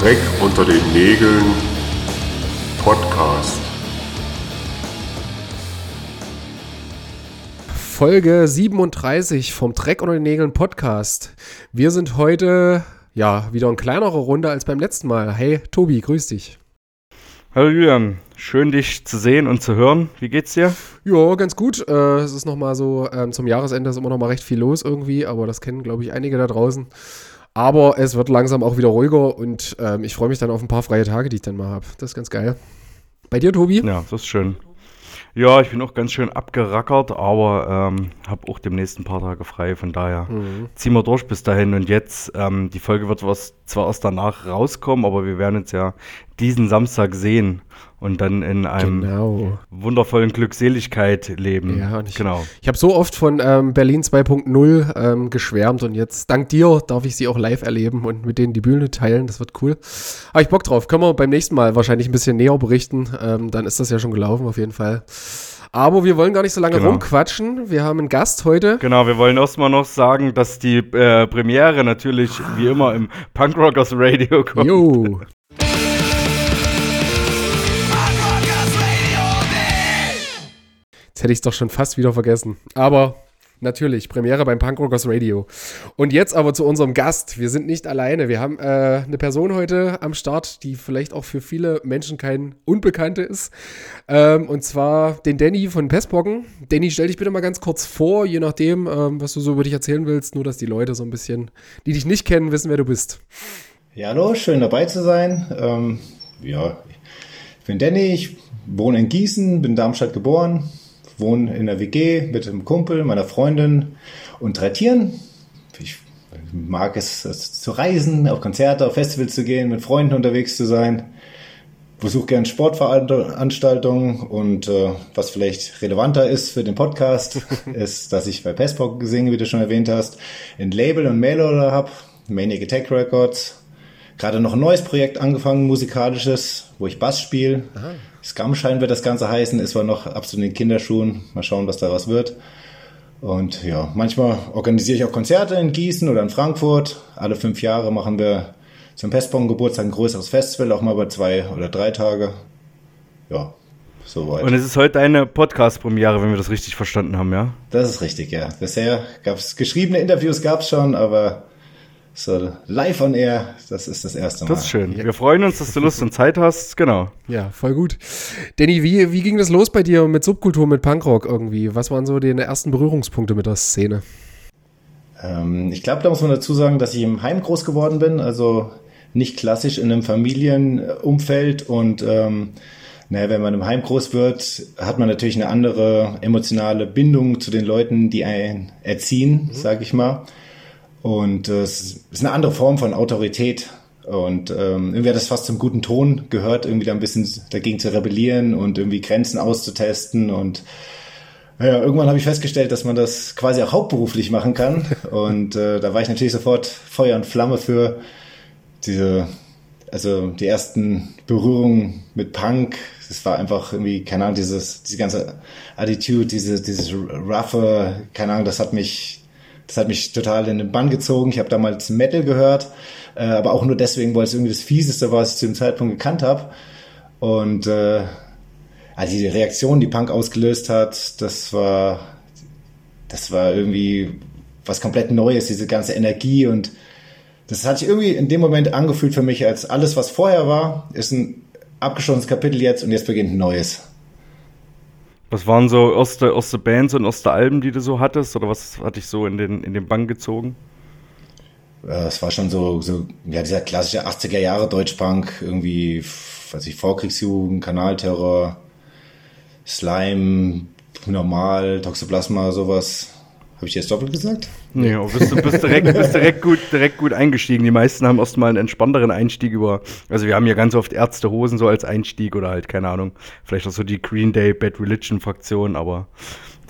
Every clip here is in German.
Dreck unter den Nägeln Podcast. Folge 37 vom Dreck unter den Nägeln Podcast. Wir sind heute ja wieder in kleinerer Runde als beim letzten Mal. Hey Tobi, grüß dich. Hallo Julian, schön dich zu sehen und zu hören. Wie geht's dir? Ja, ganz gut. Äh, es ist nochmal so, ähm, zum Jahresende ist immer noch mal recht viel los irgendwie, aber das kennen, glaube ich, einige da draußen. Aber es wird langsam auch wieder ruhiger und ähm, ich freue mich dann auf ein paar freie Tage, die ich dann mal habe. Das ist ganz geil. Bei dir, Tobi? Ja, das ist schön. Ja, ich bin auch ganz schön abgerackert, aber ähm, habe auch demnächst ein paar Tage frei. Von daher mhm. ziehen wir durch bis dahin. Und jetzt, ähm, die Folge wird was, zwar erst danach rauskommen, aber wir werden uns ja diesen Samstag sehen und dann in einem genau. wundervollen Glückseligkeit leben. Ja, ich, genau. Ich habe so oft von ähm, Berlin 2.0 ähm, geschwärmt und jetzt dank dir darf ich sie auch live erleben und mit denen die Bühne teilen. Das wird cool. Habe ich Bock drauf. Können wir beim nächsten Mal wahrscheinlich ein bisschen näher berichten. Ähm, dann ist das ja schon gelaufen auf jeden Fall. Aber wir wollen gar nicht so lange genau. rumquatschen. Wir haben einen Gast heute. Genau, wir wollen erstmal noch sagen, dass die äh, Premiere natürlich wie immer im Punk Rockers Radio kommt. Jo. Jetzt hätte ich es doch schon fast wieder vergessen. Aber natürlich, Premiere beim Punkrockers Radio. Und jetzt aber zu unserem Gast. Wir sind nicht alleine. Wir haben äh, eine Person heute am Start, die vielleicht auch für viele Menschen kein Unbekannte ist. Ähm, und zwar den Danny von Pestbocken. Danny, stell dich bitte mal ganz kurz vor, je nachdem, ähm, was du so über dich erzählen willst. Nur, dass die Leute so ein bisschen, die dich nicht kennen, wissen, wer du bist. Ja, hallo, schön dabei zu sein. Ähm, ja, ich bin Danny, ich wohne in Gießen, bin in Darmstadt geboren, wohne in der WG mit einem Kumpel, meiner Freundin und drei Tieren. Ich mag es, es zu reisen, auf Konzerte, auf Festivals zu gehen, mit Freunden unterwegs zu sein. Besuche gern Sportveranstaltungen und äh, was vielleicht relevanter ist für den Podcast, ist, dass ich bei Pestbock singe, wie du schon erwähnt hast, ein Label und Mailorder habe, Maniac Attack Records. Gerade noch ein neues Projekt angefangen, musikalisches, wo ich Bass spiele. Scumshine wird das Ganze heißen, ist zwar noch absolut in den Kinderschuhen. Mal schauen, was da was wird. Und ja, manchmal organisiere ich auch Konzerte in Gießen oder in Frankfurt. Alle fünf Jahre machen wir zum Pestbaum-Geburtstag ein größeres Festival, auch mal über zwei oder drei Tage. Ja, soweit. Und es ist heute eine Podcast-Premiere, wenn wir das richtig verstanden haben, ja? Das ist richtig, ja. Bisher gab es geschriebene Interviews, gab es schon, aber so live on air, das ist das erste Mal. Das ist schön. Wir freuen uns, dass du Lust und Zeit hast. Genau. Ja, voll gut. Danny, wie, wie ging das los bei dir mit Subkultur, mit Punkrock irgendwie? Was waren so deine ersten Berührungspunkte mit der Szene? Ähm, ich glaube, da muss man dazu sagen, dass ich im Heim groß geworden bin, also nicht klassisch in einem Familienumfeld und ähm, naja, wenn man im Heim groß wird, hat man natürlich eine andere emotionale Bindung zu den Leuten, die einen erziehen, mhm. sage ich mal. Und äh, es ist eine andere Form von Autorität. Und ähm, irgendwie hat das fast zum guten Ton gehört, irgendwie da ein bisschen dagegen zu rebellieren und irgendwie Grenzen auszutesten. Und ja, irgendwann habe ich festgestellt, dass man das quasi auch hauptberuflich machen kann. Und äh, da war ich natürlich sofort Feuer und Flamme für diese, also die ersten Berührungen mit Punk. Es war einfach irgendwie, keine Ahnung, dieses, diese ganze Attitude, diese, dieses roughe, keine Ahnung, das hat mich das hat mich total in den Bann gezogen. Ich habe damals Metal gehört, äh, aber auch nur deswegen, weil es irgendwie das Fieseste war, was ich zu dem Zeitpunkt gekannt habe. Und äh, also die Reaktion, die Punk ausgelöst hat, das war, das war irgendwie was komplett Neues, diese ganze Energie und das hat sich irgendwie in dem Moment angefühlt für mich, als alles, was vorher war, ist ein abgeschlossenes Kapitel jetzt und jetzt beginnt ein neues. Was waren so erste, erste Bands und erste Alben, die du so hattest? Oder was hat dich so in den, in den Bann gezogen? Es war schon so, so, ja, dieser klassische 80er Jahre Deutschpunk, irgendwie, weiß ich, Vorkriegsjugend, Kanalterror, Slime, Normal, Toxoplasma, sowas. Habe ich jetzt doppelt gesagt? Nee, aber bist du bist direkt, bist direkt, gut, direkt gut eingestiegen. Die meisten haben erstmal einen entspannteren Einstieg über. Also, wir haben ja ganz oft Ärztehosen so als Einstieg oder halt, keine Ahnung, vielleicht auch so die Green Day Bad Religion Fraktion, aber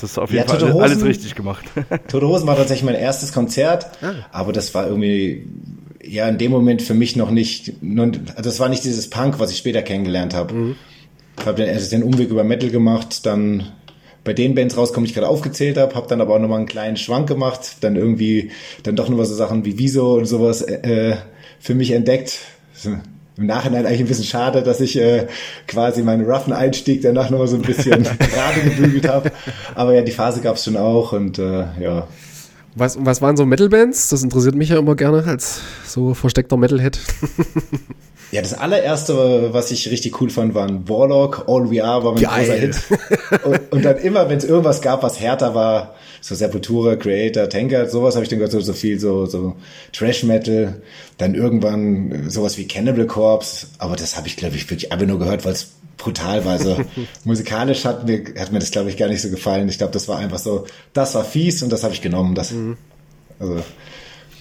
das ist auf jeden ja, Fall Hosen, alles richtig gemacht. Tote Hosen war tatsächlich mein erstes Konzert, ah. aber das war irgendwie, ja, in dem Moment für mich noch nicht, also das war nicht dieses Punk, was ich später kennengelernt habe. Mhm. Ich habe dann erst den Umweg über Metal gemacht, dann bei den Bands rauskommen, die ich gerade aufgezählt habe, habe dann aber auch nochmal einen kleinen Schwank gemacht, dann irgendwie dann doch nochmal so Sachen wie Wieso und sowas äh, für mich entdeckt. im Nachhinein eigentlich ein bisschen schade, dass ich äh, quasi meinen roughen Einstieg danach nochmal so ein bisschen gerade gebügelt habe. Aber ja, die Phase gab es schon auch und äh, ja. Was, was waren so Metal-Bands? Das interessiert mich ja immer gerne als so versteckter Metalhead. Ja, das allererste, was ich richtig cool fand, waren Warlock, All We Are war mein Geil. großer Hit. Und, und dann immer, wenn es irgendwas gab, was härter war, so Sepultura, Creator, Tanker, sowas habe ich dann gehört, so, so viel, so, so Trash Metal, dann irgendwann äh, sowas wie Cannibal Corpse, aber das habe ich, glaube ich, wirklich einfach nur gehört, weil es brutal war. Also musikalisch hat mir, hat mir das, glaube ich, gar nicht so gefallen. Ich glaube, das war einfach so, das war fies und das habe ich genommen. Das, also,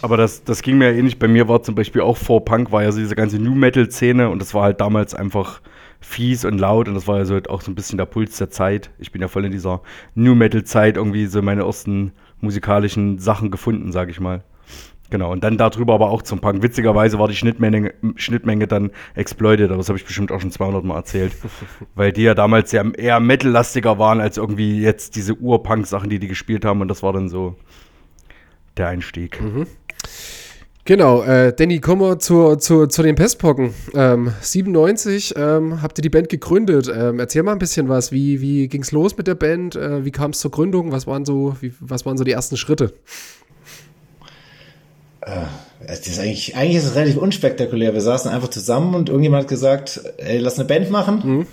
Aber das, das ging mir ähnlich. Bei mir war zum Beispiel auch vor Punk, war ja so diese ganze New Metal-Szene und das war halt damals einfach fies und laut und das war ja so halt auch so ein bisschen der Puls der Zeit. Ich bin ja voll in dieser New Metal-Zeit irgendwie so meine ersten musikalischen Sachen gefunden, sag ich mal. Genau, und dann darüber aber auch zum Punk. Witzigerweise war die Schnittmenge, Schnittmenge dann Exploited, aber das habe ich bestimmt auch schon 200 Mal erzählt. weil die ja damals ja eher Metal-lastiger waren als irgendwie jetzt diese Ur-Punk-Sachen, die die gespielt haben und das war dann so der Einstieg. Genau, äh, Danny, kommen wir zu, zu, zu den Pestpocken. Ähm, 97 ähm, habt ihr die Band gegründet. Ähm, erzähl mal ein bisschen was. Wie, wie ging es los mit der Band? Äh, wie kam es zur Gründung? Was waren, so, wie, was waren so die ersten Schritte? Das ist eigentlich, eigentlich ist es relativ unspektakulär. Wir saßen einfach zusammen und irgendjemand hat gesagt, ey, lass eine Band machen.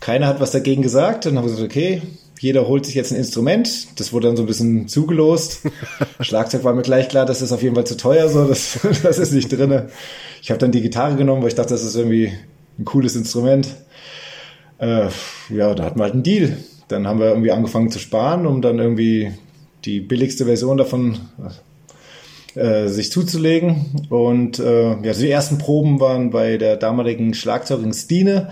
Keiner hat was dagegen gesagt. Dann haben wir gesagt, okay, jeder holt sich jetzt ein Instrument. Das wurde dann so ein bisschen zugelost. Schlagzeug war mir gleich klar, das ist auf jeden Fall zu teuer, so das, das ist nicht drinne. Ich habe dann die Gitarre genommen, weil ich dachte, das ist irgendwie ein cooles Instrument. Äh, ja, da hatten wir halt einen Deal. Dann haben wir irgendwie angefangen zu sparen, um dann irgendwie die billigste Version davon äh, sich zuzulegen. Und äh, ja, also die ersten Proben waren bei der damaligen Schlagzeugerin Stine.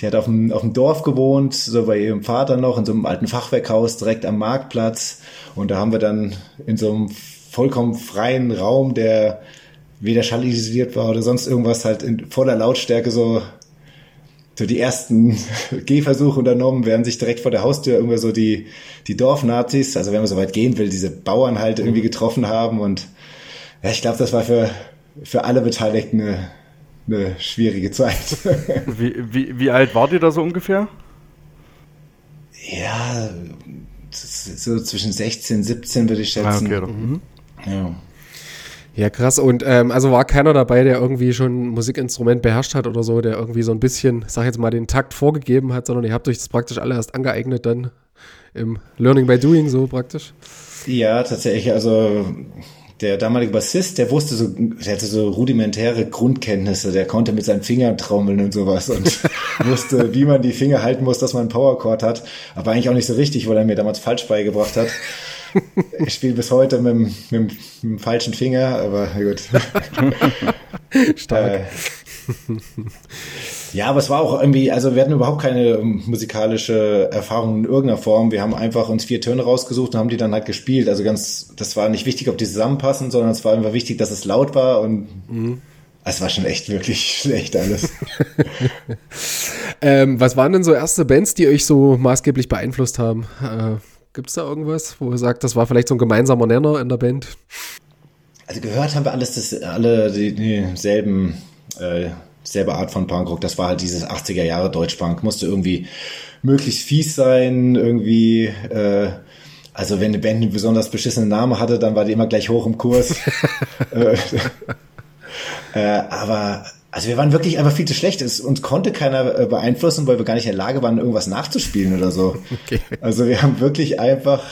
Die hat auf dem, auf dem Dorf gewohnt, so bei ihrem Vater noch, in so einem alten Fachwerkhaus direkt am Marktplatz. Und da haben wir dann in so einem vollkommen freien Raum, der weder schallisoliert war oder sonst irgendwas, halt in voller Lautstärke so so die ersten Gehversuche unternommen, während sich direkt vor der Haustür irgendwie so die, die Dorfnazis, also wenn man so weit gehen will, diese Bauern halt irgendwie getroffen haben und ja, ich glaube, das war für, für alle Beteiligten eine, eine schwierige Zeit. Wie, wie, wie alt wart ihr da so ungefähr? ja, so zwischen 16, 17 würde ich schätzen. Ah, Mhm. ja. Ja, krass. Und ähm, also war keiner dabei, der irgendwie schon ein Musikinstrument beherrscht hat oder so, der irgendwie so ein bisschen, sag jetzt mal, den Takt vorgegeben hat, sondern ihr habt euch das praktisch alle erst angeeignet dann im Learning by Doing so praktisch. Ja, tatsächlich. Also der damalige Bassist, der wusste so, der hatte so rudimentäre Grundkenntnisse. Der konnte mit seinen Fingern trommeln und sowas und wusste, wie man die Finger halten muss, dass man einen Powerchord hat. Aber eigentlich auch nicht so richtig, weil er mir damals falsch beigebracht hat. Ich spiele bis heute mit, dem- mit, mit dem falschen Finger, aber na gut. Stark. Äh, ja, aber es war auch irgendwie, also wir hatten überhaupt keine musikalische Erfahrung in irgendeiner Form. Wir haben einfach uns vier Töne rausgesucht und haben die dann halt gespielt. Also ganz, das war nicht wichtig, ob die zusammenpassen, sondern es war einfach wichtig, dass es laut war und es war schon echt wirklich schlecht alles. Ähm, was waren denn so erste Bands, die euch so maßgeblich beeinflusst haben? Äh, Gibt es da irgendwas, wo ihr sagt, das war vielleicht so ein gemeinsamer Nenner in der Band? Also gehört haben wir alles, das, alle die, dieselben, äh, selbe Art von Punkrock. Das war halt dieses 80er Jahre Deutschpunk. Musste irgendwie möglichst fies sein, irgendwie, äh, also wenn eine Band einen besonders beschissenen Namen hatte, dann war die immer gleich hoch im Kurs. äh, äh, aber also wir waren wirklich einfach viel zu schlecht. Es, uns konnte keiner äh, beeinflussen, weil wir gar nicht in der Lage waren, irgendwas nachzuspielen oder so. Okay. Also wir haben wirklich einfach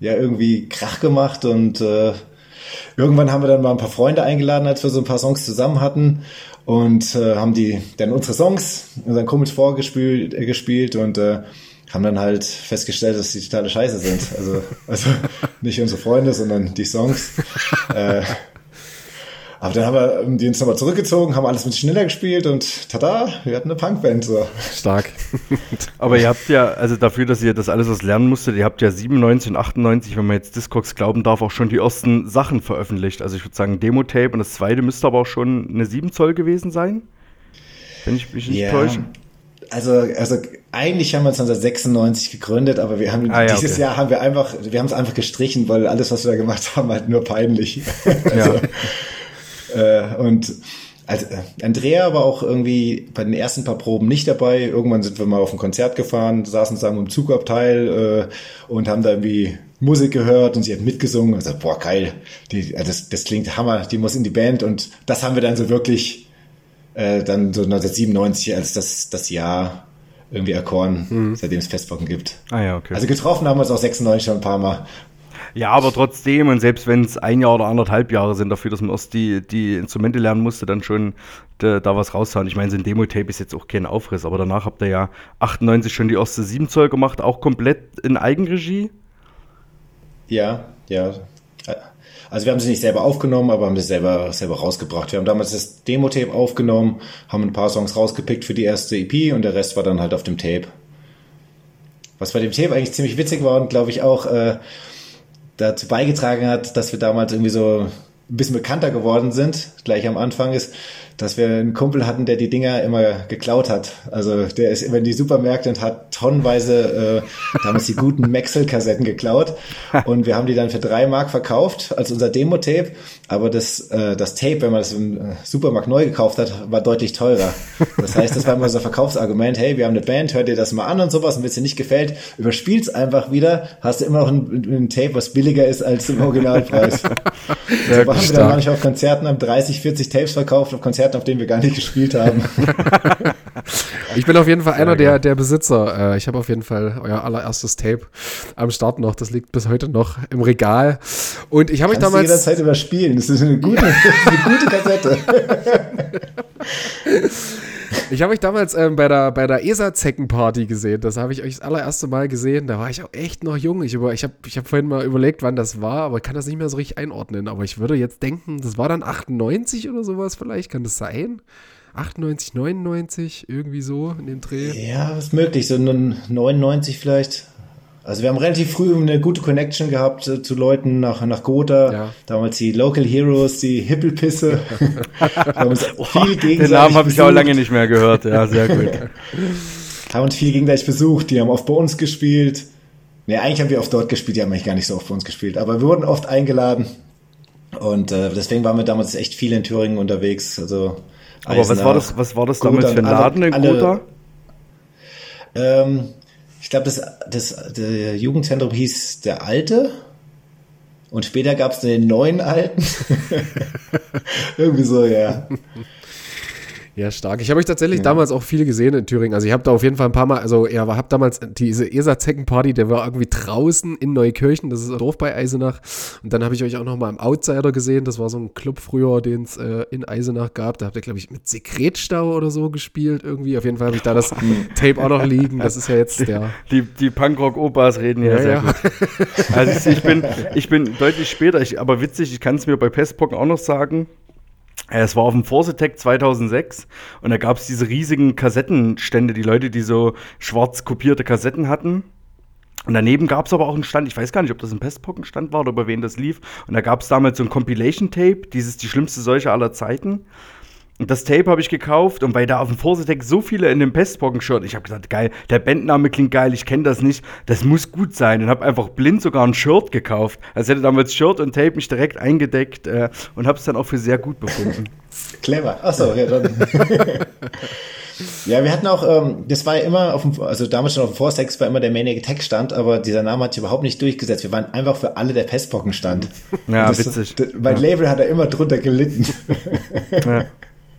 ja irgendwie Krach gemacht und äh, irgendwann haben wir dann mal ein paar Freunde eingeladen, als wir so ein paar Songs zusammen hatten und äh, haben die dann unsere Songs unseren Kumpels vorgespielt äh, gespielt und äh, haben dann halt festgestellt, dass die totale Scheiße sind. Also, also nicht unsere Freunde, sondern die Songs. äh, aber dann haben wir ähm, die uns nochmal zurückgezogen, haben alles mit schneller gespielt und tada, wir hatten eine Punkband. So. Stark. Aber ihr habt ja, also dafür, dass ihr das alles was lernen musstet, ihr habt ja 97 und 98, wenn man jetzt Discogs glauben darf, auch schon die ersten Sachen veröffentlicht. Also ich würde sagen Demo-Tape und das zweite müsste aber auch schon eine 7 Zoll gewesen sein. Wenn ich mich nicht Ja. täusche. Also, also eigentlich haben wir uns 1996 gegründet, aber wir haben Ah, ja, dieses okay. Jahr haben wir einfach, wir haben es einfach gestrichen, weil alles, was wir da gemacht haben, halt nur peinlich. also, äh, und also äh, Andrea war auch irgendwie bei den ersten paar Proben nicht dabei. Irgendwann sind wir mal auf ein Konzert gefahren, saßen zusammen im Zugabteil äh, und haben da irgendwie Musik gehört und sie hat mitgesungen. Also, boah, geil, die, äh, das, das klingt Hammer, die muss in die Band. Und das haben wir dann so wirklich äh, dann so 1997 als das, das Jahr irgendwie erkoren, mhm. seitdem es Festbocken gibt. Ah ja, okay. Also getroffen haben wir uns auch 96 schon ein paar Mal. Ja, aber trotzdem, und selbst wenn es ein Jahr oder anderthalb Jahre sind dafür, dass man erst die, die Instrumente lernen musste, dann schon da, da was raushauen. Ich meine, so ein Demo-Tape ist jetzt auch kein Aufriss, aber danach habt ihr ja 98 schon die erste 7 Zoll gemacht, auch komplett in Eigenregie? Ja, ja. Also wir haben sie nicht selber aufgenommen, aber haben sie selber, selber rausgebracht. Wir haben damals das Demo-Tape aufgenommen, haben ein paar Songs rausgepickt für die erste EP und der Rest war dann halt auf dem Tape. Was bei dem Tape eigentlich ziemlich witzig war und glaube ich auch äh, dazu beigetragen hat, dass wir damals irgendwie so ein bisschen bekannter geworden sind, gleich am Anfang ist, dass wir einen Kumpel hatten, der die Dinger immer geklaut hat. Also der ist immer in die Supermärkte und hat tonnenweise äh, damals die guten Maxell-Kassetten geklaut. Und wir haben die dann für drei Mark verkauft als unser Demo-Tape. Aber das, äh, das Tape, wenn man das im äh, Supermarkt neu gekauft hat, war deutlich teurer. Das heißt, das war immer so ein Verkaufsargument, hey, wir haben eine Band, hört dir das mal an und sowas. Und wenn es dir nicht gefällt, überspiel's einfach wieder, hast du immer noch ein, ein Tape, was billiger ist als im Originalpreis. So haben wir dann manchmal auf Konzerten haben 30, 40 Tapes verkauft, auf Konzerten, auf denen wir gar nicht gespielt haben. ich bin auf jeden Fall einer der, der Besitzer. Äh, ich habe auf jeden Fall euer allererstes Tape am Start noch. Das liegt bis heute noch im Regal. Und ich habe mich damals. Du jederzeit überspielen. Das ist eine gute, eine gute Kassette. Ich habe euch damals ähm, bei der, bei der ESA-Zeckenparty gesehen. Das habe ich euch das allererste Mal gesehen. Da war ich auch echt noch jung. Ich, ich habe ich hab vorhin mal überlegt, wann das war, aber ich kann das nicht mehr so richtig einordnen. Aber ich würde jetzt denken, das war dann 98 oder sowas vielleicht. Kann das sein? 98, 99, irgendwie so in dem Dreh. Ja, ist möglich. So 99 vielleicht. Also wir haben relativ früh eine gute Connection gehabt äh, zu Leuten nach, nach Gotha. Ja. Damals die Local Heroes, die Hippelpisse. haben uns viel gegenseitig Den Namen habe ich auch lange nicht mehr gehört. Ja, sehr gut. haben uns viel gegenseitig besucht. Die haben oft bei uns gespielt. Ne, eigentlich haben wir oft dort gespielt. Die haben eigentlich gar nicht so oft bei uns gespielt. Aber wir wurden oft eingeladen. Und äh, deswegen waren wir damals echt viel in Thüringen unterwegs. Also Aber was war das, was war das damals für ein Laden in Gotha? Ähm, ich glaube, das, das, das Jugendzentrum hieß der Alte. Und später gab es den neuen Alten. Irgendwie so, ja. Ja, stark. Ich habe euch tatsächlich ja. damals auch viel gesehen in Thüringen. Also ich habe da auf jeden Fall ein paar Mal, also ja, habe damals diese ESA-Zeckenparty, der war irgendwie draußen in Neukirchen, das ist ein Dorf bei Eisenach. Und dann habe ich euch auch noch mal im Outsider gesehen, das war so ein Club früher, den es äh, in Eisenach gab. Da habt ihr, glaube ich, mit Sekretstau oder so gespielt irgendwie. Auf jeden Fall habe ich da das Tape auch noch liegen. Das ist ja jetzt der... Die, die Punkrock-Opas reden ja, ja sehr ja. gut. Also ich bin, ich bin deutlich später, ich, aber witzig, ich kann es mir bei Pestpocken auch noch sagen, es war auf dem Forsetec 2006 und da gab es diese riesigen Kassettenstände, die Leute, die so schwarz kopierte Kassetten hatten. Und daneben gab es aber auch einen Stand, ich weiß gar nicht, ob das ein Pestpockenstand war oder über wen das lief. Und da gab es damals so ein Compilation-Tape, dieses Die schlimmste Seuche aller Zeiten. Und das Tape habe ich gekauft und weil da auf dem Vorsitzdeck so viele in dem Pestpocken-Shirt, ich habe gesagt, geil, der Bandname klingt geil, ich kenne das nicht, das muss gut sein und habe einfach blind sogar ein Shirt gekauft. Also hätte damals Shirt und Tape mich direkt eingedeckt äh, und habe es dann auch für sehr gut befunden. Clever. Achso, ja dann. Ja, wir hatten auch, ähm, das war ja immer auf dem, also damals schon auf dem Forstex war immer der Maniac Attack stand, aber dieser Name hat sich überhaupt nicht durchgesetzt. Wir waren einfach für alle der Pestpocken stand. Ja, das, witzig. Das, mein ja. Label hat da immer drunter gelitten. Ja.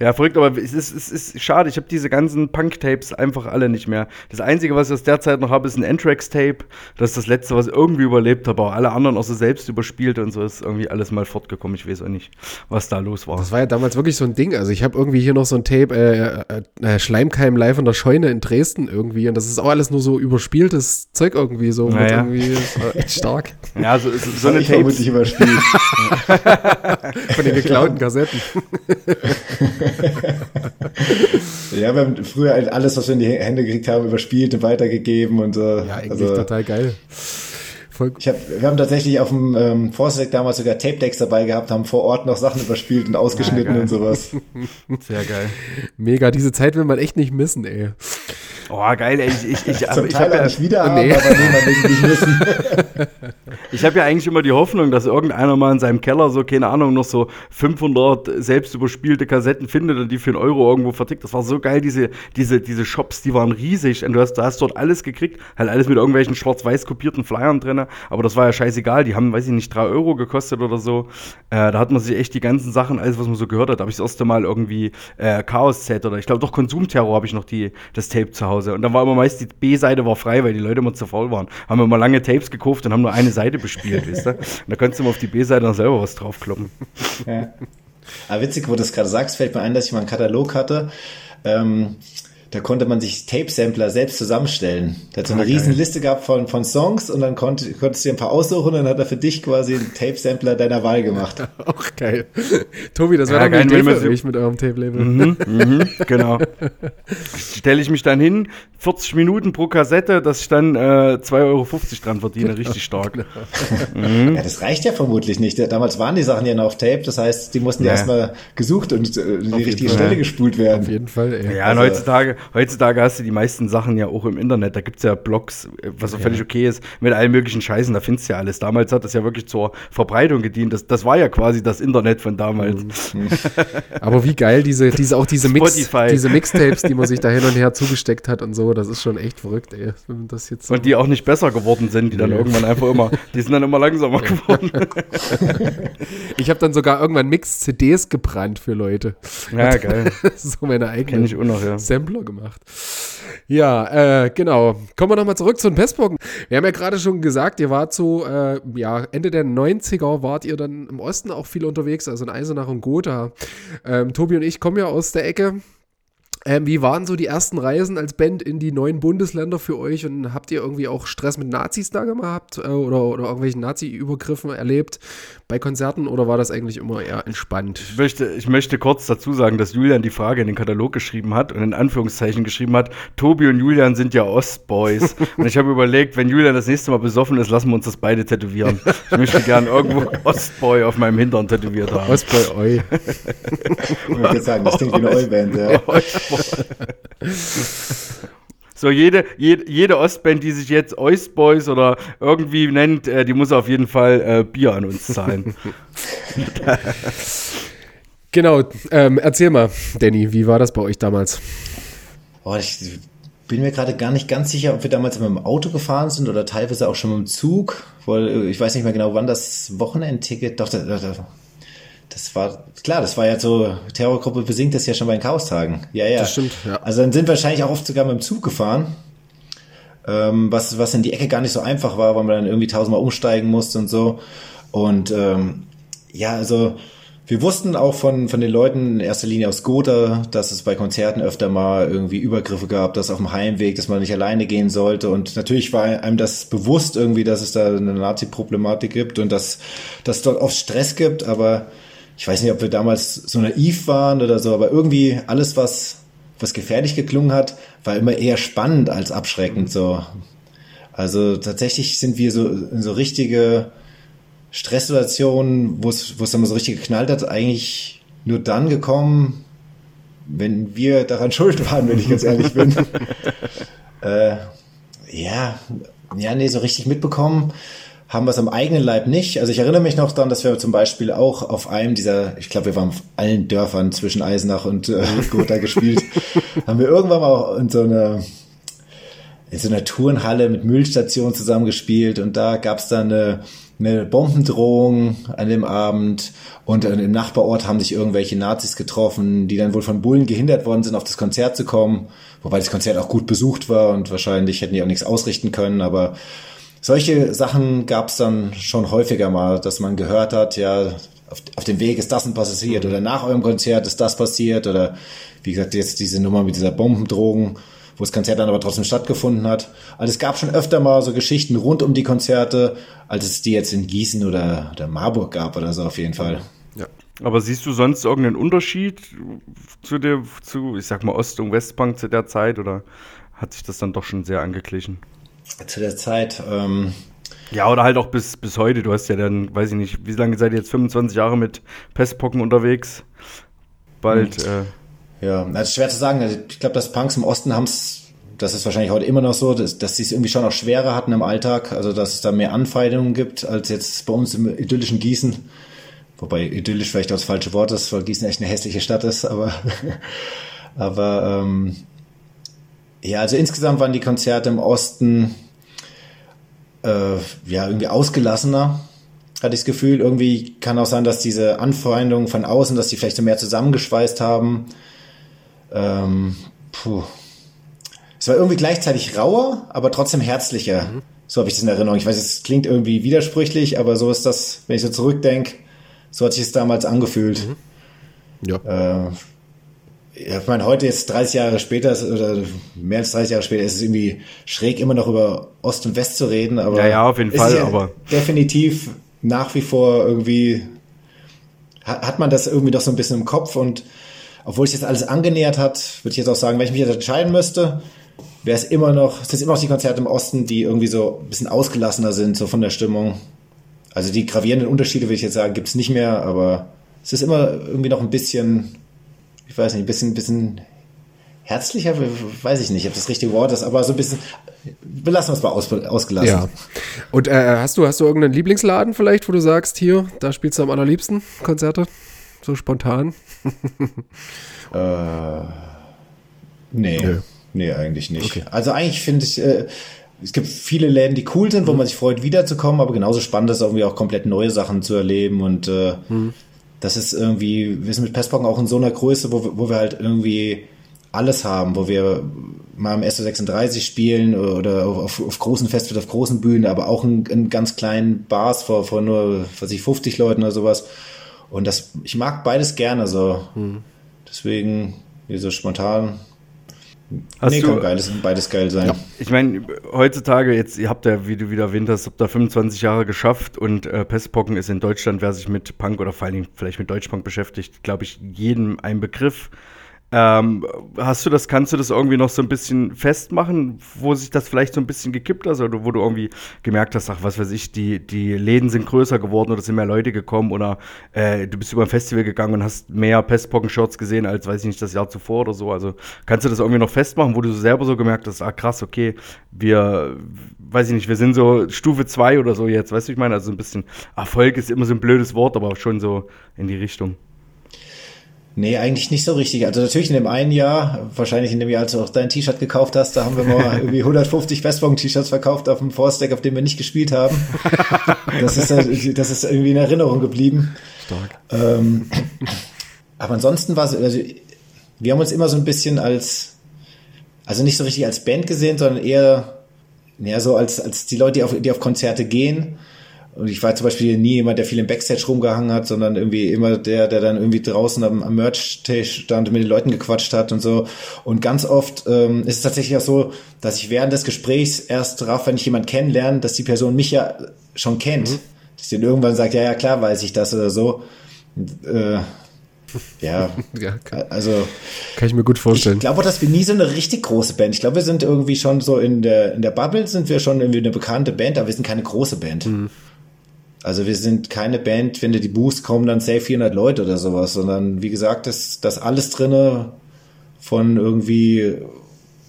Ja, verrückt, aber es ist, es ist schade. Ich habe diese ganzen Punk-Tapes einfach alle nicht mehr. Das Einzige, was ich aus der Zeit noch habe, ist ein Anthrax-Tape. Das ist das Letzte, was ich irgendwie überlebt habe. Aber alle anderen auch so selbst überspielt und so ist irgendwie alles mal fortgekommen. Ich weiß auch nicht, was da los war. Das war ja damals wirklich so ein Ding. Also ich habe irgendwie hier noch so ein Tape, äh, äh, äh, Schleimkeim live in der Scheune in Dresden irgendwie. Und das ist auch alles nur so überspieltes Zeug irgendwie so. Naja. irgendwie echt stark. Ja, so, so, so eine Tape. überspielt. Von den geklauten Kassetten. ja, wir haben früher halt alles, was wir in die Hände gekriegt haben, überspielt und weitergegeben und so. Ja, eigentlich also, total geil. Voll ich hab, wir haben tatsächlich auf dem ähm, Forcedeck damals sogar Tape-Decks dabei gehabt, haben vor Ort noch Sachen überspielt und ausgeschnitten ja, und sowas. Sehr geil. Mega, diese Zeit will man echt nicht missen, ey. Oh, geil, ey. Ich, ich, ich, Zum ich habe ja, nicht wieder Nee. aber nee, wissen. ich hab ja eigentlich immer die Hoffnung, dass irgendeiner mal in seinem Keller so, keine Ahnung, noch so 500 selbst überspielte Kassetten findet und die für einen Euro irgendwo vertickt. Das war so geil, diese, diese, diese Shops, die waren riesig und du hast, du hast dort alles gekriegt, halt alles mit irgendwelchen schwarz-weiß kopierten Flyern drin, aber das war ja scheißegal, die haben, weiß ich nicht, 3 Euro gekostet oder so. Äh, da hat man sich echt die ganzen Sachen, alles, was man so gehört hat, habe ich das erste Mal irgendwie äh, Chaos-Set oder ich glaube doch Konsumterror habe ich noch die, das Tape zu Hause. Und dann war immer meist die B-Seite war frei, weil die Leute immer zu faul waren. Haben wir mal lange Tapes gekauft und haben nur eine Seite bespielt, weißt du? Und da konntest du mal auf die B-Seite dann selber was draufkloppen. Ja. Aber witzig, wo du das gerade sagst, fällt mir ein, dass ich mal einen Katalog hatte. Ähm, da konnte man sich Tape-Sampler selbst zusammenstellen. Der hat so eine Ah, riesen Liste gehabt von, von Songs und dann konnt, konntest du dir ein paar aussuchen und dann hat er für dich quasi einen Tape-Sampler deiner Wahl gemacht. Auch geil. Tobi, das wäre Ja, geil, wenn man mit eurem Tape-Label. Mhm, mhm, genau. Stelle ich mich dann hin, 40 Minuten pro Kassette, dass ich dann äh, 2,50 Euro dran verdiene, richtig stark. Ja, das reicht ja vermutlich nicht. Damals waren die Sachen ja noch auf Tape, das heißt, die mussten ja, Ja. erstmal gesucht und äh, in die richtige Fall. Stelle gespult werden. Auf jeden Fall, ey. Ja, und Also- heutzutage, heutzutage hast du die meisten Sachen ja auch im Internet. Da gibt es ja Blogs, äh, was auch völlig okay ist, mit allen möglichen Scheißen, da findest du ja alles. Damals hat das ja wirklich zur Verbreitung gedient. Das, das war ja quasi das Internet von damals. Aber wie geil diese, diese auch diese Mix, diese Mixtapes, die man sich da hin und her zugesteckt hat und so, das ist schon echt verrückt, ey. Das jetzt so Und die auch nicht besser geworden sind, die dann Nee. irgendwann einfach immer, die sind dann immer langsamer geworden. ich habe dann sogar irgendwann Mix-CDs gebrannt für Leute. ja, geil. so meine Kenn eigenen ich auch noch, ja. Sampler gemacht. Ja, äh, genau. Kommen wir nochmal zurück zu den Pestpocken. Wir haben ja gerade schon gesagt, ihr wart so, äh, ja, Ende der 90er wart ihr dann im Osten auch viel unterwegs, also in Eisenach und Gotha. Ähm, Tobi und ich kommen ja aus der Ecke. Ähm, wie waren so die ersten Reisen als Band in die neuen Bundesländer für euch und habt ihr irgendwie auch Stress mit Nazis da gehabt äh, oder, oder irgendwelchen Nazi-Übergriffen erlebt bei Konzerten oder war das eigentlich immer eher entspannt? Ich möchte, ich möchte kurz dazu sagen, dass Julian die Frage in den Katalog geschrieben hat und in Anführungszeichen geschrieben hat, Tobi und Julian sind ja Ostboys. und ich habe überlegt, wenn Julian das nächste Mal besoffen ist, lassen wir uns das beide tätowieren. Ich möchte gerne irgendwo Ostboy auf meinem Hintern tätowiert haben. Ostboy Oi. Ich würde sagen, das klingt wie eine Eulband, ja. So, jede, jede, jede Ostband, die sich jetzt Ostboys oder irgendwie nennt, äh, die muss auf jeden Fall äh, Bier an uns zahlen. Genau, ähm, erzähl mal, Danny, wie war das bei euch damals? Oh, ich bin mir gerade gar nicht ganz sicher, ob wir damals mit dem Auto gefahren sind oder teilweise auch schon mit dem Zug. Weil äh, ich weiß nicht mehr genau, wann das Wochenendticket. Doch, da, da, da, das war klar, das war ja so, Terrorgruppe besingt das ja schon bei den Chaostagen. Ja, ja. Das stimmt, ja. Also dann sind wir wahrscheinlich auch oft sogar mit dem Zug gefahren. Ähm, was, was in die Ecke gar nicht so einfach war, weil man dann irgendwie tausendmal umsteigen musste und so. Und ähm, ja, also wir wussten auch von, von den Leuten in erster Linie aus Gotha, dass es bei Konzerten öfter mal irgendwie Übergriffe gab, dass auf dem Heimweg, dass man nicht alleine gehen sollte. Und natürlich war einem das bewusst irgendwie, dass es da eine Nazi-Problematik gibt und dass dass es dort oft Stress gibt. Aber ich weiß nicht, ob wir damals so naiv waren oder so, aber irgendwie alles, was, was gefährlich geklungen hat, war immer eher spannend als abschreckend so. Also tatsächlich sind wir so in so richtige Stresssituationen, wo es wo es dann mal so richtig geknallt hat, eigentlich nur dann gekommen, wenn wir daran schuld waren, wenn ich ganz ehrlich bin. äh, ja, ja, nee, so richtig mitbekommen haben wir es am eigenen Leib nicht. Also ich erinnere mich noch daran, dass wir zum Beispiel auch auf einem dieser, ich glaube, wir waren auf allen Dörfern zwischen Eisenach und äh, Gotha gespielt, haben wir irgendwann mal in so einer in so einer Turnhalle mit Müllstation zusammengespielt und da gab es dann eine, eine Bombendrohung an dem Abend und äh, im Nachbarort haben sich irgendwelche Nazis getroffen, die dann wohl von Bullen gehindert worden sind, auf das Konzert zu kommen, wobei das Konzert auch gut besucht war und wahrscheinlich hätten die auch nichts ausrichten können, aber solche Sachen gab es dann schon häufiger mal, dass man gehört hat, ja, auf, auf dem Weg ist das und passiert oder nach eurem Konzert ist das passiert oder wie gesagt, jetzt diese Nummer mit dieser Bombendrohung, wo das Konzert dann aber trotzdem stattgefunden hat. Also es gab schon öfter mal so Geschichten rund um die Konzerte, als es die jetzt in Gießen oder, oder Marburg gab oder so auf jeden Fall. Ja. Aber siehst du sonst irgendeinen Unterschied zu der, zu, ich sag mal, Ost- und Westbank zu der Zeit oder hat sich das dann doch schon sehr angeglichen? Zu der Zeit, ähm, Ja, oder halt auch bis, bis heute. Du hast ja dann, weiß ich nicht, wie lange seid ihr jetzt 25 Jahre mit Pestpocken unterwegs? Bald, äh, Ja, das ist schwer zu sagen. Also Ich glaube, dass Punks im Osten haben es das ist wahrscheinlich heute immer noch so, dass, dass sie es irgendwie schon auch schwerer hatten im Alltag, also dass es da mehr Anfeindungen gibt als jetzt bei uns im idyllischen Gießen. Wobei idyllisch vielleicht auch das falsche Wort ist, weil Gießen echt eine hässliche Stadt ist, aber, aber ähm, ja, also insgesamt waren die Konzerte im Osten äh, ja irgendwie ausgelassener, hatte ich das Gefühl. Irgendwie kann auch sein, dass diese Anfeindungen von außen, dass die vielleicht so mehr zusammengeschweißt haben. Ähm, puh. Es war irgendwie gleichzeitig rauer, aber trotzdem herzlicher. Mhm. So habe ich das in Erinnerung. Ich weiß, es klingt irgendwie widersprüchlich, aber so ist das, wenn ich so zurückdenke, so hat sich es damals angefühlt. Mhm. Ja. Äh, ich meine, heute jetzt 30 Jahre später oder mehr als 30 Jahre später ist es irgendwie schräg, immer noch über Ost und West zu reden. Aber ja, ja, auf jeden Fall. Ja aber definitiv nach wie vor irgendwie hat man das irgendwie doch so ein bisschen im Kopf und obwohl sich das alles angenähert hat, würde ich jetzt auch sagen, wenn ich mich jetzt entscheiden müsste, wäre es immer noch, es sind immer noch die Konzerte im Osten, die irgendwie so ein bisschen ausgelassener sind, so von der Stimmung. Also die gravierenden Unterschiede, würde ich jetzt sagen, gibt es nicht mehr, aber es ist immer irgendwie noch ein bisschen, ich weiß nicht, ein bisschen, bisschen herzlicher, weiß ich nicht, ob das richtige Wort ist, aber so ein bisschen, wir lassen uns mal aus, ausgelassen. Ja. Und äh, hast du, hast du irgendeinen Lieblingsladen vielleicht, wo du sagst, hier, da spielst du am allerliebsten Konzerte? So spontan? äh, nee. nee. Nee, eigentlich nicht. Okay. Also eigentlich finde ich, äh, es gibt viele Läden, die cool sind, wo mhm. man sich freut, wiederzukommen, aber genauso spannend ist irgendwie auch komplett neue Sachen zu erleben und äh, mhm. Das ist irgendwie, wir sind mit Pestpocken auch in so einer Größe, wo, wo wir halt irgendwie alles haben, wo wir mal im SO36 spielen oder auf, auf großen Festivals, auf großen Bühnen, aber auch in, in ganz kleinen Bars vor, vor nur, was ich, 50 Leuten oder sowas. Und das, ich mag beides gerne so. Mhm. Deswegen, wie so spontan, Hast nee, du, kann beides, beides geil sein. Ja. Ich meine, heutzutage, jetzt, ihr habt ja, wie du wieder erwähnt hast, habt da 25 Jahre geschafft und äh, Pestpocken ist in Deutschland, wer sich mit Punk oder vor allen Dingen vielleicht mit Deutschpunk beschäftigt, glaube ich, jedem ein Begriff. Ähm, hast du das, kannst du das irgendwie noch so ein bisschen festmachen, wo sich das vielleicht so ein bisschen gekippt hat oder wo du irgendwie gemerkt hast, ach, was weiß ich, die, die Läden sind größer geworden oder sind mehr Leute gekommen oder äh, du bist über ein Festival gegangen und hast mehr Pestpocken-Shirts gesehen als, weiß ich nicht, das Jahr zuvor oder so. Also kannst du das irgendwie noch festmachen, wo du selber so gemerkt hast, ah krass, okay, wir, weiß ich nicht, wir sind so Stufe 2 oder so jetzt, weißt du, ich meine, also ein bisschen Erfolg ist immer so ein blödes Wort, aber schon so in die Richtung. Nee, eigentlich nicht so richtig. Also natürlich in dem einen Jahr, wahrscheinlich in dem Jahr, als du auch dein T-Shirt gekauft hast, da haben wir mal irgendwie 150 Westbogen-T-Shirts verkauft auf dem Force-Deck, auf dem wir nicht gespielt haben. Das ist, das ist irgendwie in Erinnerung geblieben. Stark. Ähm, aber ansonsten war es, also wir haben uns immer so ein bisschen als, also nicht so richtig als Band gesehen, sondern eher, eher so als, als die Leute, die auf, die auf Konzerte gehen und ich war zum Beispiel nie jemand, der viel im Backstage rumgehangen hat, sondern irgendwie immer der, der dann irgendwie draußen am, am Merch-Tisch stand und mit den Leuten gequatscht hat und so. Und ganz oft ähm, ist es tatsächlich auch so, dass ich während des Gesprächs erst drauf, wenn ich jemanden kennenlerne, dass die Person mich ja schon kennt. Mhm. Dass sie dann irgendwann sagt, ja, ja, klar weiß ich das oder so. Und, äh, ja, ja kann, also kann ich mir gut vorstellen. Ich glaube, dass wir nie so eine richtig große Band. Ich glaube, wir sind irgendwie schon so in der in der Bubble sind wir schon irgendwie eine bekannte Band, aber wir sind keine große Band. Mhm. Also wir sind keine Band, wenn du die buchst, kommen dann safe 400 Leute oder sowas, sondern wie gesagt, das, das alles drinne von irgendwie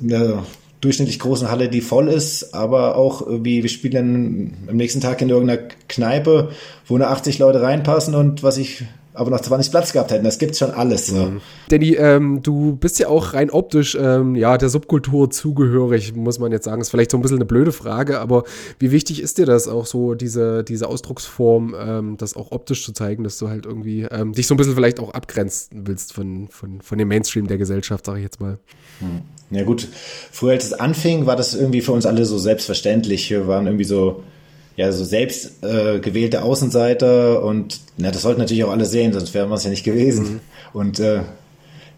einer durchschnittlich großen Halle, die voll ist, aber auch irgendwie, wir spielen dann am nächsten Tag in irgendeiner Kneipe, wo nur 80 Leute reinpassen und was ich aber noch 20 Platz gehabt hätten. Das gibt's schon alles. So. Mhm. Danny, ähm, du bist ja auch rein optisch ähm, ja, der Subkultur zugehörig, muss man jetzt sagen. Ist vielleicht so ein bisschen eine blöde Frage, aber wie wichtig ist dir das auch so, diese, diese Ausdrucksform, ähm, das auch optisch zu zeigen, dass du halt irgendwie ähm, dich so ein bisschen vielleicht auch abgrenzen willst von, von, von dem Mainstream der Gesellschaft, sage ich jetzt mal. Hm. Ja gut, früher als es anfing, war das irgendwie für uns alle so selbstverständlich. Wir waren irgendwie so ja, so selbst äh, gewählte Außenseiter und na, das sollten natürlich auch alle sehen, sonst wären wir es ja nicht gewesen. Mhm. Und äh,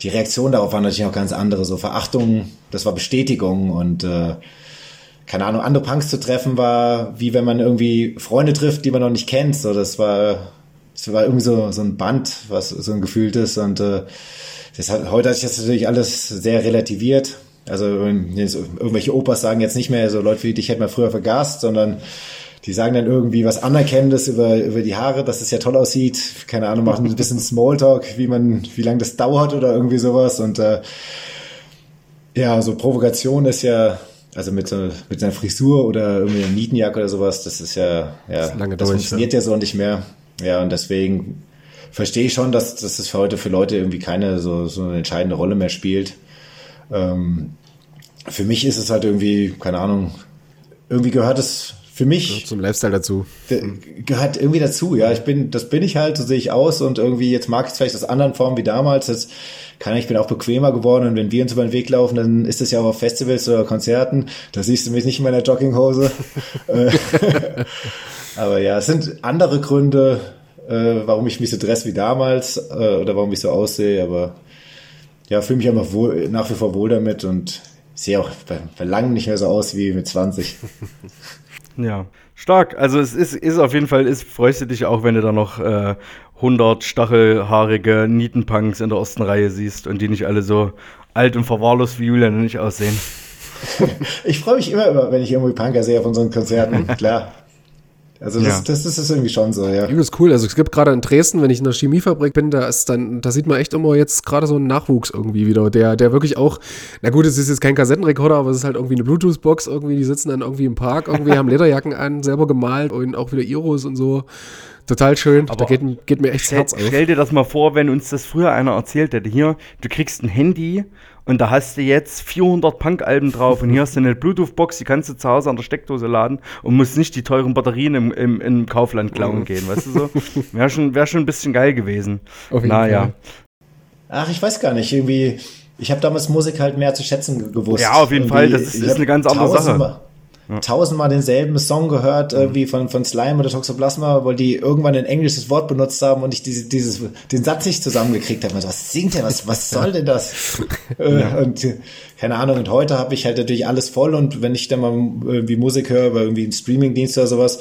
die Reaktion darauf war natürlich auch ganz andere, so Verachtung, das war Bestätigung und äh, keine Ahnung, andere Punks zu treffen war, wie wenn man irgendwie Freunde trifft, die man noch nicht kennt. So, das war, das war irgendwie so, so ein Band, was so ein gefühltes und äh, das hat, heute hat sich das natürlich alles sehr relativiert. Also irgendwelche Opas sagen jetzt nicht mehr so Leute wie dich hätte man früher vergast, sondern die sagen dann irgendwie was Anerkennendes über, über die Haare, dass es ja toll aussieht. Keine Ahnung, machen ein bisschen Smalltalk, wie man, wie lange das dauert oder irgendwie sowas. Und äh, Ja, so Provokation ist ja, also mit so mit einer Frisur oder irgendwie einer Nietenjacke oder sowas, das ist ja, ja, das durch, funktioniert ja. ja so nicht mehr. Ja, und deswegen verstehe ich schon, dass, dass das für heute für Leute irgendwie keine so, so eine entscheidende Rolle mehr spielt. Ähm, für mich ist es halt irgendwie, keine Ahnung, irgendwie gehört es für mich zum Lifestyle dazu. Gehört irgendwie dazu, ja. Ich bin, das bin ich halt, so sehe ich aus und irgendwie, jetzt mag ich es vielleicht aus anderen Formen wie damals. Jetzt kann ich bin auch bequemer geworden und wenn wir uns über den Weg laufen, dann ist es ja auch auf Festivals oder Konzerten. Da siehst du mich nicht in meiner Jogginghose. Äh, aber ja, es sind andere Gründe, äh, warum ich mich so dress wie damals äh, oder warum ich so aussehe, aber ja, fühle mich einfach wohl, nach wie vor wohl damit und sehe auch bei, bei langem nicht mehr so aus wie mit 20. Ja, stark. Also es ist, ist auf jeden Fall, ist, freust du dich auch, wenn du da noch äh, 100 stachelhaarige Nietenpunks in der ersten Reihe siehst und die nicht alle so alt und verwahrlost wie Julian nicht aussehen. ich freue mich immer, wenn ich irgendwie Punker sehe auf unseren Konzerten, klar. Also das, ja. das, das, ist irgendwie schon so, ja. Übelst cool. Also es gibt gerade in Dresden, wenn ich in der Chemiefabrik bin, da ist dann, da sieht man echt immer jetzt gerade so einen Nachwuchs irgendwie wieder, der, der wirklich auch, na gut, es ist jetzt kein Kassettenrekorder, aber es ist halt irgendwie eine Bluetooth-Box irgendwie, die sitzen dann irgendwie im Park, irgendwie haben Lederjacken an, selber gemalt und auch wieder Iros und so. Total schön. Aber da geht, geht mir echt stell, Herz auf. Stell dir das mal vor, wenn uns das früher einer erzählt hätte. Hier, du kriegst ein Handy und da hast du jetzt 400 Punk-Alben drauf und hier hast du eine Bluetooth-Box, die kannst du zu Hause an der Steckdose laden und musst nicht die teuren Batterien im, im, im Kaufland klauen mhm. gehen, weißt du so? Wäre schon, wär schon ein bisschen geil gewesen. Auf naja. Fall. Ach, ich weiß gar nicht, irgendwie, ich habe damals Musik halt mehr zu schätzen gewusst. Ja, auf jeden irgendwie, Fall, das ist, ist eine ganz andere Sache ja. tausendmal denselben Song gehört, mhm. wie von, von Slime oder Toxoplasma, weil die irgendwann ein englisches Wort benutzt haben und ich diese, dieses, den Satz nicht zusammengekriegt habe. Also, was singt der? Was, was soll denn das? Äh, ja. Und keine Ahnung, und heute habe ich halt natürlich alles voll und wenn ich dann mal irgendwie Musik höre, über irgendwie einen Streamingdienst oder sowas,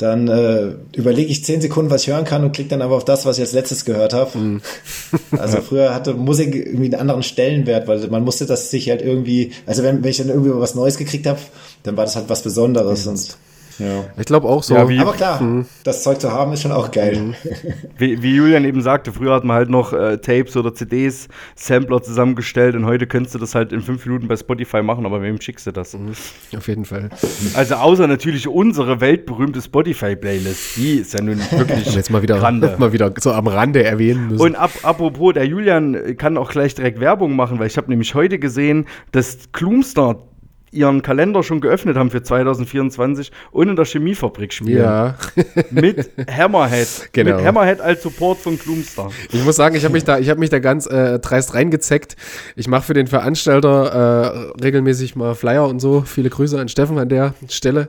dann äh, überlege ich zehn Sekunden, was ich hören kann und klicke dann aber auf das, was ich als letztes gehört habe. Mhm. Also früher hatte Musik irgendwie einen anderen Stellenwert, weil man musste das sich halt irgendwie, also wenn, wenn ich dann irgendwie was Neues gekriegt habe, dann war das halt was Besonderes mhm. und ja. Ich glaube auch so. Ja, Aber klar, mhm. das Zeug zu haben ist schon auch geil. Mhm. Wie, wie, Julian eben sagte, früher hat man halt noch äh, Tapes oder CDs, Sampler zusammengestellt und heute könntest du das halt in fünf Minuten bei Spotify machen, aber wem schickst du das? Mhm. Auf jeden Fall. Also außer natürlich unsere weltberühmte Spotify-Playlist, die ist ja nun wirklich jetzt mal wieder, Rande. mal wieder so am Rande erwähnen müssen. Und ab, apropos, der Julian kann auch gleich direkt Werbung machen, weil ich habe nämlich heute gesehen, dass Kloomstar ihren Kalender schon geöffnet haben für 2024 und in der Chemiefabrik spielen. Ja. mit Hammerhead. Genau. Mit Hammerhead als Support von Gloomstar. Ich muss sagen, ich habe mich da, ich habe mich da ganz äh, dreist reingezeckt. Ich mache für den Veranstalter äh, regelmäßig mal Flyer und so. Viele Grüße an Steffen an der Stelle.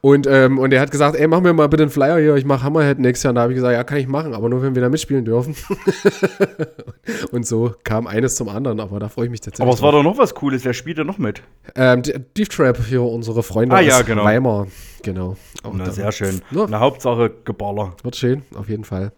Und, ähm, und er hat gesagt, ey, mach mir mal bitte einen Flyer hier, ich mache Hammerhead nächstes Jahr. Und da habe ich gesagt, ja, kann ich machen, aber nur wenn wir da mitspielen dürfen. und so kam eines zum anderen, aber da freue ich mich tatsächlich. Aber es war doch noch was Cooles, wer spielt da noch mit? Ähm, Deep Trap hier, unsere Freunde ah, ja, genau. Weimar. Genau. Na, sehr schön. Ja. Eine Hauptsache Geballer. Wird schön, auf jeden Fall.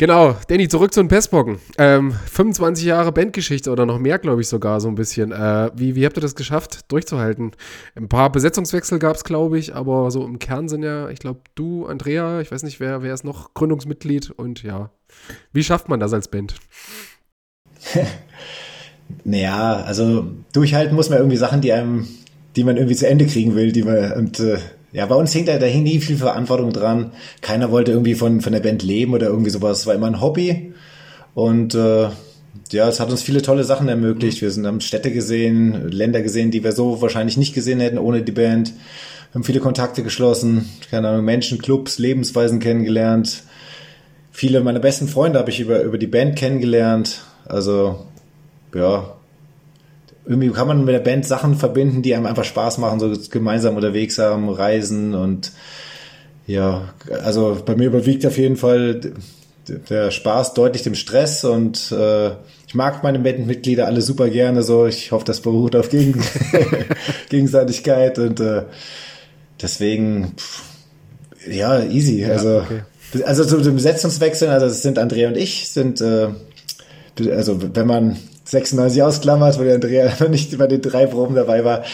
Genau, Danny, zurück zu den Pestbocken. Ähm, 25 Jahre Bandgeschichte oder noch mehr, glaube ich sogar, so ein bisschen. Äh, wie, wie habt ihr das geschafft, durchzuhalten? Ein paar Besetzungswechsel gab es, glaube ich, aber so im Kern sind ja, ich glaube, du, Andrea, ich weiß nicht, wer, wer ist noch Gründungsmitglied und ja. Wie schafft man das als Band? Naja, also durchhalten muss man irgendwie Sachen, die einem, die man irgendwie zu Ende kriegen will, die man, und äh, ja, bei uns hing da, da hing nie viel Verantwortung dran. Keiner wollte irgendwie von, von der Band leben oder irgendwie sowas. Es war immer ein Hobby. Und äh, ja, es hat uns viele tolle Sachen ermöglicht. Wir sind, haben Städte gesehen, Länder gesehen, die wir so wahrscheinlich nicht gesehen hätten ohne die Band. Wir haben viele Kontakte geschlossen, keine Ahnung, Menschen, Clubs, Lebensweisen kennengelernt. Viele meiner besten Freunde habe ich über, über die Band kennengelernt. Also ja, irgendwie kann man mit der Band Sachen verbinden, die einem einfach Spaß machen, so gemeinsam unterwegs haben, reisen und ja, also bei mir überwiegt auf jeden Fall der Spaß deutlich dem Stress und äh, ich mag meine Bandmitglieder alle super gerne so. Ich hoffe, das beruht auf Gegen Gegenseitigkeit und äh, deswegen pff, ja easy. Ja, also okay. also zu dem Besetzungswechsel, also das sind Andrea und ich sind äh, also wenn man 96 ausklammert, weil Andrea nicht bei den drei Proben dabei war,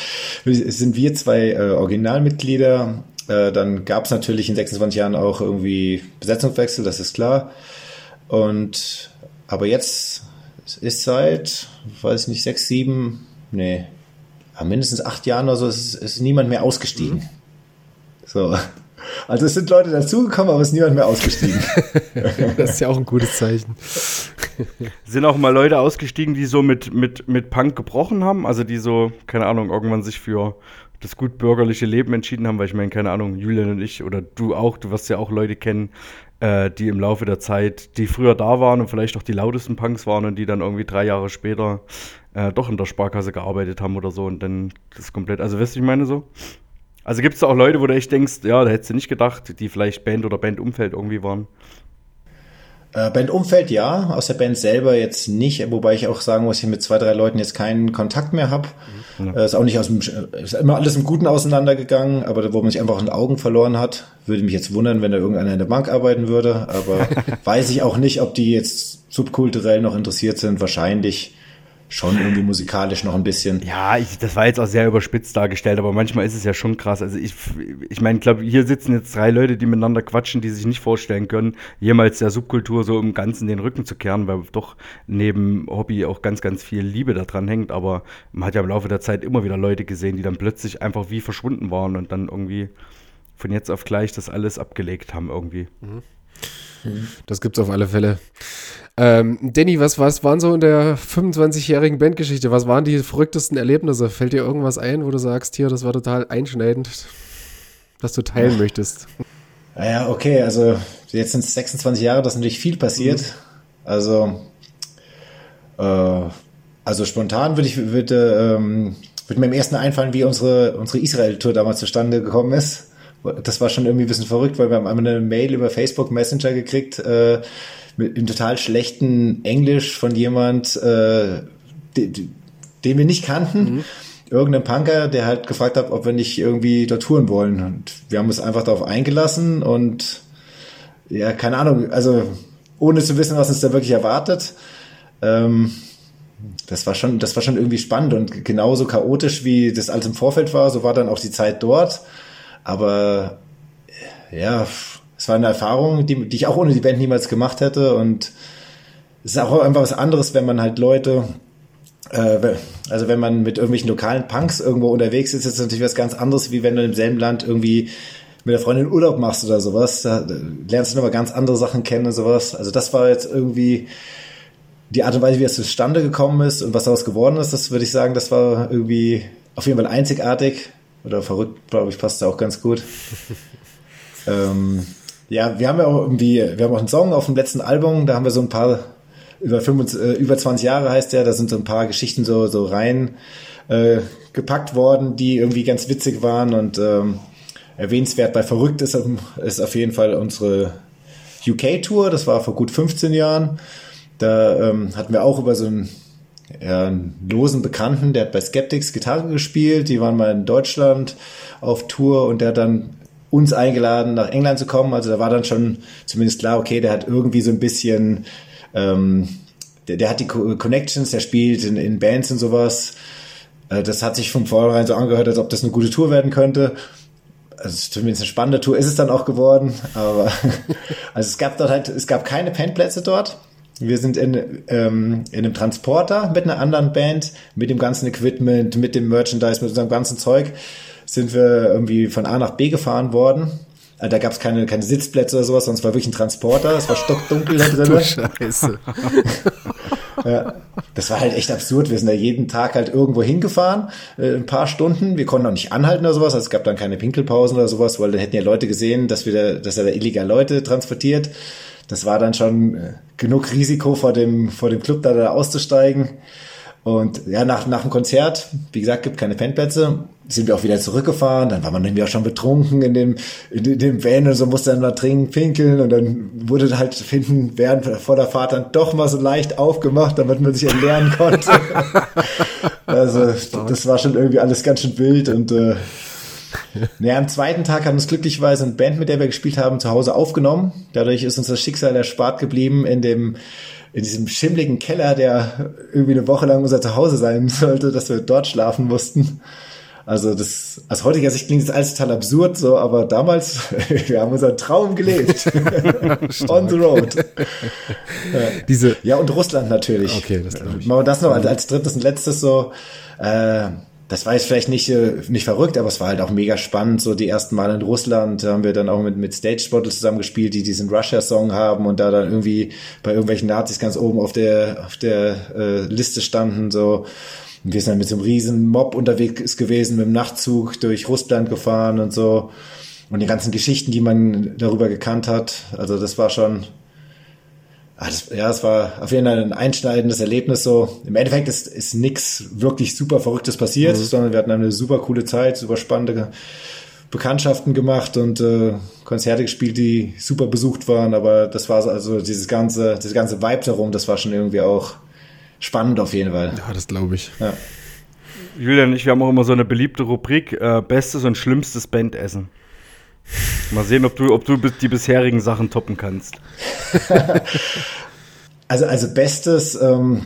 sind wir zwei äh, Originalmitglieder. Äh, dann gab es natürlich in 26 Jahren auch irgendwie Besetzungswechsel, das ist klar. Und aber jetzt es ist seit, weiß ich nicht, sechs, sieben, nee, mindestens acht Jahren oder so, ist, ist niemand mehr ausgestiegen. Mhm. So. Also es sind Leute dazugekommen, aber es ist niemand mehr ausgestiegen. das ist ja auch ein gutes Zeichen. Sind auch mal Leute ausgestiegen, die so mit, mit, mit Punk gebrochen haben? Also die so, keine Ahnung, irgendwann sich für das gut bürgerliche Leben entschieden haben, weil ich meine, keine Ahnung, Julian und ich oder du auch, du wirst ja auch Leute kennen, äh, die im Laufe der Zeit, die früher da waren und vielleicht auch die lautesten Punks waren und die dann irgendwie drei Jahre später äh, doch in der Sparkasse gearbeitet haben oder so und dann das komplett, also weißt du, ich meine so? Also gibt es da auch Leute, wo du echt denkst, ja, da hättest du nicht gedacht, die vielleicht Band oder Bandumfeld irgendwie waren? Äh, Bandumfeld ja, aus der Band selber jetzt nicht, wobei ich auch sagen muss, ich mit zwei, drei Leuten jetzt keinen Kontakt mehr habe. Mhm. Äh, ist auch nicht aus dem, ist immer alles im Guten auseinandergegangen, aber wo man sich einfach in den Augen verloren hat, würde mich jetzt wundern, wenn da irgendeiner in der Bank arbeiten würde, aber weiß ich auch nicht, ob die jetzt subkulturell noch interessiert sind, wahrscheinlich schon irgendwie musikalisch noch ein bisschen. Ja, ich, das war jetzt auch sehr überspitzt dargestellt, aber manchmal ist es ja schon krass. Also ich, ich meine, glaube, hier sitzen jetzt drei Leute, die miteinander quatschen, die sich nicht vorstellen können, jemals der Subkultur so im Ganzen den Rücken zu kehren, weil doch neben Hobby auch ganz, ganz viel Liebe daran hängt. Aber man hat ja im Laufe der Zeit immer wieder Leute gesehen, die dann plötzlich einfach wie verschwunden waren und dann irgendwie von jetzt auf gleich das alles abgelegt haben irgendwie. Mhm. Das gibt's auf alle Fälle. Ähm, Danny, was, was waren so in der 25-jährigen Bandgeschichte? Was waren die verrücktesten Erlebnisse? Fällt dir irgendwas ein, wo du sagst, hier, das war total einschneidend, was du teilen ja. möchtest? Naja, okay, also jetzt sind es 26 Jahre, da ist natürlich viel passiert. Mhm. Also, äh, also spontan würde ich würde, ähm, würde mir im ersten einfallen, wie unsere, unsere Israel-Tour damals zustande gekommen ist. Das war schon irgendwie ein bisschen verrückt, weil wir haben einmal eine Mail über Facebook Messenger gekriegt, äh, mit einem total schlechten Englisch von jemand, äh, den, den wir nicht kannten. Mhm. Irgendein Punker, der halt gefragt hat, ob wir nicht irgendwie dort touren wollen. Und wir haben uns einfach darauf eingelassen und ja, keine Ahnung, also ohne zu wissen, was uns da wirklich erwartet. Ähm, das war schon, das war schon irgendwie spannend und genauso chaotisch, wie das alles im Vorfeld war, so war dann auch die Zeit dort. Aber ja, es war eine Erfahrung, die, die ich auch ohne die Band niemals gemacht hätte. Und es ist auch einfach was anderes, wenn man halt Leute, äh, also wenn man mit irgendwelchen lokalen Punks irgendwo unterwegs ist, ist es natürlich was ganz anderes, wie wenn du im selben Land irgendwie mit der Freundin Urlaub machst oder sowas. Da lernst du nochmal ganz andere Sachen kennen und sowas. Also das war jetzt irgendwie die Art und Weise, wie es zustande gekommen ist und was daraus geworden ist, das würde ich sagen, das war irgendwie auf jeden Fall einzigartig oder verrückt, glaube ich, passt da auch ganz gut. ähm, ja, wir haben ja auch irgendwie, wir haben auch einen Song auf dem letzten Album, da haben wir so ein paar, über, 25, äh, über 20 Jahre heißt der, da sind so ein paar Geschichten so, so rein äh, gepackt worden, die irgendwie ganz witzig waren und ähm, erwähnenswert bei Verrückt ist, ist auf jeden Fall unsere UK-Tour, das war vor gut 15 Jahren. Da ähm, hatten wir auch über so ja, einen losen Bekannten, der hat bei Skeptics Gitarre gespielt, die waren mal in Deutschland auf Tour und der hat dann uns eingeladen, nach England zu kommen. Also da war dann schon zumindest klar, okay, der hat irgendwie so ein bisschen, ähm, der, der hat die Connections, der spielt in, in Bands und sowas. Äh, das hat sich von vornherein so angehört, als ob das eine gute Tour werden könnte. Also zumindest eine spannende Tour ist es dann auch geworden. Aber also es gab dort halt, es gab keine Pendplätze dort. Wir sind in, ähm, in einem Transporter mit einer anderen Band, mit dem ganzen Equipment, mit dem Merchandise, mit unserem ganzen Zeug sind wir irgendwie von A nach B gefahren worden. Äh, da gab es keine, keine Sitzplätze oder sowas, sonst war wirklich ein Transporter. Es war stockdunkel da drin. Scheiße. ja, das war halt echt absurd. Wir sind da jeden Tag halt irgendwo hingefahren, äh, ein paar Stunden. Wir konnten auch nicht anhalten oder sowas. Also es gab dann keine Pinkelpausen oder sowas, weil dann hätten ja Leute gesehen, dass wir da, dass er da illegal Leute transportiert. Das war dann schon äh, genug Risiko vor dem, vor dem Club da, da auszusteigen. Und ja, nach, nach dem Konzert, wie gesagt, gibt keine Fanplätze, sind wir auch wieder zurückgefahren. Dann war man irgendwie auch schon betrunken in dem, in dem Van und so musste dann mal trinken, pinkeln und dann wurde halt hinten während vor der Fahrt dann doch mal so leicht aufgemacht, damit man sich entleeren konnte. also das war schon irgendwie alles ganz schön wild und äh, naja, am zweiten Tag hat uns glücklicherweise eine Band, mit der wir gespielt haben, zu Hause aufgenommen. Dadurch ist uns das Schicksal erspart geblieben, in dem in diesem schimmligen Keller, der irgendwie eine Woche lang unser Zuhause sein sollte, dass wir dort schlafen mussten. Also das, aus heutiger Sicht klingt das alles total absurd so, aber damals, wir haben unseren Traum gelebt. On the road. Diese, Ja, und Russland natürlich. Okay, das glaub ich. Machen wir das noch als, als drittes und letztes so. Äh, das war jetzt vielleicht nicht, äh, nicht verrückt, aber es war halt auch mega spannend. So die ersten Mal in Russland haben wir dann auch mit, mit Stage Bottle zusammengespielt, die diesen Russia-Song haben und da dann irgendwie bei irgendwelchen Nazis ganz oben auf der, auf der äh, Liste standen. So. Und wir sind dann mit so einem riesen Mob unterwegs gewesen, mit dem Nachtzug durch Russland gefahren und so. Und die ganzen Geschichten, die man darüber gekannt hat. Also das war schon, das, ja, es war auf jeden Fall ein einschneidendes Erlebnis. So im Endeffekt ist, ist nichts wirklich super Verrücktes passiert, sondern wir hatten eine super coole Zeit, super spannende Bekanntschaften gemacht und äh, Konzerte gespielt, die super besucht waren. Aber das war so- also dieses ganze, dieses ganze Vibe darum, das war schon irgendwie auch spannend auf jeden Fall. ja, das glaube ich. Ja. Julian und ich, wir haben auch immer so eine beliebte Rubrik, äh, bestes und schlimmstes Bandessen. Mal sehen, ob du, ob du die bisherigen Sachen toppen kannst. Also, also Bestes, ähm,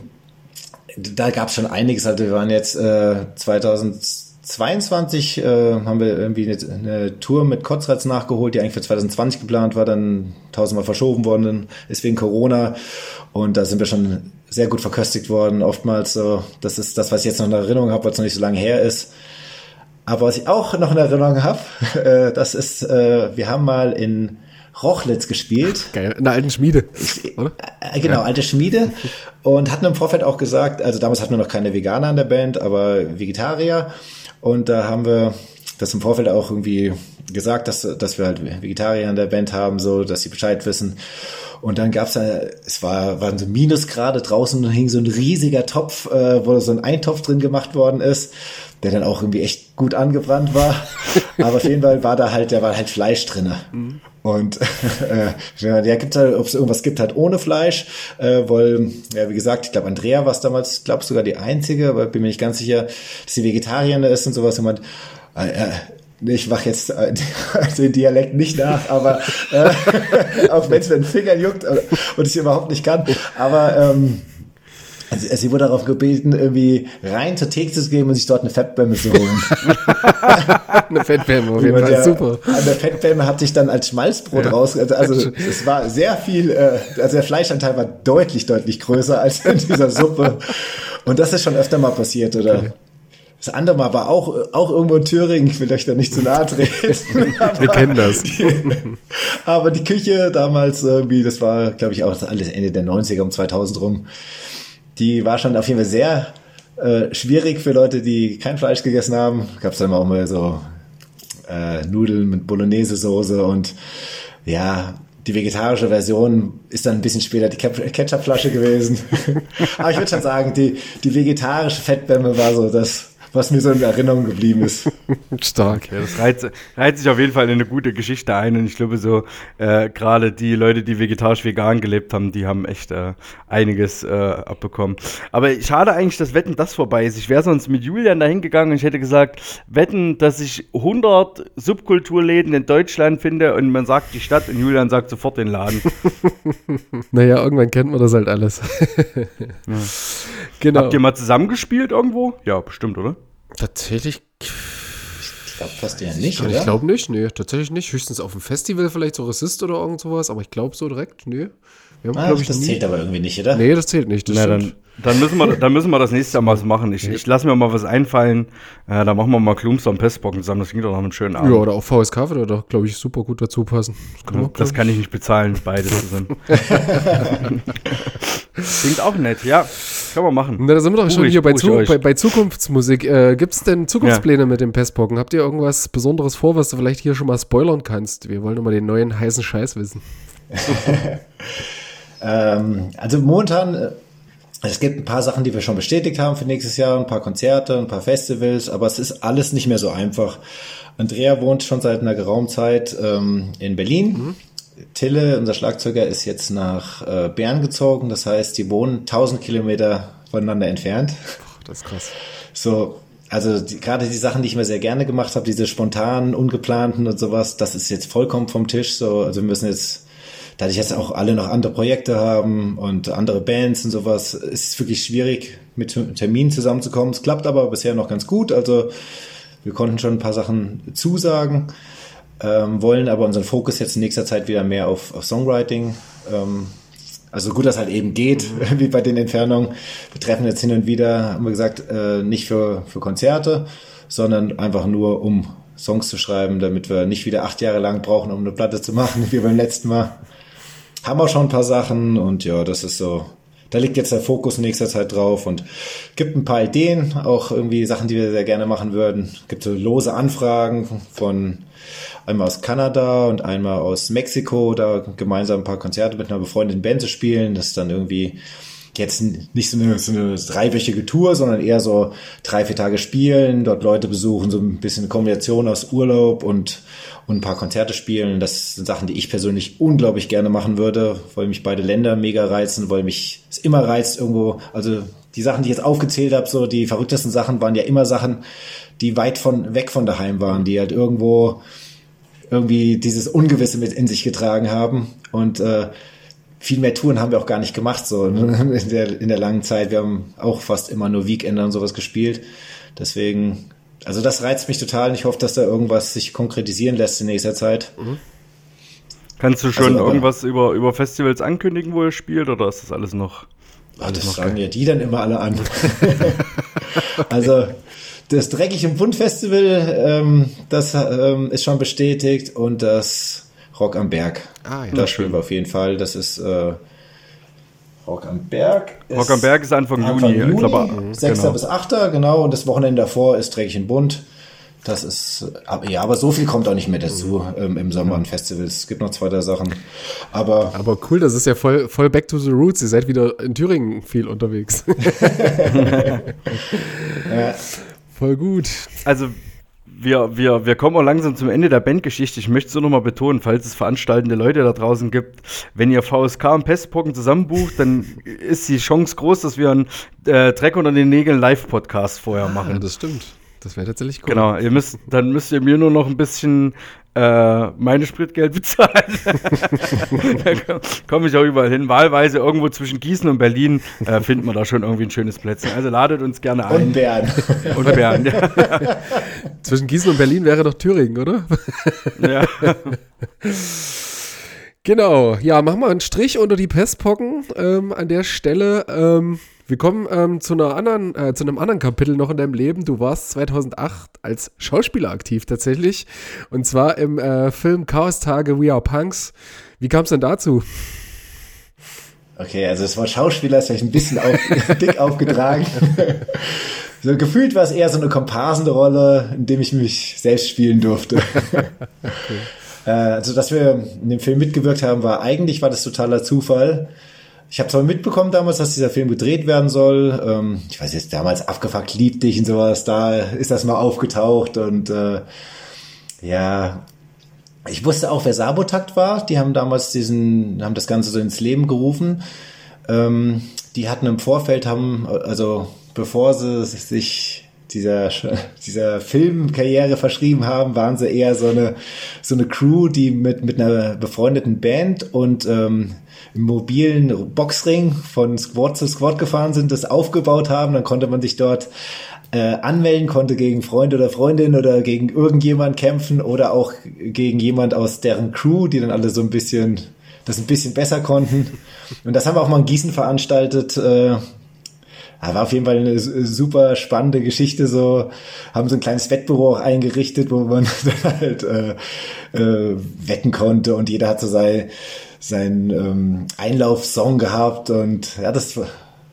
da gab es schon einiges. Also wir waren jetzt äh, 2022, äh, haben wir irgendwie eine, eine Tour mit Kotzratz nachgeholt, die eigentlich für 2020 geplant war, dann tausendmal verschoben worden, ist wegen Corona. Und da sind wir schon sehr gut verköstigt worden, oftmals so. Das ist das, was ich jetzt noch in Erinnerung habe, weil es noch nicht so lange her ist. Aber was ich auch noch in Erinnerung habe, äh, das ist, äh, wir haben mal in Rochlitz gespielt. Geil. In der alten Schmiede. Oder? Äh, Genau, alte Schmiede. Und hatten im Vorfeld auch gesagt, also damals hatten wir noch keine Veganer an der Band, aber Vegetarier. Und da haben wir das im Vorfeld auch irgendwie gesagt, dass, dass wir halt Vegetarier an der Band haben, so, dass sie Bescheid wissen. Und dann gab's da, es war, waren so Minusgrade draußen und hing so ein riesiger Topf, äh, wo so ein Eintopf drin gemacht worden ist, der dann auch irgendwie echt gut angebrannt war. Aber auf jeden Fall war da halt, da war halt Fleisch drinne. Und äh, ja, gibt's halt, ob es irgendwas gibt, halt ohne Fleisch. Äh, weil, ja, wie gesagt, ich glaube, Andrea war es damals, glaube sogar die einzige, aber bin mir nicht ganz sicher, dass sie Vegetarierin ist und sowas. Und man, äh, äh, ich mache jetzt äh, den Dialekt nicht nach, aber äh, auch wenn es mir den Finger juckt und, und ich überhaupt nicht kann. Aber ähm, also, sie wurde darauf gebeten, irgendwie rein zur Theke zu gehen und sich dort eine Fettbämme zu holen. Eine Fettwärme, auf jeden Fall. der, Super. Der Fettbämme hat sich dann als Schmalzbrot Ja. raus. Also, also es war sehr viel, äh, also der Fleischanteil war deutlich, deutlich größer als in dieser Suppe. Und das ist schon öfter mal passiert, oder? Das andere Mal war auch, auch irgendwo in Thüringen, ich will euch da nicht zu nahe treten. Wir kennen das. Aber die Küche damals irgendwie, das war, glaube ich, auch alles Ende der 90er um 2000 rum. Die war schon auf jeden Fall sehr äh, schwierig für Leute, die kein Fleisch gegessen haben. Gab es dann auch mal so äh, Nudeln mit Bolognese-Soße und ja, die vegetarische Version ist dann ein bisschen später die Ketchupflasche gewesen. Aber ich würde schon sagen, die, die vegetarische Fettbämme war so das, was mir so in Erinnerung geblieben ist. Stark. Ja, das reiht, reiht sich auf jeden Fall in eine gute Geschichte ein und ich glaube so, äh, gerade die Leute, die vegetarisch-vegan gelebt haben, die haben echt äh, einiges äh, abbekommen. Aber schade eigentlich, dass Wetten das vorbei ist. Ich wäre sonst mit Julian dahin gegangen und ich hätte gesagt, Wetten, dass ich 100 Subkulturläden in Deutschland finde und man sagt die Stadt und Julian sagt sofort den Laden. Naja, irgendwann kennt man das halt alles. Genau. Habt ihr mal zusammengespielt irgendwo? Ja, bestimmt, oder? Tatsächlich, Ich glaube fast ja nicht, ich oder? glaube nicht, nee, tatsächlich nicht. Höchstens auf dem Festival vielleicht so Resist oder irgend sowas, aber ich glaube so direkt, nee. Wir haben, Ah, glaube ich, das nie. zählt aber irgendwie nicht, oder? Nee, das zählt nicht. Das Na, dann, dann, müssen wir, dann müssen wir das nächste Mal was machen. Ich, ich lasse mir mal was einfallen. Äh, da machen wir mal Klumster und Pestbocken zusammen. Das klingt doch nach einem schönen Abend. Ja, oder auch VSK würde da, glaube ich, super gut dazu passen. Das, kann man, Das kann ich nicht bezahlen, beides zusammen. Klingt auch nett, ja. Kann man machen. Na, da sind wir doch schon Ruhig, hier bei, Zu bei, bei Zukunftsmusik. Äh, Gibt es denn Zukunftspläne mit den Pestpocken? Habt ihr irgendwas Besonderes vor, was du vielleicht hier schon mal spoilern kannst? Wir wollen immer den neuen heißen Scheiß wissen. Ähm, also momentan, äh, es gibt ein paar Sachen, die wir schon bestätigt haben für nächstes Jahr, ein paar Konzerte, ein paar Festivals, aber es ist alles nicht mehr so einfach. Andrea wohnt schon seit einer geraumen Zeit ähm, in Berlin. Tille, unser Schlagzeuger, ist jetzt nach äh, Bern gezogen. Das heißt, die wohnen 1000 Kilometer voneinander entfernt. Das ist krass. So, also die, gerade die Sachen, die ich mir sehr gerne gemacht habe, diese spontanen, ungeplanten und sowas, das ist jetzt vollkommen vom Tisch. So, also wir müssen jetzt, dadurch jetzt auch alle noch andere Projekte haben und andere Bands und sowas, ist es wirklich schwierig, mit Terminen zusammenzukommen. Es klappt aber bisher noch ganz gut. Also Wir konnten schon ein paar Sachen zusagen, ähm, wollen aber unseren Fokus jetzt in nächster Zeit wieder mehr auf, auf Songwriting. Ähm, also gut, dass halt eben geht, wie bei den Entfernungen. Wir treffen jetzt hin und wieder, haben wir gesagt, äh, nicht für, für Konzerte, sondern einfach nur, um Songs zu schreiben, damit wir nicht wieder acht Jahre lang brauchen, um eine Platte zu machen, wie beim letzten Mal. Haben auch schon ein paar Sachen und ja, das ist so. Da liegt jetzt der Fokus in nächster Zeit drauf und gibt ein paar Ideen, auch irgendwie Sachen, die wir sehr gerne machen würden. Gibt so lose Anfragen von einmal aus Kanada und einmal aus Mexiko, da gemeinsam ein paar Konzerte mit einer befreundeten Band zu spielen. Das ist dann irgendwie jetzt nicht so eine, so eine dreiwöchige Tour, sondern eher so drei, vier Tage spielen, dort Leute besuchen, so ein bisschen Kombination aus Urlaub und, und ein paar Konzerte spielen. Das sind Sachen, die ich persönlich unglaublich gerne machen würde, weil mich beide Länder mega reizen, weil mich es immer reizt irgendwo, also die Sachen, die ich jetzt aufgezählt habe, so die verrücktesten Sachen waren ja immer Sachen, die weit von weg von daheim waren, die halt irgendwo irgendwie dieses Ungewisse mit in sich getragen haben und äh, viel mehr Touren haben wir auch gar nicht gemacht, so in der, in der langen Zeit. Wir haben auch fast immer nur Weekender und sowas gespielt. Deswegen, also das reizt mich total. Ich hoffe, dass da irgendwas sich konkretisieren lässt in nächster Zeit. Mhm. Kannst du schon also, irgendwas über, über Festivals ankündigen, wo ihr spielt, oder ist das alles noch? Ach, das sagen ja die dann immer alle an. also das Dreckig im Bund Festival, ähm, das ähm, ist schon bestätigt und das Rock am Berg. Ah, ja. Das spielen wir auf jeden Fall. Das ist äh, Rock am Berg. Rock am Berg ist Anfang, Anfang Juni. Juni glaube, 6. Genau. bis 8. genau. Und das Wochenende davor ist Dreckig im Bund. Das ist, ja, aber so viel kommt auch nicht mehr dazu ähm, im Sommer an Festivals. Es gibt noch zwei, drei Sachen. Aber, aber cool, das ist ja voll, voll back to the roots. Ihr seid wieder in Thüringen viel unterwegs. ja. Voll gut. Also wir, wir, wir kommen auch langsam zum Ende der Bandgeschichte. Ich möchte es nur noch mal betonen, falls es veranstaltende Leute da draußen gibt, wenn ihr VSK und Pestpocken zusammenbucht, dann ist die Chance groß, dass wir einen äh, Dreck unter den Nägeln Live-Podcast vorher ah, machen. Ja, das stimmt. Das wäre tatsächlich cool. Genau, ihr müsst, dann müsst ihr mir nur noch ein bisschen äh, meine Spritgeld bezahlen. da komme ich auch überall hin. Wahlweise irgendwo zwischen Gießen und Berlin äh, finden wir da schon irgendwie ein schönes Plätzchen. Also ladet uns gerne ein. Und Bern. Und Bern, ja. Zwischen Gießen und Berlin wäre doch Thüringen, oder? ja. Genau, ja, machen wir einen Strich unter die Pestpocken ähm, an der Stelle. Ähm, wir kommen ähm, zu, einer anderen, äh, zu einem anderen Kapitel noch in deinem Leben. Du warst 2008 als Schauspieler aktiv tatsächlich. Und zwar im äh, Film Chaos Tage We Are Punks. Wie kam es denn dazu? Okay, also es war Schauspieler, ist vielleicht ein bisschen auf, dick aufgetragen. so gefühlt war es eher so eine komparsende Rolle, in dem ich mich selbst spielen durfte. okay. äh, also, dass wir in dem Film mitgewirkt haben, war eigentlich war das totaler Zufall. Ich habe zwar mitbekommen damals, dass dieser Film gedreht werden soll. Ähm, ich weiß jetzt, damals abgefuckt liebt dich und sowas, da ist das mal aufgetaucht und äh, ja, ich wusste auch, wer Sabotakt war. Die haben damals diesen, haben das Ganze so ins Leben gerufen. Ähm, die hatten im Vorfeld, haben, also bevor sie sich dieser, dieser Filmkarriere verschrieben haben, waren sie eher so eine, so eine Crew, die mit, mit einer befreundeten Band und ähm, im mobilen Boxring von Squad zu Squad gefahren sind, das aufgebaut haben. Dann konnte man sich dort äh, anmelden, konnte gegen Freund oder Freundin oder gegen irgendjemand kämpfen oder auch gegen jemand aus deren Crew, die dann alle so ein bisschen das ein bisschen besser konnten. Und das haben wir auch mal in Gießen veranstaltet. Äh, war auf jeden Fall eine super spannende Geschichte. So haben so ein kleines Wettbüro auch eingerichtet, wo man dann halt äh, äh, wetten konnte und jeder hat so sein, sein ähm, Einlaufsong gehabt und ja, das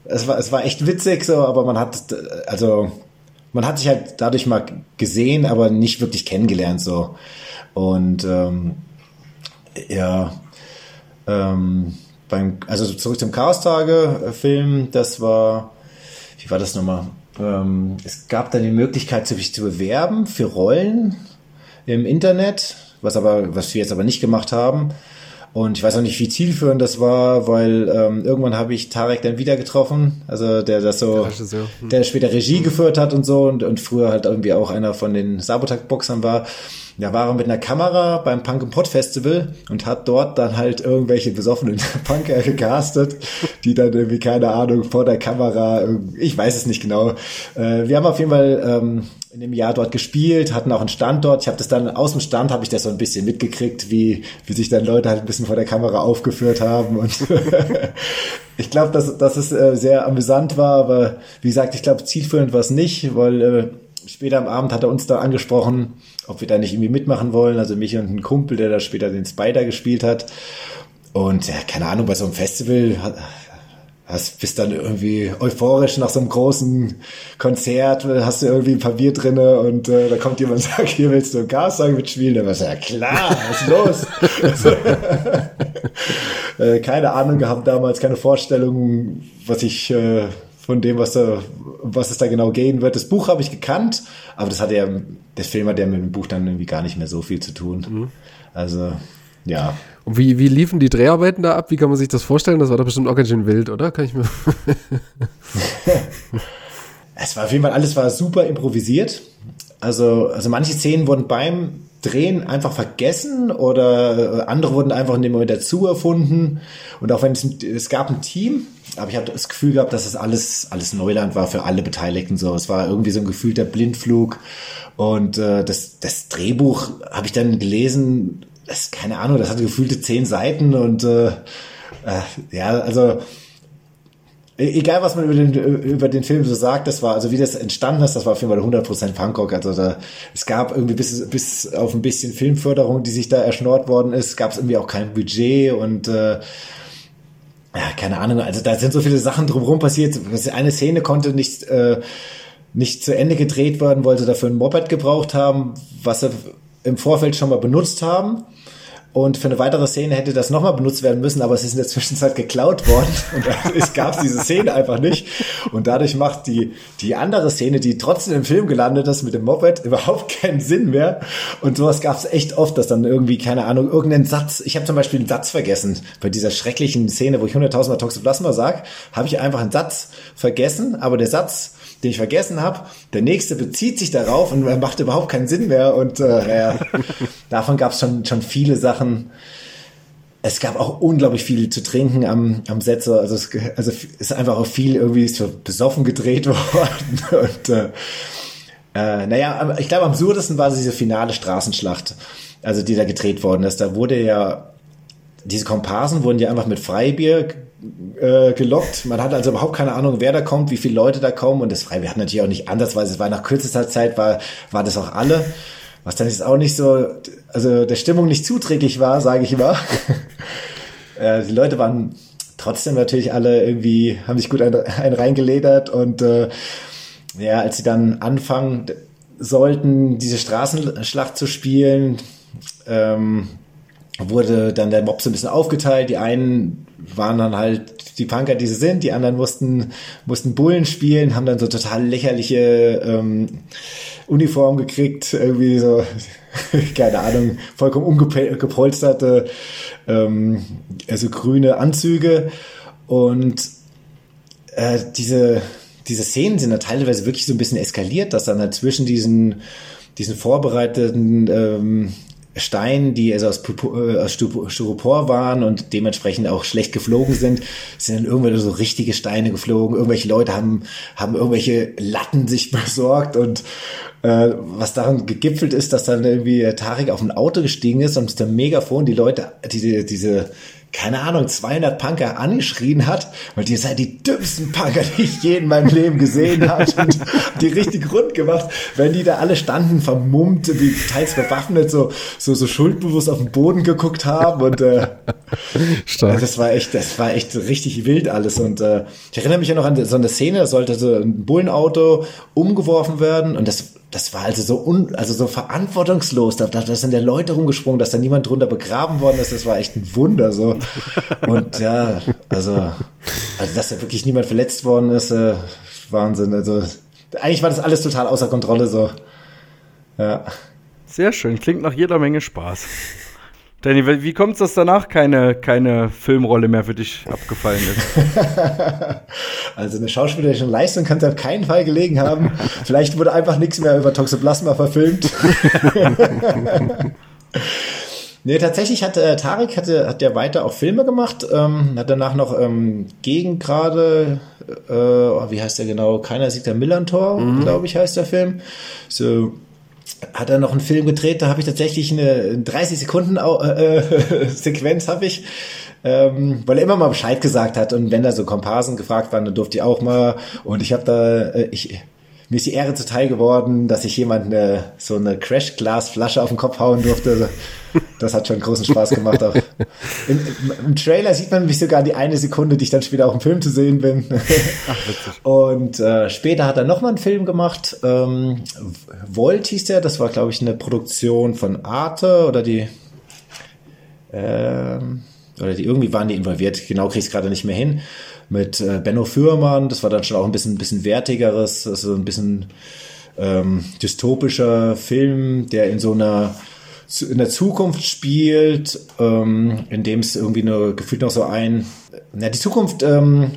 es war, es war echt witzig so, aber man hat, also man hat sich halt dadurch mal gesehen, aber nicht wirklich kennengelernt so. Und ähm, ja, ähm, beim, also zurück zum Chaos-Tage-Film, das war, wie war das nochmal? Ähm, es gab dann die Möglichkeit, sich zu bewerben für Rollen im Internet, was aber, was wir jetzt aber nicht gemacht haben. Und ich weiß auch nicht, wie zielführend das war, weil ähm, irgendwann habe ich Tarek dann wieder getroffen, also der das so, der, hm. der später Regie geführt hat und so und, und früher halt irgendwie auch einer von den Sabotag-Boxern war. Da war er mit einer Kamera beim Punk and Pot Festival und hat dort dann halt irgendwelche besoffenen Punker gecastet, die dann irgendwie, keine Ahnung, vor der Kamera, ich weiß es nicht genau. Äh, wir haben auf jeden Fall ähm, in dem Jahr dort gespielt, hatten auch einen Stand dort. Ich habe das dann aus dem Stand habe ich das so ein bisschen mitgekriegt, wie wie sich dann Leute halt ein bisschen vor der Kamera aufgeführt haben und ich glaube, dass dass es äh, sehr amüsant war, aber wie gesagt, ich glaube zielführend war es nicht, weil äh, später am Abend hat er uns da angesprochen, ob wir da nicht irgendwie mitmachen wollen, also mich und ein Kumpel, der da später den Spider gespielt hat. Und ja, keine Ahnung, bei so einem Festival hast, bist dann irgendwie euphorisch nach so einem großen Konzert, hast du irgendwie ein paar Bier drinne und äh, da kommt jemand und sagt, hier willst du ein Gassong mitspielen? Dann warst du, ja klar, was ist los? also, äh, keine Ahnung gehabt damals, keine Vorstellung, was ich äh, von dem, was da, was es da genau gehen wird. Das Buch habe ich gekannt, aber das hat ja, der Film hat ja mit dem Buch dann irgendwie gar nicht mehr so viel zu tun. Mhm. Also, ja. Und wie, wie liefen die Dreharbeiten da ab? Wie kann man sich das vorstellen? Das war doch bestimmt auch ganz schön wild, oder? Kann ich mir. es war auf jeden Fall, alles war super improvisiert. Also, also manche Szenen wurden beim Drehen einfach vergessen oder andere wurden einfach in dem Moment dazu erfunden. Und auch wenn es, es gab ein Team, aber ich habe das Gefühl gehabt, dass es alles, alles Neuland war für alle Beteiligten. So, es war irgendwie so ein gefühlter Blindflug. Und äh, das, das Drehbuch habe ich dann gelesen, das, keine Ahnung, das hatte gefühlte zehn Seiten und äh, äh, ja, also egal was man über den, über den Film so sagt, das war, also wie das entstanden ist, das war auf jeden Fall 100% Punkrock. Also da, es gab irgendwie bis, bis auf ein bisschen Filmförderung, die sich da erschnort worden ist, gab es irgendwie auch kein Budget und äh, ja, keine Ahnung, also da sind so viele Sachen drumherum passiert. Eine Szene konnte nicht, äh, nicht zu Ende gedreht werden, wollte dafür ein Moped gebraucht haben, was sie im Vorfeld schon mal benutzt haben. Und für eine weitere Szene hätte das nochmal benutzt werden müssen, aber es ist in der Zwischenzeit geklaut worden und es gab diese Szene einfach nicht. Und dadurch macht die, die andere Szene, die trotzdem im Film gelandet ist mit dem Moped, überhaupt keinen Sinn mehr. Und sowas gab es echt oft, dass dann irgendwie, keine Ahnung, irgendein Satz, ich habe zum Beispiel einen Satz vergessen bei dieser schrecklichen Szene, wo ich 100.000 Mal Toxoplasma sag, habe ich einfach einen Satz vergessen, aber der Satz den ich vergessen habe. Der nächste bezieht sich darauf und macht überhaupt keinen Sinn mehr. Und äh, ja, davon gab es schon, schon viele Sachen. Es gab auch unglaublich viel zu trinken am, am Set. Also es also ist einfach auch viel irgendwie so besoffen gedreht worden. Und äh, äh, naja, ich glaube, am absurdesten war diese finale Straßenschlacht, also die da gedreht worden ist. Da wurde ja, diese Komparsen wurden ja einfach mit Freibier äh, gelockt. Man hat also überhaupt keine Ahnung, wer da kommt, wie viele Leute da kommen. Und das wir hatten natürlich auch nicht andersweise, es war nach kürzester Zeit, war, war das auch alle. Was dann jetzt auch nicht so, also der Stimmung nicht zuträglich war, sage ich immer. äh, die Leute waren trotzdem natürlich alle irgendwie, haben sich gut ein, ein reingeledert und äh, ja, als sie dann anfangen sollten, diese Straßenschlacht zu spielen, ähm, wurde dann der Mob so ein bisschen aufgeteilt. Die einen waren dann halt die Punker, die sie sind, die anderen mussten, mussten Bullen spielen, haben dann so total lächerliche ähm, Uniform gekriegt, irgendwie so, keine Ahnung, vollkommen ungepolsterte, ähm, also grüne Anzüge. Und äh, diese, diese Szenen sind dann teilweise wirklich so ein bisschen eskaliert, dass dann halt zwischen diesen, diesen vorbereiteten ähm, Steinen, die also aus, äh, aus Styropor waren und dementsprechend auch schlecht geflogen sind, sind dann irgendwann so richtige Steine geflogen. Irgendwelche Leute haben, haben irgendwelche Latten sich besorgt und äh, was daran gegipfelt ist, dass dann irgendwie Tarek auf ein Auto gestiegen ist und mit dem Megafon die Leute, diese, diese keine Ahnung, 200 Punker angeschrien hat, weil ihr seid die dümmsten Punker, die ich je in meinem Leben gesehen habe und die richtig rund gemacht, wenn die da alle standen, vermummt, wie teils bewaffnet, so, so, so schuldbewusst auf den Boden geguckt haben. Und äh, Stark. das war echt, das war echt richtig wild alles. Und äh, ich erinnere mich ja noch an so eine Szene, da sollte so ein Bullenauto umgeworfen werden. Und das das war also so un, also so verantwortungslos. Da, da, da sind ja Leute rumgesprungen, dass da niemand drunter begraben worden ist. Das war echt ein Wunder so. Und ja, also, also dass da wirklich niemand verletzt worden ist, äh, Wahnsinn. Also eigentlich war das alles total außer Kontrolle so. Ja. Sehr schön, klingt nach jeder Menge Spaß. Danny, wie kommt es, dass danach keine, keine Filmrolle mehr für dich abgefallen ist? also eine schauspielerische Leistung kann es auf keinen Fall gelegen haben. Vielleicht wurde einfach nichts mehr über Toxoplasma verfilmt. nee, tatsächlich hat äh, Tarek hatte, hat der weiter auch Filme gemacht, ähm, hat danach noch ähm, gegen gerade, äh, oh, wie heißt der genau? Keiner sieht der Millantor, mhm. glaube ich, heißt der Film. So hat er noch einen Film gedreht, da habe ich tatsächlich eine 30 Sekunden äh, äh, Sequenz habe ich, ähm, weil er immer mal Bescheid gesagt hat und wenn da so Komparsen gefragt waren, dann durfte ich auch mal und ich habe da äh, ich mir ist die Ehre zuteil geworden, dass ich jemand eine, so eine Crash-Glas-Flasche auf den Kopf hauen durfte. Das hat schon großen Spaß gemacht. Auch. Im, Im, Trailer sieht man mich sogar die eine Sekunde, die ich dann später auch im Film zu sehen bin. Ach, Und äh, später hat er nochmal einen Film gemacht. Ähm, Volt hieß der. Das war, glaube ich, eine Produktion von Arte oder die. Ähm, oder die irgendwie waren die involviert. Genau kriege ich es gerade nicht mehr hin mit äh, Benno Fürmann. Das war dann schon auch ein bisschen, bisschen wertigeres, also ein bisschen ähm, dystopischer Film, der in so einer in der Zukunft spielt, ähm, in dem es irgendwie nur gefühlt noch so ein, na die Zukunft, ähm,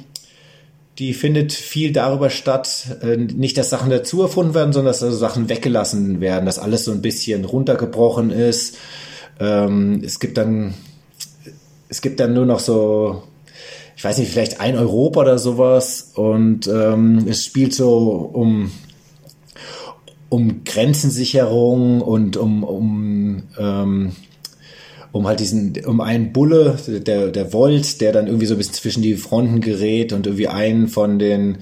die findet viel darüber statt, äh, nicht, dass Sachen dazu erfunden werden, sondern dass also Sachen weggelassen werden, dass alles so ein bisschen runtergebrochen ist. Ähm, es gibt dann, es gibt dann nur noch so ich weiß nicht, vielleicht ein Europa oder sowas. Und ähm, es spielt so um, um Grenzensicherung und um, um, ähm, um halt diesen, um einen Bulle, der, der Volt, der dann irgendwie so ein bisschen zwischen die Fronten gerät und irgendwie einen von den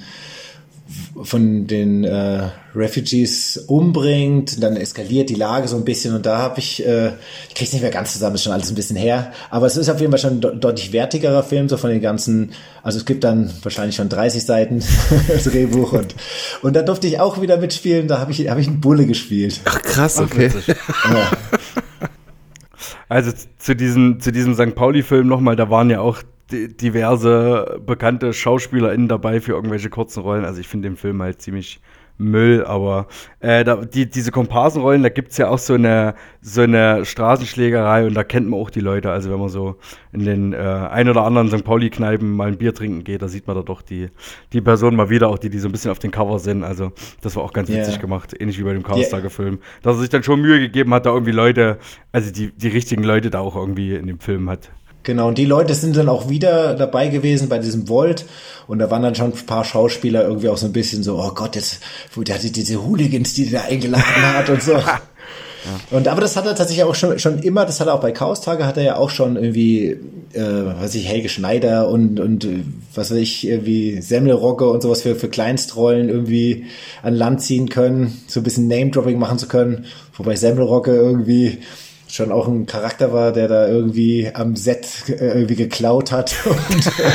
von den äh, Refugees umbringt, dann eskaliert die Lage so ein bisschen und da habe ich, äh, ich krieg's nicht mehr ganz zusammen, ist schon alles ein bisschen her, aber es ist auf jeden Fall schon ein deutlich wertigerer Film, so von den ganzen, also es gibt dann wahrscheinlich schon 30 Seiten Drehbuch und und da durfte ich auch wieder mitspielen, da habe ich habe ich einen Bulle gespielt. Ach krass, okay. Ach, ja. Also zu diesem zu diesem St. Pauli Film nochmal, da waren ja auch diverse bekannte SchauspielerInnen dabei für irgendwelche kurzen Rollen. Also ich finde den Film halt ziemlich Müll, aber äh, da, die, diese Komparsenrollen, da gibt es ja auch so eine, so eine Straßenschlägerei und da kennt man auch die Leute. Also wenn man so in den äh, ein oder anderen St. Pauli-Kneipen mal ein Bier trinken geht, da sieht man da doch die, die Personen mal wieder, auch die, die so ein bisschen auf den Cover sind. Also das war auch ganz witzig yeah. gemacht, ähnlich wie bei dem Chaos-Tage-Film. Dass er sich dann schon Mühe gegeben hat, da irgendwie Leute, also die, die richtigen Leute da auch irgendwie in dem Film hat Genau, und die Leute sind dann auch wieder dabei gewesen bei diesem Volt und da waren dann schon ein paar Schauspieler irgendwie auch so ein bisschen so, oh Gott, jetzt, der hatte diese Hooligans, die der eingeladen hat und so. Ja. Und aber das hat er tatsächlich auch schon, schon immer, das hat er auch bei Chaos Tage, hat er ja auch schon irgendwie, äh, was weiß ich, Helge Schneider und, und was weiß ich, irgendwie Semmelrocke und sowas für, für Kleinstrollen irgendwie an Land ziehen können, so ein bisschen Name-Dropping machen zu können. Wobei Semmelrocke irgendwie schon auch ein Charakter war, der da irgendwie am Set äh, irgendwie geklaut hat und äh,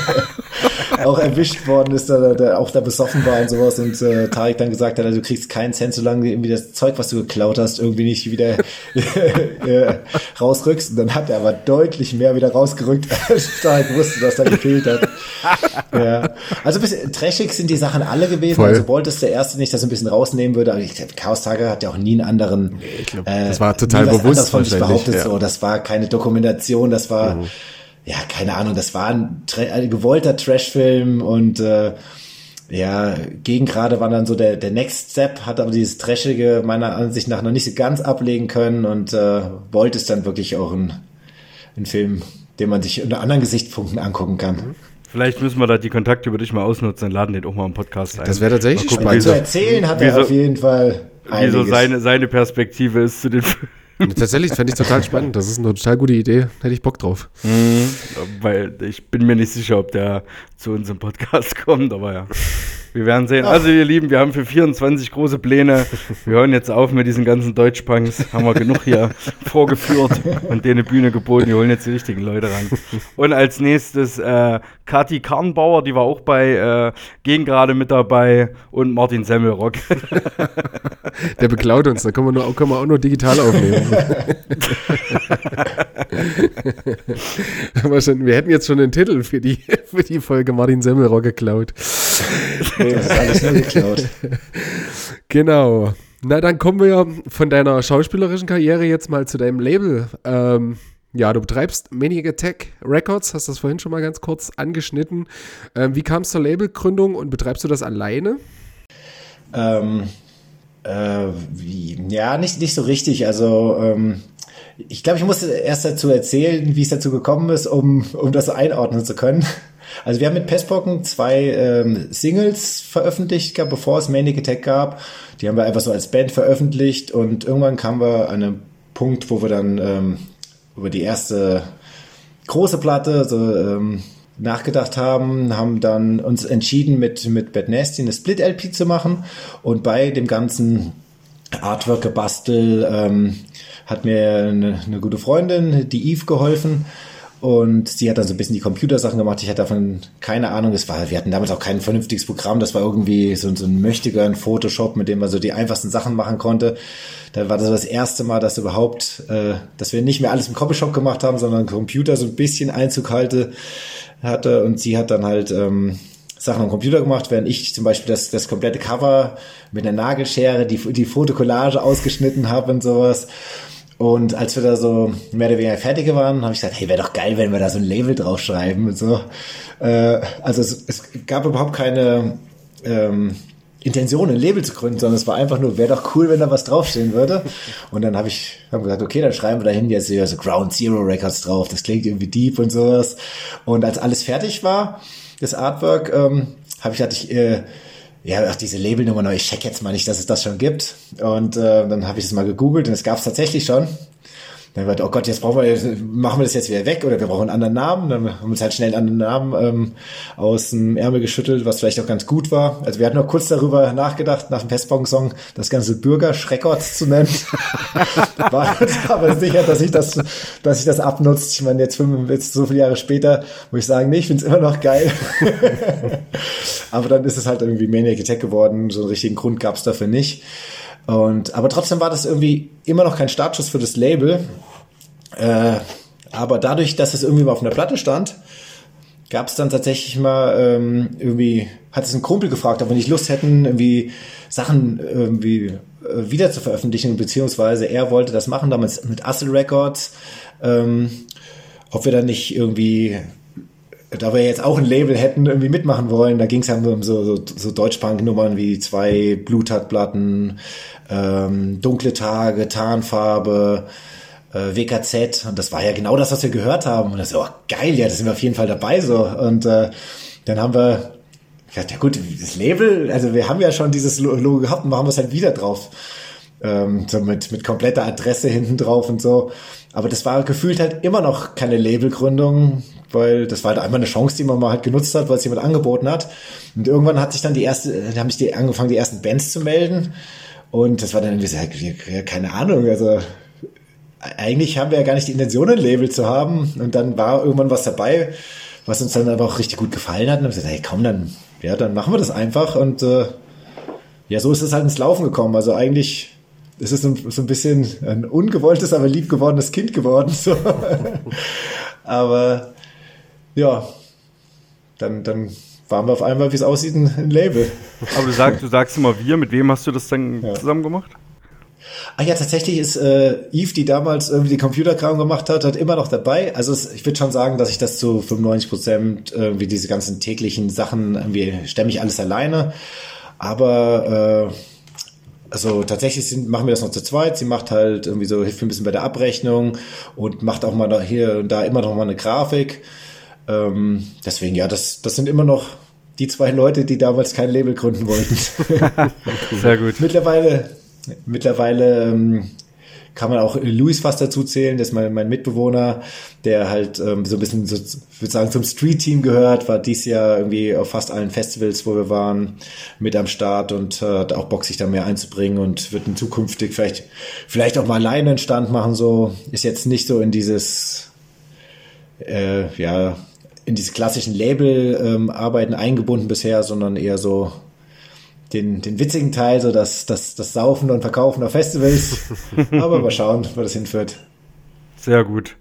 auch erwischt worden ist, da, der auch da besoffen war und sowas und äh, Tarek dann gesagt hat, also du kriegst keinen Cent, solange irgendwie das Zeug, was du geklaut hast, irgendwie nicht wieder äh, rausrückst. Und dann hat er aber deutlich mehr wieder rausgerückt, als Tarek wusste, dass da gefehlt hat. ja. Also ein bisschen trashig sind die Sachen alle gewesen. Voll. Also Bolt ist der Erste, nicht das ein bisschen rausnehmen würde, aber ich glaube, Chaos Tage hat ja auch nie einen anderen. Nee, glaub, äh, das war total bewusst behauptet ja. so, das war keine Dokumentation, das war, mhm. Ja, keine Ahnung, das war ein, ein gewollter Trashfilm und äh, ja, gegen gerade war dann so der, der Next Step, hat aber dieses Trashige meiner Ansicht nach noch nicht so ganz ablegen können und äh, wollte es dann wirklich auch ein, ein Film, den man sich unter anderen Gesichtspunkten angucken kann. Mhm. Vielleicht müssen wir da die Kontakte über dich mal ausnutzen und laden den auch mal im Podcast ein. Das wäre tatsächlich gucken, spannend. Zu erzählen hat er so, auf jeden Fall. Einiges. Wie so seine, seine Perspektive ist zu den Filmen. Tatsächlich fände ich total spannend. Das ist eine total gute Idee. Hätte ich Bock drauf. Mhm, weil ich bin mir nicht sicher, ob der zu uns im Podcast kommt, aber ja. Wir werden sehen. Also, ihr Lieben, wir haben für 24 große Pläne. Wir hören jetzt auf mit diesen ganzen Deutschpunks. Haben wir genug hier vorgeführt und denen eine Bühne geboten. Wir holen jetzt die richtigen Leute ran. Und als nächstes äh, Kathi Karnbauer, die war auch bei äh, Gegen gerade mit dabei und Martin Semmelrock. Der beklaut uns, da können wir, nur, können wir auch nur digital aufnehmen. wir hätten jetzt schon den Titel für die, für die Folge Martin Semmelrock geklaut. Das ist alles nur geklaut. Genau. Na, dann kommen wir von deiner schauspielerischen Karriere jetzt mal zu deinem Label. Ähm, ja, du betreibst Maniac Attack Records, hast das vorhin schon mal ganz kurz angeschnitten. Ähm, wie kam es zur Labelgründung und betreibst du das alleine? Ähm, äh, wie, ja, nicht, nicht so richtig. Also, ähm, ich glaube, ich musste erst dazu erzählen, wie es dazu gekommen ist, um, um das einordnen zu können. Also wir haben mit Pestpocken zwei ähm, Singles veröffentlicht, bevor es Manic Attack gab. Die haben wir einfach so als Band veröffentlicht und irgendwann kamen wir an einem Punkt, wo wir dann ähm, über die erste große Platte so, ähm, nachgedacht haben, haben dann uns entschieden, mit, mit Bad Nasty eine Split-LP zu machen und bei dem ganzen Artwork-Gebastel ähm, hat mir eine, eine gute Freundin, die Eve, geholfen und sie hat dann so ein bisschen die Computersachen gemacht. Ich hatte davon keine Ahnung. Es war, wir hatten damals auch kein vernünftiges Programm. Das war irgendwie so, so ein möchtegern Photoshop, mit dem man so die einfachsten Sachen machen konnte. Da war das das erste Mal, dass überhaupt, äh, dass wir nicht mehr alles im Copyshop gemacht haben, sondern Computer so ein bisschen Einzug halte, hatte. Und sie hat dann halt ähm, Sachen am Computer gemacht, während ich zum Beispiel das, das komplette Cover mit einer Nagelschere, die, die Fotokollage ausgeschnitten habe und sowas. Und als wir da so mehr oder weniger fertig waren, habe ich gesagt, hey, wäre doch geil, wenn wir da so ein Label draufschreiben und so. Äh, also es, es gab überhaupt keine ähm, Intention, ein Label zu gründen, sondern es war einfach nur, wäre doch cool, wenn da was draufstehen würde. Und dann habe ich hab gesagt, okay, dann schreiben wir da hin jetzt hier so Ground Zero Records drauf. Das klingt irgendwie deep und sowas. Und als alles fertig war, das Artwork, ähm, habe ich gesagt, ich äh, ja, ach, diese Labelnummer, ich check jetzt mal nicht, dass es das schon gibt. Und äh, dann habe ich es mal gegoogelt und es gab es tatsächlich schon. Dann wird, oh Gott, jetzt brauchen wir, machen wir das jetzt wieder weg oder wir brauchen einen anderen Namen. Dann haben wir uns halt schnell einen anderen Namen ähm, aus dem Ärmel geschüttelt, was vielleicht auch ganz gut war. Also wir hatten noch kurz darüber nachgedacht, nach dem Pestbong-Song das ganze Bürger-Schreckotz zu nennen. war jetzt aber sicher, dass ich das, dass ich das abnutzt. Ich meine, jetzt, fünf, jetzt so viele Jahre später, muss ich sagen, nee, ich finde es immer noch geil. aber dann ist es halt irgendwie Maniac Attack geworden. So einen richtigen Grund gab es dafür nicht. Und, aber trotzdem war das irgendwie immer noch kein Startschuss für das Label. Äh, aber dadurch, dass es irgendwie mal auf einer Platte stand, gab es dann tatsächlich mal ähm, irgendwie, hat es ein Kumpel gefragt, ob wir nicht Lust hätten, irgendwie Sachen irgendwie äh, wieder zu veröffentlichen, beziehungsweise er wollte das machen, damals mit Assel Records, ähm, ob wir dann nicht irgendwie da wir jetzt auch ein Label hätten irgendwie mitmachen wollen, da ging es ja um so, so, so Deutschpunk-Nummern wie zwei Bluthartplatten, ähm, Dunkle Tage, Tarnfarbe, äh, WKZ und das war ja genau das, was wir gehört haben und das ist oh, geil, ja, das sind wir auf jeden Fall dabei so und äh, dann haben wir gesagt, ja gut, das Label, also wir haben ja schon dieses Logo gehabt und machen wir es halt wieder drauf. Ähm, so mit, mit kompletter Adresse hinten drauf und so. Aber das war gefühlt halt immer noch keine Labelgründung, weil das war halt einmal eine Chance, die man mal halt genutzt hat, weil es jemand angeboten hat. Und irgendwann hat sich dann die erste, da haben sich die angefangen, die ersten Bands zu melden. Und das war dann irgendwie so, keine Ahnung, also eigentlich haben wir ja gar nicht die Intention, ein Label zu haben. Und dann war irgendwann was dabei, was uns dann aber auch richtig gut gefallen hat. Und dann haben wir gesagt, hey, komm, dann, ja, dann machen wir das einfach. Und äh, ja, so ist es halt ins Laufen gekommen. Also eigentlich ist es so, so ein bisschen ein ungewolltes, aber lieb gewordenes Kind geworden. So. aber ja, dann, dann waren wir auf einmal, wie es aussieht, ein, ein, Label. Aber du sagst, du sagst immer wir, mit wem hast du das dann ja. zusammen gemacht? Ah ja, tatsächlich ist äh, Eve, die damals irgendwie die Computerkram gemacht hat, hat immer noch dabei. Also es, ich würde schon sagen, dass ich das zu 95 Prozent irgendwie diese ganzen täglichen Sachen irgendwie stemme ich alles alleine. Aber äh, also tatsächlich sind, machen wir das noch zu zweit. Sie macht halt irgendwie so, hilft mir ein bisschen bei der Abrechnung und macht auch mal da hier und da immer noch mal eine Grafik. Ähm, deswegen, ja, das, das sind immer noch die zwei Leute, die damals kein Label gründen wollten. Sehr gut. mittlerweile, mittlerweile ähm, kann man auch Luis fast dazu zählen, das ist mein, mein Mitbewohner, der halt ähm, so ein bisschen, so, würde sagen, zum Street-Team gehört, war dies Jahr irgendwie auf fast allen Festivals, wo wir waren, mit am Start und äh, hat auch Bock, sich da mehr einzubringen und wird in zukünftig vielleicht, vielleicht auch mal alleine einen Stand machen, so, ist jetzt nicht so in dieses, äh, ja, in diese klassischen Label-Arbeiten ähm, eingebunden bisher, sondern eher so den, den witzigen Teil, so das, das, das Saufen und Verkaufen auf Festivals. Aber mal schauen, wo das hinführt. Sehr gut.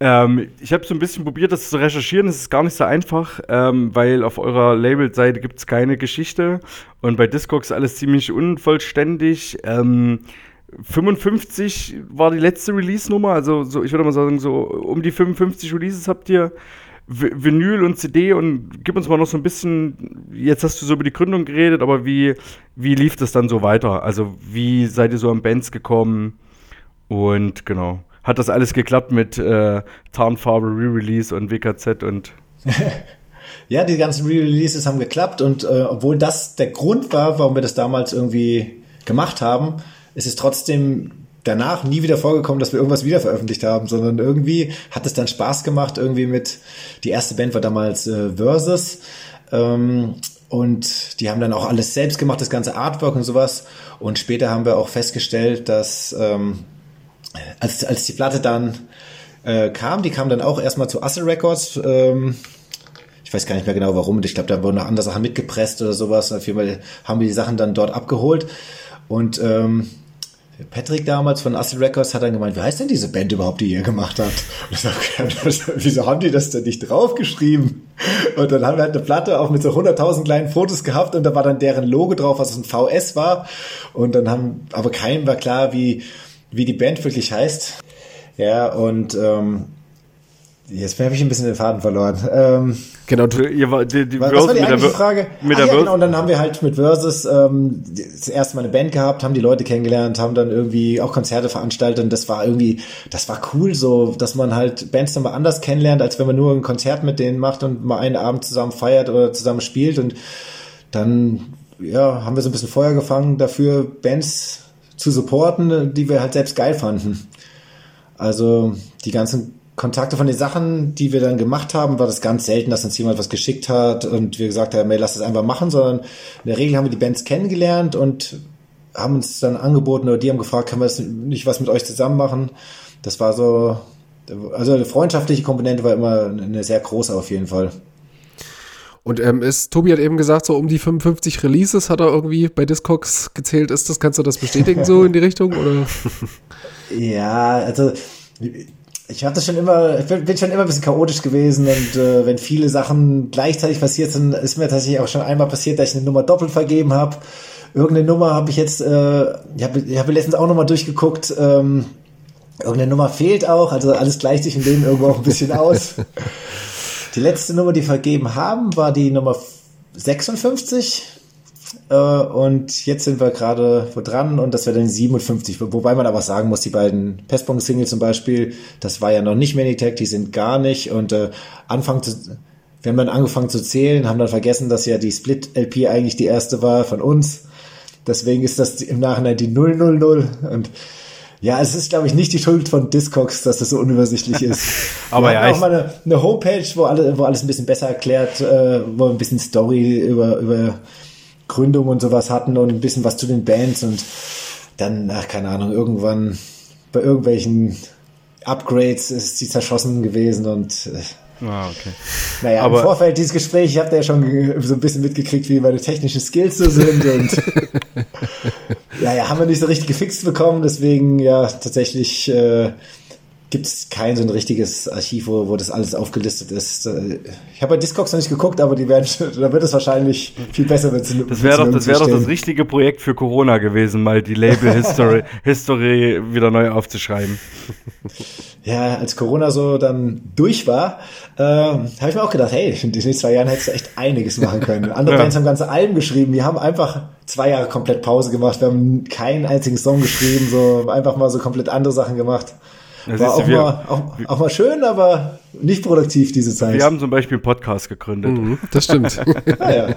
Ähm, ich habe so ein bisschen probiert, das zu recherchieren. Es ist gar nicht so einfach, ähm, weil auf eurer Label-Seite gibt es keine Geschichte und bei Discogs alles ziemlich unvollständig. Ähm, 55 war die letzte Release-Nummer, also so, ich würde mal sagen, so um die 55 Releases habt ihr. Vinyl und CD und gib uns mal noch so ein bisschen, jetzt hast du so über die Gründung geredet, aber wie, wie lief das dann so weiter? Also wie seid ihr so an Bands gekommen? Und genau, hat das alles geklappt mit äh, Tarnfarbe, Re-Release und WKZ und Ja, die ganzen Re-Releases haben geklappt und äh, obwohl das der Grund war, warum wir das damals irgendwie gemacht haben, ist es trotzdem danach nie wieder vorgekommen, dass wir irgendwas wieder veröffentlicht haben, sondern irgendwie hat es dann Spaß gemacht, irgendwie mit, die erste Band war damals äh, Versus ähm, und die haben dann auch alles selbst gemacht, das ganze Artwork und sowas. Und später haben wir auch festgestellt, dass ähm, als, als die Platte dann äh, kam, die kam dann auch erstmal zu Assel Records, ähm, ich weiß gar nicht mehr genau warum, ich glaube, da wurden noch andere Sachen mitgepresst oder sowas, auf jeden Fall haben wir die Sachen dann dort abgeholt. Und ähm, Patrick damals von Acid Records hat dann gemeint, wie heißt denn diese Band überhaupt, die ihr gemacht habt? Und ich sag, wieso haben die das denn nicht draufgeschrieben? Und dann haben wir halt eine Platte auch mit so 100.000 kleinen Fotos gehabt und da war dann deren Logo drauf, was ein VS war. Und dann haben, aber keinem war klar, wie, wie die Band wirklich heißt. Ja, und ähm, Jetzt habe ich ein bisschen den Faden verloren. Ähm, genau, du, ihr die, die was Versus war die mit der, Frage? Mit Ach der ja, Versus- genau, und dann haben wir halt mit Versus ähm, das erste Mal eine Band gehabt, haben die Leute kennengelernt, haben dann irgendwie auch Konzerte veranstaltet und das war irgendwie, das war cool so, dass man halt Bands dann mal anders kennenlernt, als wenn man nur ein Konzert mit denen macht und mal einen Abend zusammen feiert oder zusammen spielt und dann ja, haben wir so ein bisschen Feuer gefangen dafür, Bands zu supporten, die wir halt selbst geil fanden. Also die ganzen Kontakte von den Sachen, die wir dann gemacht haben, war das ganz selten, dass uns jemand was geschickt hat und wir gesagt haben, hey, lass das einfach machen, sondern in der Regel haben wir die Bands kennengelernt und haben uns dann angeboten oder die haben gefragt, können wir das nicht was mit euch zusammen machen? Das war so, also eine freundschaftliche Komponente war immer eine sehr große auf jeden Fall. Und ähm, ist, Tobi hat eben gesagt, so um die 55 Releases hat er irgendwie bei Discogs gezählt. Ist das, kannst du das bestätigen so in die Richtung? Oder? Ja, also ich das schon immer, ich bin schon immer ein bisschen chaotisch gewesen und äh, wenn viele Sachen gleichzeitig passiert sind, ist mir tatsächlich auch schon einmal passiert, dass ich eine Nummer doppelt vergeben habe. Irgendeine Nummer habe ich jetzt, äh, ich habe ich hab letztens auch nochmal durchgeguckt, ähm, irgendeine Nummer fehlt auch, also alles gleicht sich im Leben irgendwo auch ein bisschen aus. Die letzte Nummer, die vergeben haben, war die Nummer 56. Äh, und jetzt sind wir gerade wo dran und das wäre dann 57. Wobei man aber sagen muss, die beiden Pestbong-Singles zum Beispiel, das war ja noch nicht Manitech, die sind gar nicht. Und äh, Anfang zu, wir haben dann angefangen zu zählen, haben dann vergessen, dass ja die Split-LP eigentlich die erste war von uns. Deswegen ist das im Nachhinein die 000 und ja, es ist, glaube ich, nicht die Schuld von Discogs, dass das so unübersichtlich ist. Aber ja, auch mal eine, eine Homepage, wo, alle, wo alles ein bisschen besser erklärt, äh, wo ein bisschen Story über, über Gründung und sowas hatten und ein bisschen was zu den Bands und dann, ach, keine Ahnung, irgendwann bei irgendwelchen Upgrades ist sie zerschossen gewesen und äh, Ah, okay. naja, Aber- im Vorfeld dieses Gespräch, ich habe ja schon so ein bisschen mitgekriegt, wie meine technischen Skills so sind und ja, ja, haben wir nicht so richtig gefixt bekommen, deswegen ja tatsächlich äh, gibt es kein so ein richtiges Archiv, wo, wo das alles aufgelistet ist. Äh, Ich habe bei Discogs noch nicht geguckt, aber die werden, da wird es wahrscheinlich viel besser, wenn sie Das wäre doch, das wäre doch das richtige Projekt für Corona gewesen, mal die Label History, History wieder neu aufzuschreiben. Ja, als Corona so dann durch war, äh, habe ich mir auch gedacht, hey, in den nächsten zwei Jahren hättest du echt einiges machen können. Andere Ja. Bands haben ganze Alben geschrieben, die haben einfach zwei Jahre komplett Pause gemacht, wir haben keinen einzigen Song geschrieben, so einfach mal so komplett andere Sachen gemacht. Da War auch, wir- mal, auch, auch mal schön, aber nicht produktiv diese Zeit. Wir haben zum Beispiel einen Podcast gegründet. Mhm, das stimmt. ah, ja.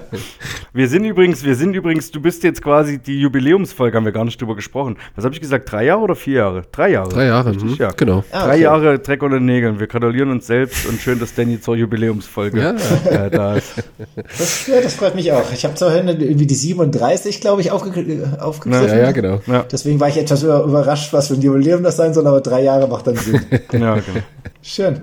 Wir sind übrigens, wir sind übrigens, du bist jetzt quasi die Jubiläumsfolge, haben wir gar nicht drüber gesprochen. Was habe ich gesagt? Drei Jahre oder vier Jahre? Drei Jahre. Drei Jahre, Richtig, mhm, ja. genau. Ah, Drei okay. Jahre Dreck unter den Nägeln. Wir gratulieren uns selbst und schön, dass Danny zur Jubiläumsfolge Ja. äh, da ist. Das, ja, das freut mich auch. Ich habe zwar irgendwie die 37, glaube ich, aufge aufgegriffen. Ja, ja, genau. Ja, Deswegen war ich etwas über- überrascht, was für ein Jubiläum das sein soll, aber drei Jahre macht dann Sinn. ja genau. Schön.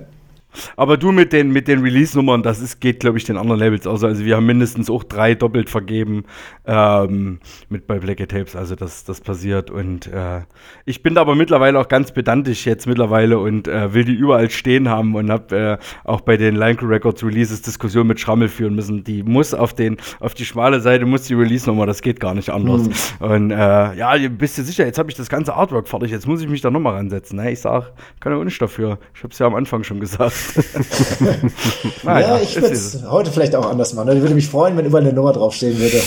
Aber du mit den, mit den Release-Nummern, das ist, geht, glaube ich, den anderen Labels aus. Also wir haben mindestens auch drei doppelt vergeben ähm, mit bei Black Tapes. Also das, das passiert. Und äh, ich bin da aber mittlerweile auch ganz pedantisch jetzt mittlerweile und äh, will die überall stehen haben und habe äh, auch bei den Line Records Releases Diskussionen mit Schrammel führen müssen. Die muss auf den, auf die schmale Seite muss die Release-Nummer, das geht gar nicht anders. Mhm. Und äh, ja, bist du sicher, jetzt habe ich das ganze Artwork fertig, jetzt muss ich mich da nochmal ransetzen. Ne? Ich sag, kann ja auch nicht dafür. Ich habe es ja am Anfang schon gesagt. naja, ja, ich würde es heute vielleicht auch anders machen. Ich würde mich freuen, wenn überall eine Nummer draufstehen würde.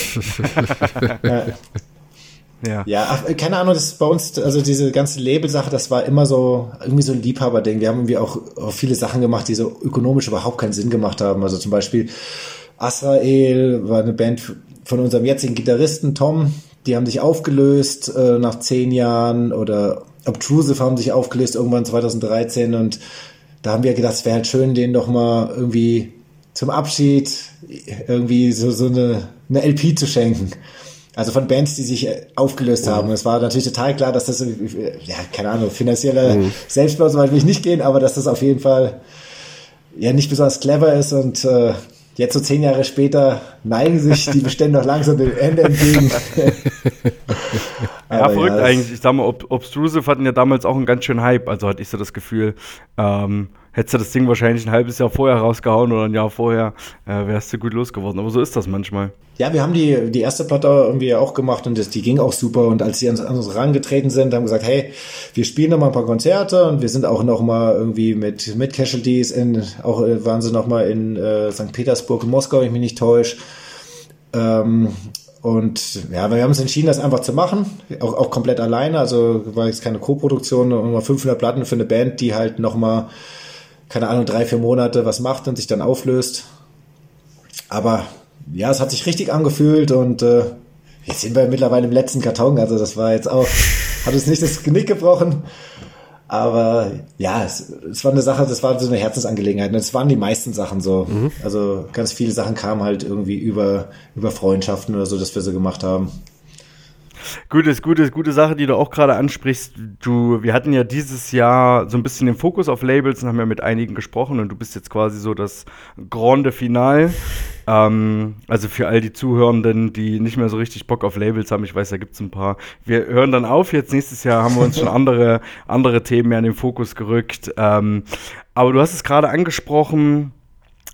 ja. Ja. ja, ach, keine Ahnung, das ist bei uns, also diese ganze Label-Sache, das war immer so, irgendwie so ein Liebhaber-Ding. Wir haben irgendwie auch, auch, viele Sachen gemacht, die so ökonomisch überhaupt keinen Sinn gemacht haben. Also zum Beispiel Asrael war eine Band von unserem jetzigen Gitarristen Tom, die haben sich aufgelöst äh, nach zehn Jahren oder Obtrusive haben sich aufgelöst irgendwann 2013 und da haben wir gedacht, es wäre halt schön, den doch mal irgendwie zum Abschied irgendwie so, so eine, eine LP zu schenken. Also von Bands, die sich aufgelöst haben. Es war natürlich total klar, dass das, ja, keine Ahnung, finanzieller mhm. Selbstbau, so weit will ich nicht gehen, aber dass das auf jeden Fall ja nicht besonders clever ist und äh, jetzt so zehn Jahre später neigen sich die Bestände noch langsam dem Ende entgegen. ja, verrückt ja, eigentlich. Ich sag mal, Ob Obtrusive hatten ja damals auch einen ganz schönen Hype, also hatte ich so das Gefühl. Ähm, hättest du das Ding wahrscheinlich ein halbes Jahr vorher rausgehauen oder ein Jahr vorher, äh, wärst du gut losgeworden. Aber so ist das manchmal. Ja, wir haben die, die erste Platte irgendwie auch gemacht und das, die ging auch super. Und als sie an, an uns rangetreten sind, haben gesagt, hey, wir spielen noch mal ein paar Konzerte und wir sind auch noch mal irgendwie mit, mit Casualties in, auch äh, waren sie noch mal in äh, St. Petersburg und Moskau, wenn ich mich nicht täusche. Ähm, und ja, wir haben uns entschieden, das einfach zu machen, auch, auch komplett alleine. Also war jetzt keine Co-Produktion, nochmal 500 Platten für eine Band, die halt nochmal keine Ahnung, drei, vier Monate was macht und sich dann auflöst. Aber ja, es hat sich richtig angefühlt und äh, jetzt sind wir mittlerweile im letzten Karton. Also das war jetzt auch, hat uns nicht das Genick gebrochen. Aber ja, es, es war eine Sache, das war so eine Herzensangelegenheit. Und es waren die meisten Sachen so. Mhm. Also ganz viele Sachen kamen halt irgendwie über, über Freundschaften oder so, dass wir so gemacht haben. Gutes, gutes, gute Sache, die du auch gerade ansprichst. Du, wir hatten ja dieses Jahr so ein bisschen den Fokus auf Labels und haben ja mit einigen gesprochen und du bist jetzt quasi so das Grande Final. Ähm, also für all die Zuhörenden, die nicht mehr so richtig Bock auf Labels haben, ich weiß, da gibt es ein paar. Wir hören dann auf. Jetzt nächstes Jahr haben wir uns schon andere, andere Themen mehr in den Fokus gerückt. Ähm, aber du hast es gerade angesprochen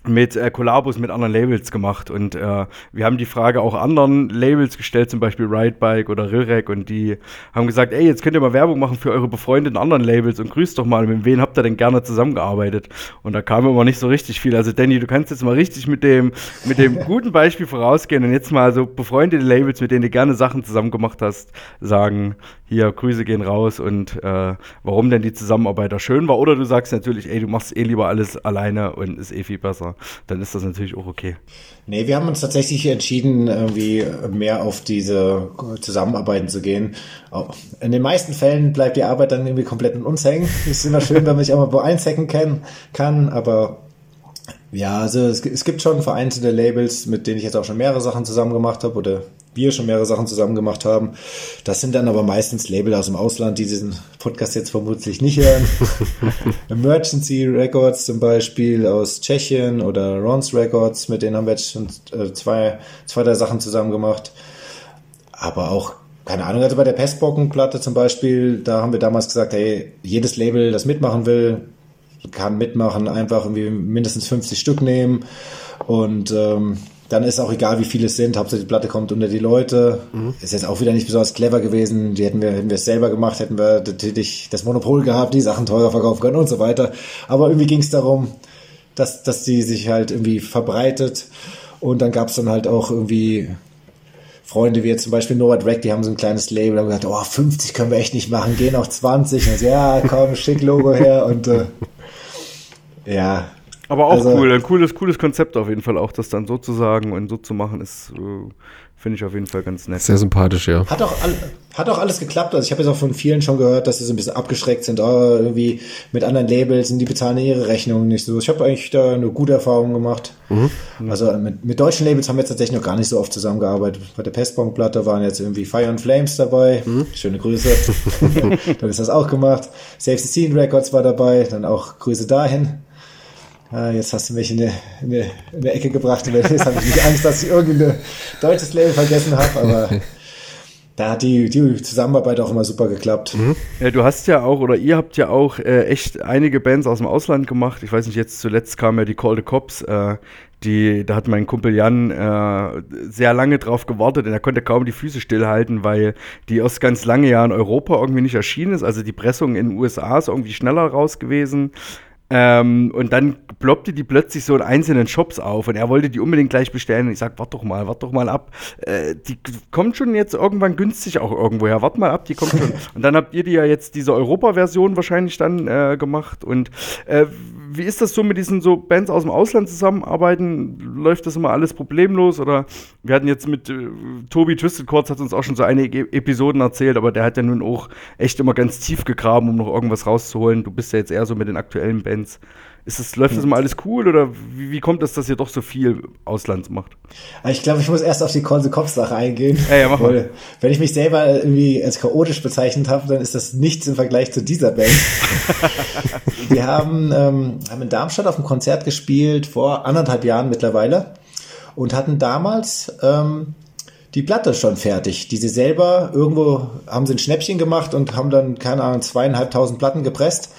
mit äh, Kollabos mit anderen Labels gemacht und äh, wir haben die Frage auch anderen Labels gestellt, zum Beispiel Ridebike oder Rilrek und die haben gesagt, ey, jetzt könnt ihr mal Werbung machen für eure befreundeten anderen Labels und grüßt doch mal, mit wem habt ihr denn gerne zusammengearbeitet? Und da kam immer nicht so richtig viel. Also Danny, du kannst jetzt mal richtig mit dem, mit dem guten Beispiel vorausgehen und jetzt mal so befreundete Labels, mit denen du gerne Sachen zusammen gemacht hast, sagen, hier, Grüße gehen raus und äh, warum denn die Zusammenarbeit da schön war. Oder du sagst natürlich, ey, du machst eh lieber alles alleine und ist eh viel besser. Dann ist das natürlich auch okay. Nee, wir haben uns tatsächlich entschieden, irgendwie mehr auf diese Zusammenarbeiten zu gehen. In den meisten Fällen bleibt die Arbeit dann irgendwie komplett in uns hängen. Ist immer schön, wenn man sich auch mal wo einzecken kann, kann aber ja, also es, es, gibt schon vereinzelte Labels, mit denen ich jetzt auch schon mehrere Sachen zusammen gemacht habe oder wir schon mehrere Sachen zusammen gemacht haben. Das sind dann aber meistens Label aus dem Ausland, die diesen Podcast jetzt vermutlich nicht hören. Emergency Records zum Beispiel aus Tschechien oder Rons Records, mit denen haben wir jetzt schon äh, zwei, zwei, drei Sachen zusammen gemacht. Aber auch keine Ahnung, also bei der Pestbockenplatte zum Beispiel, da haben wir damals gesagt, hey, jedes Label, das mitmachen will, kann mitmachen, einfach irgendwie mindestens 50 Stück nehmen und ähm, dann ist auch egal, wie viele es sind. Hauptsache die Platte kommt unter die Leute. Mhm. Ist jetzt auch wieder nicht besonders clever gewesen. Die hätten wir, hätten wir es selber gemacht, hätten wir natürlich das Monopol gehabt, die Sachen teurer verkaufen können und so weiter. Aber irgendwie ging es darum, dass, dass die sich halt irgendwie verbreitet. Und dann gab es dann halt auch irgendwie Freunde wie jetzt zum Beispiel Noah Drake, die haben so ein kleines Label, haben gesagt, oh, 50 können wir echt nicht machen, gehen auf 20. Und so, ja, komm, schick Logo her und äh, ja, aber auch also, cool, ein cooles, cooles Konzept auf jeden Fall auch, das dann so zu sagen und so zu machen, ist, äh, finde ich auf jeden Fall ganz nett. Sehr sympathisch, ja. Hat auch, hat auch alles geklappt. Also ich habe jetzt auch von vielen schon gehört, dass sie so ein bisschen abgeschreckt sind, oh, irgendwie mit anderen Labels und die bezahlen ihre Rechnungen nicht so. Ich habe eigentlich da eine gute Erfahrung gemacht. Mhm. Also mit, mit deutschen Labels haben wir jetzt tatsächlich noch gar nicht so oft zusammengearbeitet. Bei der Pestbomb-Platte waren jetzt irgendwie Fire and Flames dabei. Mhm. Schöne Grüße. dann ist das auch gemacht. Save the Scene Records war dabei, dann auch Grüße dahin. Ah, jetzt hast du mich in eine, in eine, in eine Ecke gebracht. Jetzt habe ich nicht Angst, dass ich irgendein deutsches Label vergessen habe, aber da hat die, die Zusammenarbeit auch immer super geklappt. Mhm. Ja, du hast ja auch, oder ihr habt ja auch äh, echt einige Bands aus dem Ausland gemacht. Ich weiß nicht, jetzt zuletzt kam ja die Call the Cops. Äh, die, da hat mein Kumpel Jan äh, sehr lange drauf gewartet und er konnte kaum die Füße stillhalten, weil die erst ganz lange ja in Europa irgendwie nicht erschienen ist. Also die Pressung in den USA ist irgendwie schneller raus gewesen. Ähm, und dann ploppte die plötzlich so in einzelnen Shops auf und er wollte die unbedingt gleich bestellen. Und ich sag, warte doch mal, warte doch mal ab. Äh, die kommt schon jetzt irgendwann günstig auch irgendwoher. Warte mal ab, die kommt schon. und dann habt ihr die ja jetzt diese Europa-Version wahrscheinlich dann äh, gemacht. Und äh, wie ist das so mit diesen so Bands aus dem Ausland zusammenarbeiten? Läuft das immer alles problemlos? Oder wir hatten jetzt mit äh, Tobi Twisted Chords hat uns auch schon so einige Episoden erzählt, aber der hat ja nun auch echt immer ganz tief gegraben, um noch irgendwas rauszuholen. Du bist ja jetzt eher so mit den aktuellen Bands Fans. Ist das, läuft das immer alles cool oder wie, wie kommt es, dass ihr doch so viel Auslands macht? Ich glaube, ich muss erst auf die Konse-Kopf-Sache eingehen. Ja, ja, mach mal. Wenn ich mich selber irgendwie als chaotisch bezeichnet habe, dann ist das nichts im Vergleich zu dieser Band. Wir haben, ähm, haben in Darmstadt auf einem Konzert gespielt, vor anderthalb Jahren mittlerweile, und hatten damals ähm, die Platte schon fertig. Die sie selber irgendwo haben sie ein Schnäppchen gemacht und haben dann, keine Ahnung, zweieinhalbtausend Platten gepresst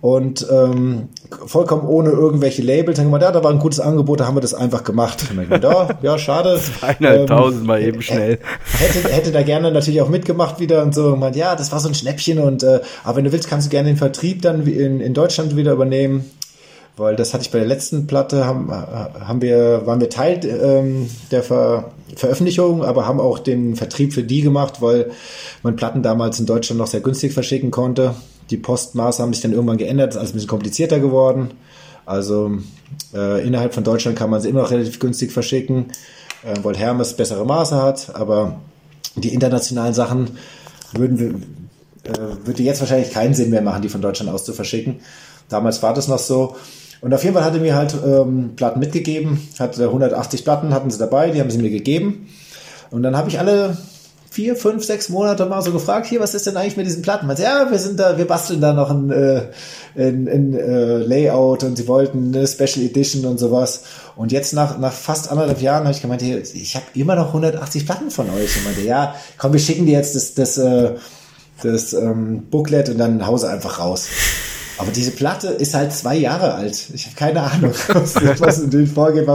und ähm, vollkommen ohne irgendwelche Labels. Dann haben wir, ja, da war ein gutes Angebot, da haben wir das einfach gemacht. Da, ja, schade. Zweieinhalbtausend ähm, mal eben schnell. Hätte, hätte da gerne natürlich auch mitgemacht wieder und so. Und meint, ja, das war so ein Schnäppchen und äh, aber wenn du willst, kannst du gerne den Vertrieb dann in, in Deutschland wieder übernehmen. Weil das hatte ich bei der letzten Platte, haben, haben wir, waren wir Teil ähm, der Ver Veröffentlichung, aber haben auch den Vertrieb für die gemacht, weil man Platten damals in Deutschland noch sehr günstig verschicken konnte. Die Postmaße haben sich dann irgendwann geändert, ist alles ein bisschen komplizierter geworden. Also äh, innerhalb von Deutschland kann man sie immer noch relativ günstig verschicken, äh, weil Hermes bessere Maße hat, aber die internationalen Sachen würden wir, äh, würde jetzt wahrscheinlich keinen Sinn mehr machen, die von Deutschland aus zu verschicken. Damals war das noch so. Und auf jeden Fall hatte mir halt ähm, Platten mitgegeben, hatte 180 Platten hatten sie dabei, die haben sie mir gegeben. Und dann habe ich alle vier, fünf, sechs Monate mal so gefragt, hier, was ist denn eigentlich mit diesen Platten? Man ja, wir sind da, wir basteln da noch ein, äh, ein, ein äh, Layout und sie wollten eine Special Edition und sowas. Und jetzt nach, nach fast anderthalb Jahren habe ich gemeint, hier, ich habe immer noch 180 Platten von euch. Und meinte, ja, komm, wir schicken dir jetzt das, das, äh, das ähm, Booklet und dann Hause einfach raus. Aber diese Platte ist halt zwei Jahre alt. Ich habe keine Ahnung, was in denen vorgeht.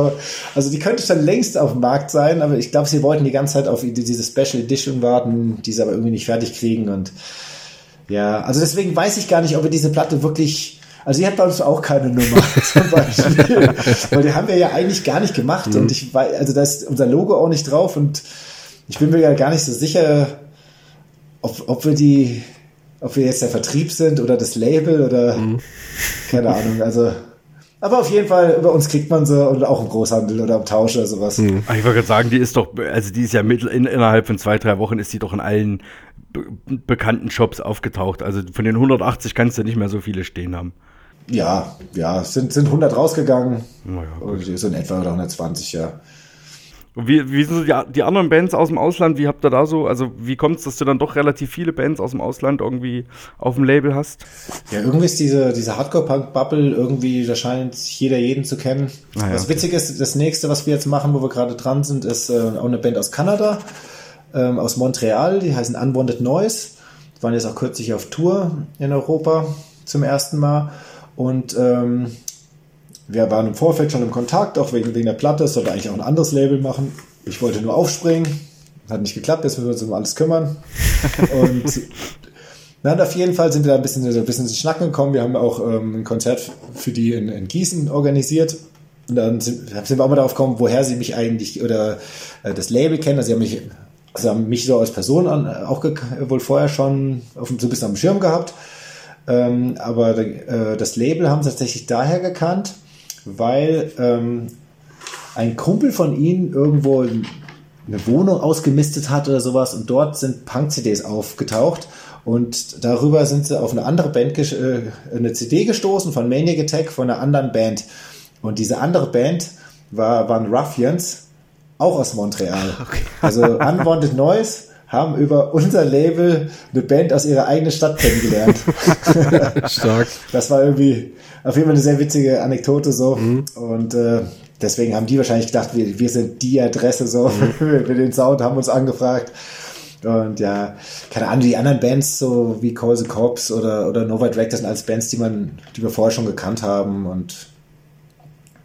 Also die könnte schon längst auf dem Markt sein, aber ich glaube, sie wollten die ganze Zeit auf diese Special Edition warten, die sie aber irgendwie nicht fertig kriegen. Und ja, also deswegen weiß ich gar nicht, ob wir diese Platte wirklich. Also die hat bei uns auch keine Nummer zum Beispiel. Weil die haben wir ja eigentlich gar nicht gemacht. Mhm. Und ich weiß, also da ist unser Logo auch nicht drauf und ich bin mir ja gar nicht so sicher, ob, ob wir die ob wir jetzt der Vertrieb sind oder das Label oder mhm. keine Ahnung. Also, aber auf jeden Fall, über uns kriegt man sie und auch im Großhandel oder im Tausch oder sowas. Mhm. Ich wollte gerade sagen, die ist doch, also die ist ja mit, in, innerhalb von zwei, drei Wochen ist die doch in allen be bekannten Shops aufgetaucht. Also von den 180 kannst du nicht mehr so viele stehen haben. Ja, ja, sind, sind 100 rausgegangen. Naja, so in etwa oder 120, ja. Wie, wie sind so die, die, anderen Bands aus dem Ausland? Wie habt ihr da so, also wie kommt es, dass du dann doch relativ viele Bands aus dem Ausland irgendwie auf dem Label hast? Ja, irgendwie ist diese, diese Hardcore-Punk-Bubble irgendwie, da scheint jeder jeden zu kennen. Ah, ja, was okay. witzig ist, das nächste, was wir jetzt machen, wo wir gerade dran sind, ist äh, auch eine Band aus Kanada, ähm, aus Montreal, die heißen Unwanted Noise. Die waren jetzt auch kürzlich auf Tour in Europa zum ersten Mal. Und ähm, wir waren im Vorfeld schon im Kontakt, auch wegen, wegen der Platte. Es sollte eigentlich auch ein anderes Label machen. Ich wollte nur aufspringen. Hat nicht geklappt, jetzt müssen wir uns um alles kümmern. Und na, auf jeden Fall sind wir da ein bisschen, ein bisschen ins Schnacken gekommen. Wir haben auch ähm, ein Konzert für die in, in Gießen organisiert. Und dann sind, sind wir auch mal darauf gekommen, woher sie mich eigentlich oder äh, das Label kennen. Also sie haben mich, sie haben mich so als Person an, auch wohl vorher schon auf, so ein bisschen am Schirm gehabt. Ähm, aber äh, das Label haben sie tatsächlich daher gekannt, weil ähm, ein Kumpel von ihnen irgendwo eine Wohnung ausgemistet hat oder sowas und dort sind Punk-CDs aufgetaucht und darüber sind sie auf eine andere Band, äh, eine CD gestoßen von Maniac Attack von einer anderen Band und diese andere Band war, waren Ruffians, auch aus Montreal. Okay. also Unwanted Noise haben über unser Label eine Band aus ihrer eigenen Stadt kennengelernt. Stark. Das war irgendwie auf jeden Fall eine sehr witzige Anekdote so. Mhm. Und äh, deswegen haben die wahrscheinlich gedacht, wir, wir sind die Adresse so mhm. für den Sound, haben uns angefragt. Und ja, keine Ahnung, die anderen Bands, so wie Call the Cops oder, oder Nova das sind alles Bands, die man, die wir vorher schon gekannt haben. Und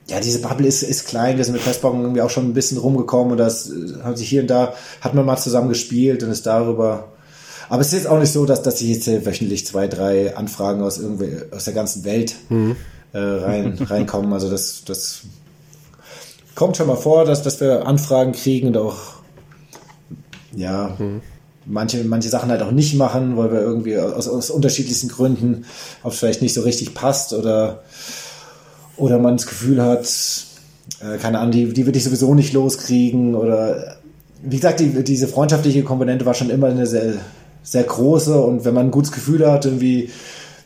ja, diese Bubble ist, ist klein, wir sind mit Festbaum irgendwie auch schon ein bisschen rumgekommen und das äh, hat sich hier und da, hat man mal zusammen gespielt und ist darüber. Aber es ist jetzt auch nicht so, dass, dass ich jetzt wöchentlich zwei, drei Anfragen aus irgendwie, aus der ganzen Welt mhm. äh, rein, reinkommen. Also das, das kommt schon mal vor, dass, dass wir Anfragen kriegen und auch ja, mhm. manche, manche Sachen halt auch nicht machen, weil wir irgendwie aus, aus unterschiedlichsten Gründen, ob es vielleicht nicht so richtig passt oder, oder man das Gefühl hat, äh, keine Ahnung, die, die würde ich sowieso nicht loskriegen oder wie gesagt, die, diese freundschaftliche Komponente war schon immer eine sehr, sehr große und wenn man ein gutes Gefühl hat, irgendwie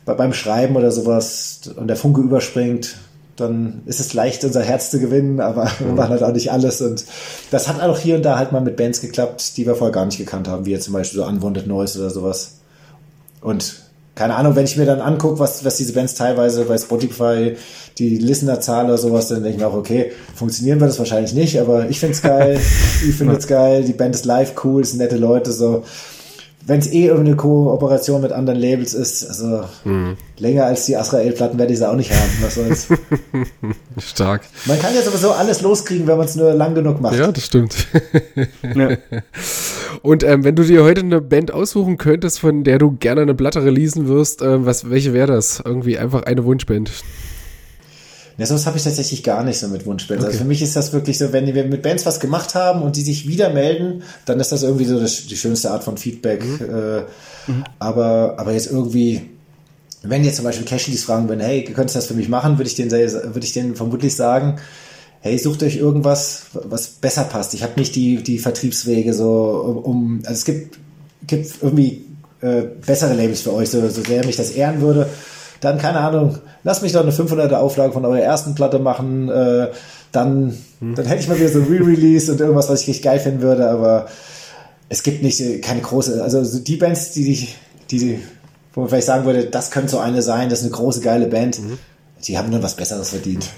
beim Schreiben oder sowas und der Funke überspringt, dann ist es leicht, unser Herz zu gewinnen, aber mhm. wir machen halt auch nicht alles. Und das hat auch hier und da halt mal mit Bands geklappt, die wir vorher gar nicht gekannt haben, wie jetzt zum Beispiel so Unwanted Noise oder sowas. Und keine Ahnung, wenn ich mir dann angucke, was, was diese Bands teilweise bei Spotify, die Listenerzahl oder sowas, dann denke ich mir auch, okay, funktionieren wir das wahrscheinlich nicht, aber ich finde es geil, ich finde es geil, die Band ist live cool, es sind nette Leute, so wenn es eh irgendeine Kooperation mit anderen Labels ist, also hm. länger als die Azrael-Platten werde ich sie auch nicht haben. Was soll's. Stark. Man kann ja sowieso alles loskriegen, wenn man es nur lang genug macht. Ja, das stimmt. ja. Und ähm, wenn du dir heute eine Band aussuchen könntest, von der du gerne eine Platte releasen wirst, äh, was, welche wäre das? Irgendwie einfach eine Wunschband. Ja, sowas habe ich tatsächlich gar nicht so mit Wunschbands. Also okay. Also für mich ist das wirklich so, wenn wir mit Bands was gemacht haben und die sich wieder melden, dann ist das irgendwie so das, die schönste Art von Feedback. Mhm. Äh, mhm. Aber, aber jetzt irgendwie, wenn jetzt zum Beispiel Cashleys fragen würden, hey, könntest du das für mich machen, würde ich denen, würde ich denen vermutlich sagen, hey, sucht euch irgendwas, was besser passt. Ich habe nicht die, die Vertriebswege so um, also es gibt, gibt irgendwie äh, bessere Labels für euch, so, so sehr mich das ehren würde dann, keine Ahnung, lass mich doch eine 500er Auflage von eurer ersten Platte machen, äh, dann, hm. dann hätte ich mal wieder so ein Re-Release und irgendwas, was ich richtig geil finden würde, aber es gibt nicht, äh, keine große, also die Bands, die, die, wo man vielleicht sagen würde, das könnte so eine sein, das ist eine große, geile Band, mhm. Die haben nur was Besseres verdient.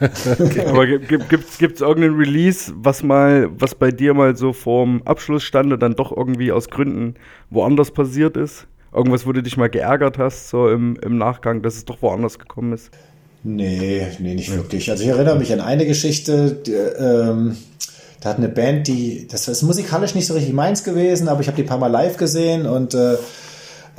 okay. Aber gibt es irgendeinen Release, was mal, was bei dir mal so vorm Abschluss stand und dann doch irgendwie aus Gründen woanders passiert ist? Irgendwas, wo du dich mal geärgert hast, so im, im Nachgang, dass es doch woanders gekommen ist? Nee, nee, nicht wirklich. Also ich erinnere mich an eine Geschichte, die, ähm, da hat eine Band, die, das ist musikalisch nicht so richtig meins gewesen, aber ich habe die ein paar Mal live gesehen und äh,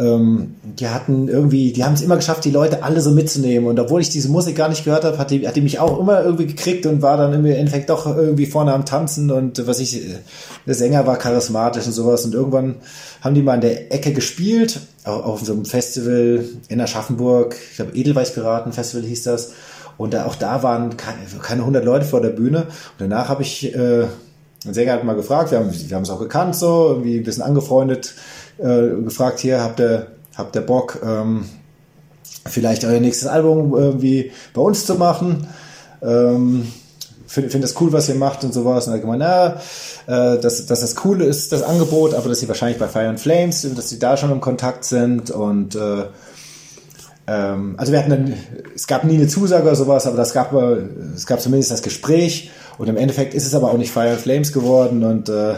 ähm, die hatten irgendwie, die haben es immer geschafft, die Leute alle so mitzunehmen. Und obwohl ich diese Musik gar nicht gehört habe, hat die, hat die mich auch immer irgendwie gekriegt und war dann im Endeffekt doch irgendwie vorne am Tanzen und was ich, der Sänger war charismatisch und sowas. Und irgendwann haben die mal in der Ecke gespielt, auf, auf so einem Festival in Aschaffenburg, ich glaube Edelweißpiraten Festival hieß das. Und da, auch da waren keine, keine 100 Leute vor der Bühne. Und danach habe ich äh, den Sänger hat mal gefragt, wir haben wir haben es auch gekannt, so irgendwie ein bisschen angefreundet äh, gefragt, hier habt ihr, habt ihr Bock, ähm, vielleicht euer nächstes Album irgendwie bei uns zu machen. Ähm, finde find das cool, was ihr macht und sowas. Und er hat gemeint, na, äh, dass, dass das cool ist, das Angebot, aber dass sie wahrscheinlich bei Fire and Flames, dass sie da schon im Kontakt sind und äh, ähm, also wir hatten dann, es gab nie eine Zusage oder sowas, aber das gab, es gab zumindest das Gespräch und im Endeffekt ist es aber auch nicht Fire and Flames geworden und äh,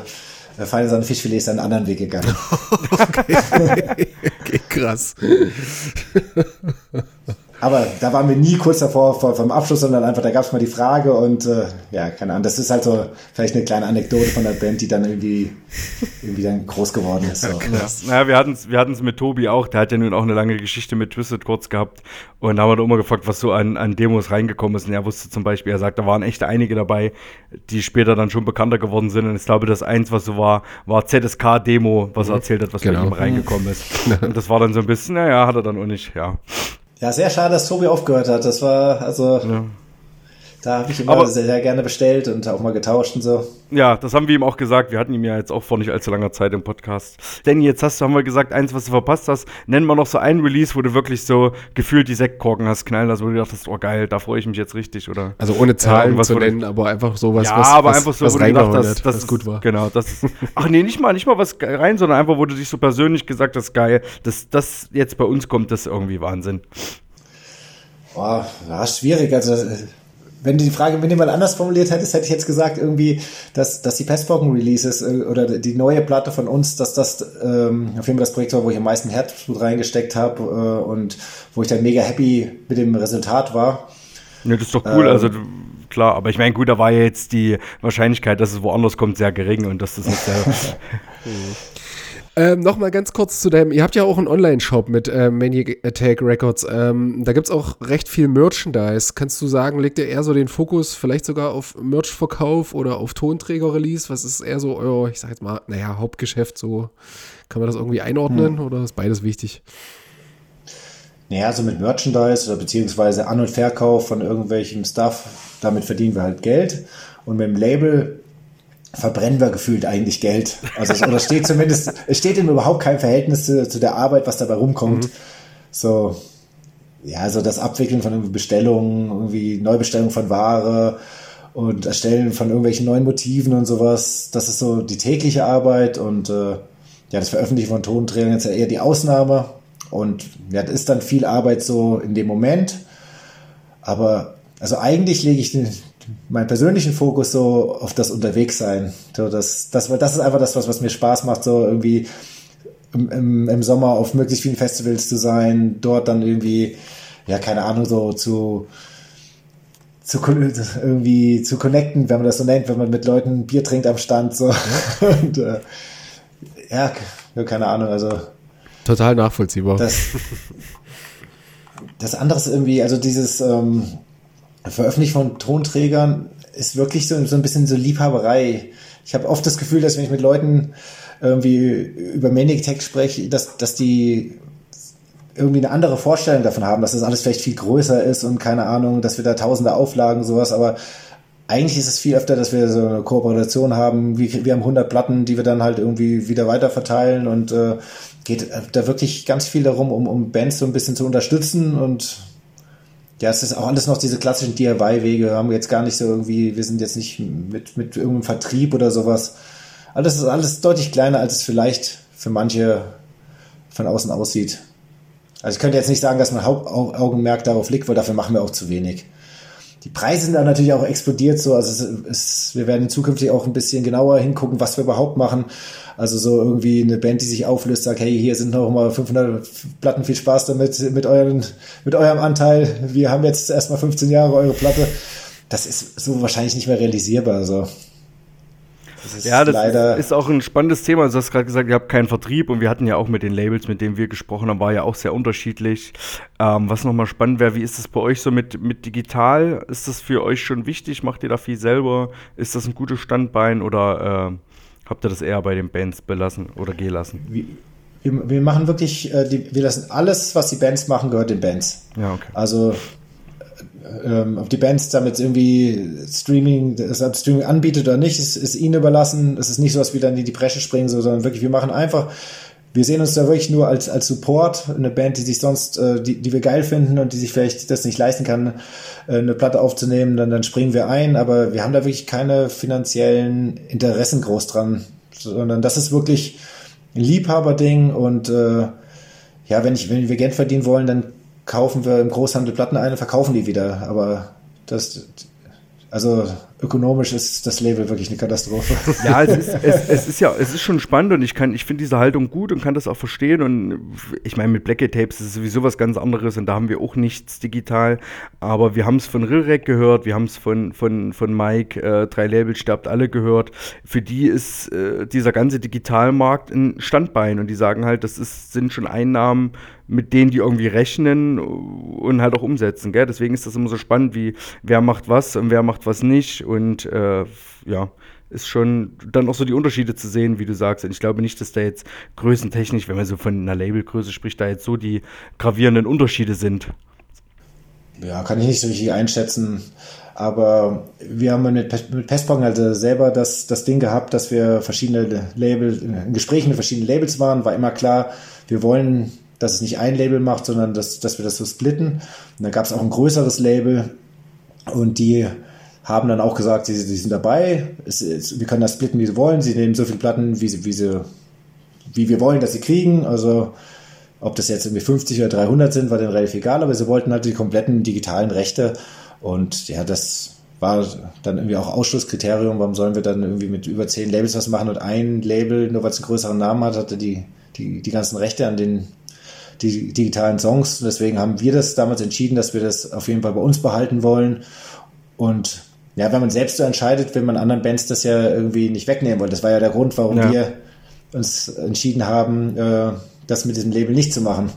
Feine seine Fischfilet ist einen anderen Weg gegangen. okay. okay, krass. Aber da waren wir nie kurz davor vor, vom Abschluss, sondern einfach, da gab es mal die Frage und äh, ja, keine Ahnung, das ist halt so vielleicht eine kleine Anekdote von der Band, die dann irgendwie, irgendwie dann groß geworden ist. So. Ja, naja, wir hatten es wir mit Tobi auch, der hat ja nun auch eine lange Geschichte mit Twisted kurz gehabt und da haben wir immer gefragt, was so an, an Demos reingekommen ist und er wusste zum Beispiel, er sagt, da waren echt einige dabei, die später dann schon bekannter geworden sind und ich glaube, das eins, was so war, war ZSK-Demo, was er mhm. erzählt hat, was genau. bei ihm reingekommen ist. und das war dann so ein bisschen, naja, hat er dann auch nicht, ja. Ja, sehr schade, dass Tobi aufgehört hat. Das war, also. Ja. Da habe ich immer Aber- sehr, sehr gerne bestellt und auch mal getauscht und so. Ja, das haben wir ihm auch gesagt. Wir hatten ihm ja jetzt auch vor nicht allzu langer Zeit im Podcast. Denn jetzt hast du, haben wir gesagt, eins, was du verpasst hast, nennen wir noch so ein Release, wo du wirklich so gefühlt die Sektkorken hast knallen lassen, wo du dachtest, oh geil, da freue ich mich jetzt richtig, oder? Also ohne Zahlen irgendwas, zu nennen, aber einfach sowas, ja, was, aber was, einfach so, was wo du gedacht hast, es- gut war. Genau, das ist, ach nee, nicht mal, nicht mal was rein, sondern einfach, wo du dich so persönlich gesagt hast, geil, dass das jetzt bei uns kommt, das ist irgendwie Wahnsinn. Boah, war schwierig. Also, äh, wenn du die Frage minimal anders formuliert hättest, hätte ich jetzt gesagt, irgendwie, dass, dass die Pestpocken-Releases äh, oder die neue Platte von uns, dass das ähm, auf jeden Fall das Projekt war, wo ich am meisten Herzblut reingesteckt habe äh, und wo ich dann mega happy mit dem Resultat war. Ja, das ist doch cool, Ähm. also klar, aber ich meine, gut, da war ja jetzt die Wahrscheinlichkeit, dass es woanders kommt, sehr gering und dass das nicht sehr. Ähm, Nochmal ganz kurz zu deinem, ihr habt ja auch einen Online-Shop mit äh, Maniac Attack Records. Ähm, da gibt es auch recht viel Merchandise. Kannst du sagen, legt ihr eher so den Fokus vielleicht sogar auf Merch-Verkauf oder auf Tonträger-Release? Was ist eher so euer, ich sag jetzt mal, naja, Hauptgeschäft so? Kann man das irgendwie einordnen oder ist beides wichtig? Naja, so mit Merchandise oder beziehungsweise An- und Verkauf von irgendwelchem Stuff, damit verdienen wir halt Geld. Und mit dem Label verbrennen wir gefühlt eigentlich Geld. Also es, oder steht zumindest, es steht ihm überhaupt kein Verhältnis zu, zu der Arbeit, was dabei rumkommt. So, ja, so das Abwickeln von irgendwie Bestellungen, irgendwie Neubestellung von Ware und Erstellen von irgendwelchen neuen Motiven und sowas. Das ist so die tägliche Arbeit und äh, ja, das Veröffentlichen von Tonträgern ist ja eher die Ausnahme. Und ja, das ist dann viel Arbeit so in dem Moment. Aber also eigentlich lege ich den, meinen persönlichen Fokus so auf das Unterwegssein. So, das, das, das ist einfach das, was, was mir Spaß macht, so irgendwie im, im, im Sommer auf möglichst vielen Festivals zu sein, dort dann irgendwie, ja, keine Ahnung, so zu, zu irgendwie zu connecten, wenn man das so nennt, wenn man mit Leuten Bier trinkt am Stand, so. Und, äh, ja, keine Ahnung, also Total nachvollziehbar. das, das andere ist irgendwie, also dieses ähm, Veröffentlichen von Tonträgern ist wirklich so, so ein bisschen so Liebhaberei. Ich habe oft das Gefühl, dass wenn ich mit Leuten irgendwie über Manic Tech spreche, dass, dass die irgendwie eine andere Vorstellung davon haben, dass das alles vielleicht viel größer ist und keine Ahnung, dass wir da tausende Auflagen, sowas, aber eigentlich ist es viel öfter, dass wir so eine Kooperation haben. Wir, wir haben 100 Platten, die wir dann halt irgendwie wieder weiter verteilen und äh, geht da wirklich ganz viel darum, um, um Bands so ein bisschen zu unterstützen und ja, es ist auch alles noch diese klassischen DIY-Wege. Haben wir jetzt gar nicht so irgendwie, wir sind jetzt nicht mit, mit irgendeinem Vertrieb oder sowas. Alles ist alles deutlich kleiner, als es vielleicht für manche von außen aussieht. Also ich könnte jetzt nicht sagen, dass mein Hauptaugenmerk darauf liegt, weil dafür machen wir auch zu wenig. Die Preise sind da natürlich auch explodiert so. Also es ist, wir werden zukünftig auch ein bisschen genauer hingucken, was wir überhaupt machen. Also so irgendwie eine Band, die sich auflöst, sagt, hey, hier sind noch mal 500 Platten, viel Spaß damit, mit, euren, mit eurem Anteil. Wir haben jetzt erstmal 15 Jahre eure Platte. Das ist so wahrscheinlich nicht mehr realisierbar. Also. Das ist ja, das leider ist auch ein spannendes Thema. Also du hast gerade gesagt, ihr habt keinen Vertrieb und wir hatten ja auch mit den Labels, mit denen wir gesprochen haben, war ja auch sehr unterschiedlich. Ähm, was nochmal spannend wäre, wie ist das bei euch so mit, mit digital? Ist das für euch schon wichtig? Macht ihr da viel selber? Ist das ein gutes Standbein oder äh, habt ihr das eher bei den Bands belassen oder gelassen? Wir, wir, wir machen wirklich, äh, die, wir lassen alles, was die Bands machen, gehört den Bands. Ja, okay. Also ähm, ob die Bands damit irgendwie Streaming, das Streaming anbietet oder nicht, ist, ist ihnen überlassen. Es ist nicht so, dass wir dann in die Bresche springen, so, sondern wirklich, wir machen einfach, wir sehen uns da wirklich nur als, als Support, eine Band, die sich sonst, äh, die, die wir geil finden und die sich vielleicht das nicht leisten kann, äh, eine Platte aufzunehmen, dann, dann springen wir ein, aber wir haben da wirklich keine finanziellen Interessen groß dran, sondern das ist wirklich ein Liebhaberding und äh, ja, wenn ich, wenn wir Geld verdienen wollen, dann kaufen wir im Großhandel Platten ein und verkaufen die wieder. Aber das, also ökonomisch ist das Label wirklich eine Katastrophe. Ja, es ist, es, es ist ja, es ist schon spannend und ich kann, ich finde diese Haltung gut und kann das auch verstehen. Und ich meine, mit Black Tapes ist es sowieso was ganz anderes und da haben wir auch nichts digital. Aber wir haben es von Rilrek gehört, wir haben es von, von, von Mike, äh, drei Labels sterbt alle gehört. Für die ist äh, dieser ganze Digitalmarkt ein Standbein und die sagen halt, das ist, sind schon Einnahmen, mit denen die irgendwie rechnen und halt auch umsetzen. Gell? Deswegen ist das immer so spannend, wie wer macht was und wer macht was nicht. Und äh, ja, ist schon dann auch so die Unterschiede zu sehen, wie du sagst. Und ich glaube nicht, dass da jetzt größentechnisch, wenn man so von einer Labelgröße spricht, da jetzt so die gravierenden Unterschiede sind. Ja, kann ich nicht so richtig einschätzen. Aber wir haben mit, mit Pestpong also selber das, das Ding gehabt, dass wir verschiedene Label, in Gesprächen mit verschiedenen Labels waren, war immer klar, wir wollen, dass es nicht ein Label macht, sondern dass, dass wir das so splitten. Und da gab es auch ein größeres Label und die haben dann auch gesagt, sie, sie sind dabei, es, es, wir können das splitten, wie sie wollen, sie nehmen so viele Platten, wie sie, wie sie, wie wir wollen, dass sie kriegen, also ob das jetzt irgendwie 50 oder 300 sind, war denen relativ egal, aber sie wollten halt die kompletten digitalen Rechte. Und ja, das war dann irgendwie auch Ausschlusskriterium, warum sollen wir dann irgendwie mit über zehn Labels was machen? Und ein Label, nur weil es einen größeren Namen hat, hatte die, die, die ganzen Rechte an den die digitalen Songs. Deswegen haben wir das damals entschieden, dass wir das auf jeden Fall bei uns behalten wollen. Und ja, wenn man selbst so entscheidet, will man anderen Bands das ja irgendwie nicht wegnehmen wollen. Das war ja der Grund, warum ja. wir uns entschieden haben, äh, das mit diesem Label nicht zu machen.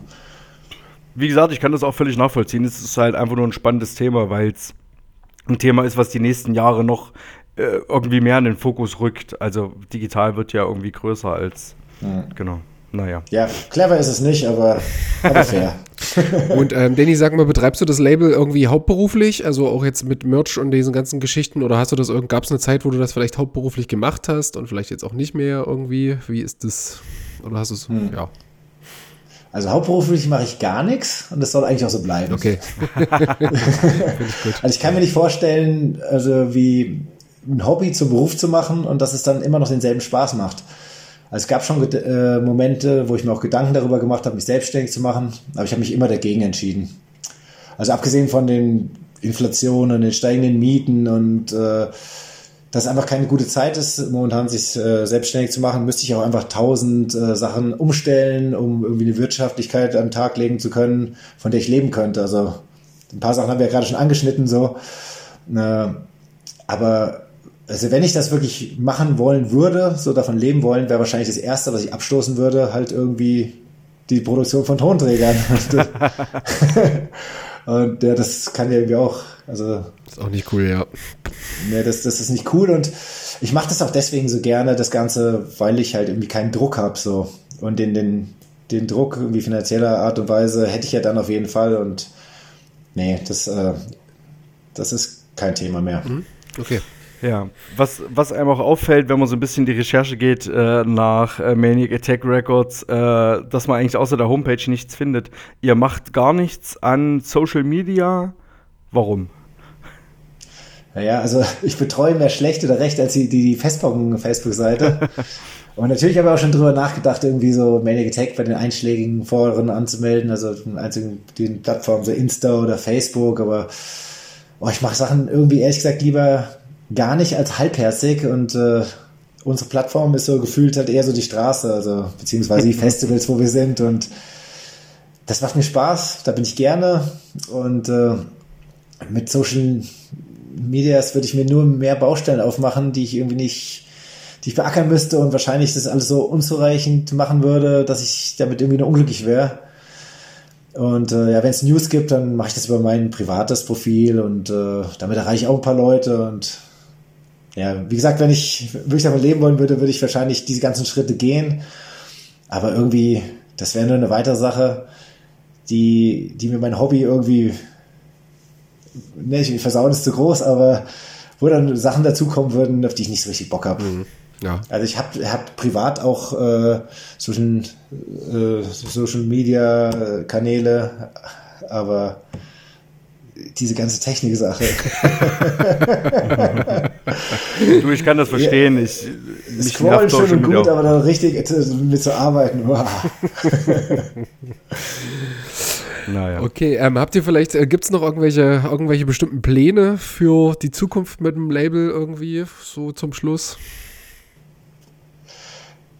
Wie gesagt, ich kann das auch völlig nachvollziehen. Es ist halt einfach nur ein spannendes Thema, weil es ein Thema ist, was die nächsten Jahre noch äh, irgendwie mehr in den Fokus rückt. Also digital wird ja irgendwie größer als. Mhm. Genau. Naja. Ja, clever ist es nicht, aber, aber fair. und ähm, Danny, sag mal, betreibst du das Label irgendwie hauptberuflich? Also auch jetzt mit Merch und diesen ganzen Geschichten? Oder hast du das gab es eine Zeit, wo du das vielleicht hauptberuflich gemacht hast und vielleicht jetzt auch nicht mehr irgendwie? Wie ist das? Oder hast du es, hm. ja. Also hauptberuflich mache ich gar nichts und das soll eigentlich auch so bleiben. Okay. ich also ich kann mir nicht vorstellen, also wie ein Hobby zum Beruf zu machen und dass es dann immer noch denselben Spaß macht. Also es gab schon äh, Momente, wo ich mir auch Gedanken darüber gemacht habe, mich selbstständig zu machen, aber ich habe mich immer dagegen entschieden. Also abgesehen von den Inflationen, den steigenden Mieten und äh, dass einfach keine gute Zeit ist, momentan sich äh, selbstständig zu machen, müsste ich auch einfach tausend äh, Sachen umstellen, um irgendwie eine Wirtschaftlichkeit an den Tag legen zu können, von der ich leben könnte. Also ein paar Sachen haben wir ja gerade schon angeschnitten, so. Äh, aber also wenn ich das wirklich machen wollen würde, so davon leben wollen, wäre wahrscheinlich das Erste, was ich abstoßen würde, halt irgendwie die Produktion von Tonträgern. Und ja, das kann ja irgendwie auch, also. Ist auch nicht cool, ja. Nee, das, das ist nicht cool und ich mache das auch deswegen so gerne, das Ganze, weil ich halt irgendwie keinen Druck habe, so. Und den, den, den Druck irgendwie finanzieller Art und Weise hätte ich ja dann auf jeden Fall und nee, das, äh, das ist kein Thema mehr. Mhm. Okay. Ja, was, was einem auch auffällt, wenn man so ein bisschen die Recherche geht äh, nach äh, Maniac Attack Records, äh, dass man eigentlich außer der Homepage nichts findet. Ihr macht gar nichts an Social Media. Warum? Naja, also ich betreue mehr schlecht oder recht als die, die, die Facebook-Seite. Und natürlich habe ich auch schon drüber nachgedacht, irgendwie so Maniac Attack bei den einschlägigen Foren anzumelden, also einzigen den Plattformen so Insta oder Facebook, aber oh, ich mache Sachen irgendwie ehrlich gesagt lieber gar nicht als halbherzig und äh, unsere Plattform ist so gefühlt halt eher so die Straße, also beziehungsweise die Festivals, wo wir sind und das macht mir Spaß, da bin ich gerne und äh, mit Social Medias würde ich mir nur mehr Baustellen aufmachen, die ich irgendwie nicht, die ich beackern müsste und wahrscheinlich das alles so unzureichend machen würde, dass ich damit irgendwie nur unglücklich wäre. Und äh, ja, wenn es News gibt, dann mache ich das über mein privates Profil und äh, damit erreiche ich auch ein paar Leute und ja, wie gesagt, wenn ich wirklich davon leben wollen würde, würde ich wahrscheinlich diese ganzen Schritte gehen. Aber irgendwie, das wäre nur eine weitere Sache, die, die mir mein Hobby irgendwie, ne, ich versauen ist zu groß, aber wo dann Sachen dazukommen würden, auf die ich nicht so richtig Bock habe. Mhm. Ja. Also ich habe hab privat auch äh, Social, äh, Social Media Kanäle, aber diese ganze Technik-Sache. du, ich kann das verstehen. Ich, mich Scrollen schön und gut, aber dann richtig mit zu arbeiten. naja. Okay, ähm, habt ihr vielleicht, äh, gibt es noch irgendwelche, irgendwelche bestimmten Pläne für die Zukunft mit dem Label irgendwie, so zum Schluss?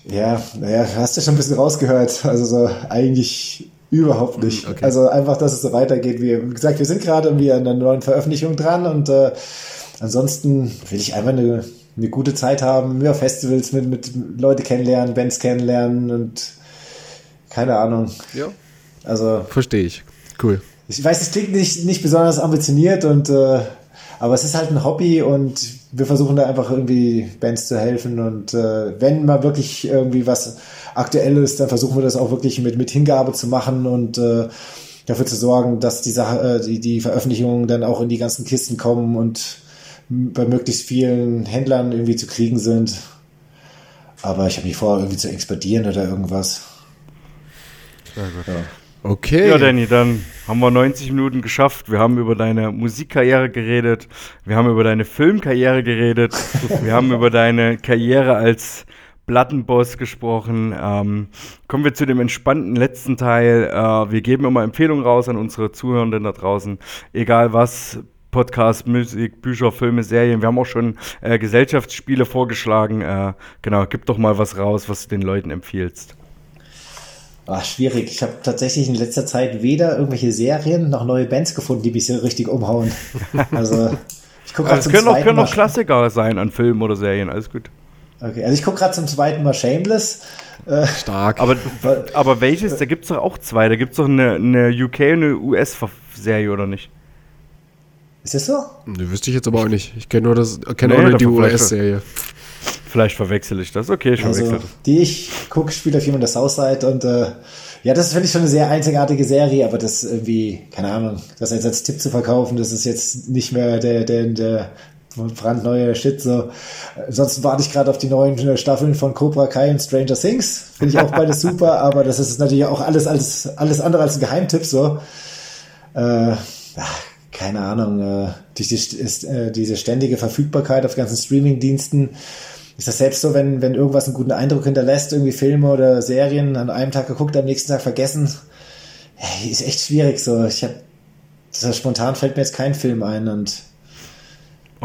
Ja, naja, hast du schon ein bisschen rausgehört. Also so eigentlich Überhaupt nicht. Okay. Also einfach, dass es so weitergeht. Wie gesagt, wir sind gerade irgendwie an einer neuen Veröffentlichung dran und äh, ansonsten will ich einfach eine, eine gute Zeit haben, mehr Festivals mit, mit Leute kennenlernen, Bands kennenlernen und keine Ahnung. Ja. Also. Verstehe ich. Cool. Ich weiß, es klingt nicht, nicht besonders ambitioniert und äh, aber es ist halt ein Hobby und wir versuchen da einfach irgendwie Bands zu helfen und äh, wenn mal wirklich irgendwie was aktuell ist, dann versuchen wir das auch wirklich mit, mit Hingabe zu machen und äh, dafür zu sorgen, dass die, Sache, äh, die, die Veröffentlichungen dann auch in die ganzen Kisten kommen und bei möglichst vielen Händlern irgendwie zu kriegen sind. Aber ich habe nicht vor, irgendwie zu explodieren oder irgendwas. Sehr gut. Ja. Okay. Ja, Danny, dann haben wir 90 Minuten geschafft. Wir haben über deine Musikkarriere geredet. Wir haben über deine Filmkarriere geredet. wir haben über deine Karriere als Plattenboss gesprochen. Ähm, kommen wir zu dem entspannten letzten Teil. Äh, wir geben immer Empfehlungen raus an unsere Zuhörenden da draußen. Egal was, Podcast, Musik, Bücher, Filme, Serien. Wir haben auch schon äh, Gesellschaftsspiele vorgeschlagen. Äh, genau, gib doch mal was raus, was du den Leuten empfiehlst. Ach, schwierig. Ich habe tatsächlich in letzter Zeit weder irgendwelche Serien noch neue Bands gefunden, die mich so richtig umhauen. Also ich gucke gerade Also es können auch, können auch Klassiker sein an Filmen oder Serien, alles gut. Okay, also ich gucke gerade zum zweiten Mal Shameless. Äh, Stark. Aber, aber welches? Da gibt es doch auch zwei. Da gibt es doch eine, eine UK und eine US-Serie, oder nicht? ist das so? Ne, wüsste ich jetzt aber auch nicht. Ich kenne nur das, kenne Nee, auch nur die US-Serie. Vielleicht verwechsel ich das. Okay, ich Also, verwechsel das. die ich gucke, spielt auf jeden Fall der Southside und äh, ja, das finde ich schon eine sehr einzigartige Serie, aber das irgendwie, keine Ahnung, das jetzt als Tipp zu verkaufen, das ist jetzt nicht mehr der, der, der brandneue Shit so. Ansonsten warte ich gerade auf die neuen Staffeln von Cobra Kai und Stranger Things. Finde ich auch beides super, aber das ist natürlich auch alles, alles, alles andere als ein Geheimtipp so. Äh, ach, keine Ahnung, äh, durch die, ist, äh, diese ständige Verfügbarkeit auf ganzen Streaming-Diensten ist das selbst so, wenn, wenn irgendwas einen guten Eindruck hinterlässt, irgendwie Filme oder Serien an einem Tag geguckt, am nächsten Tag vergessen, hey, ist echt schwierig so. Ich habe spontan fällt mir jetzt kein Film ein und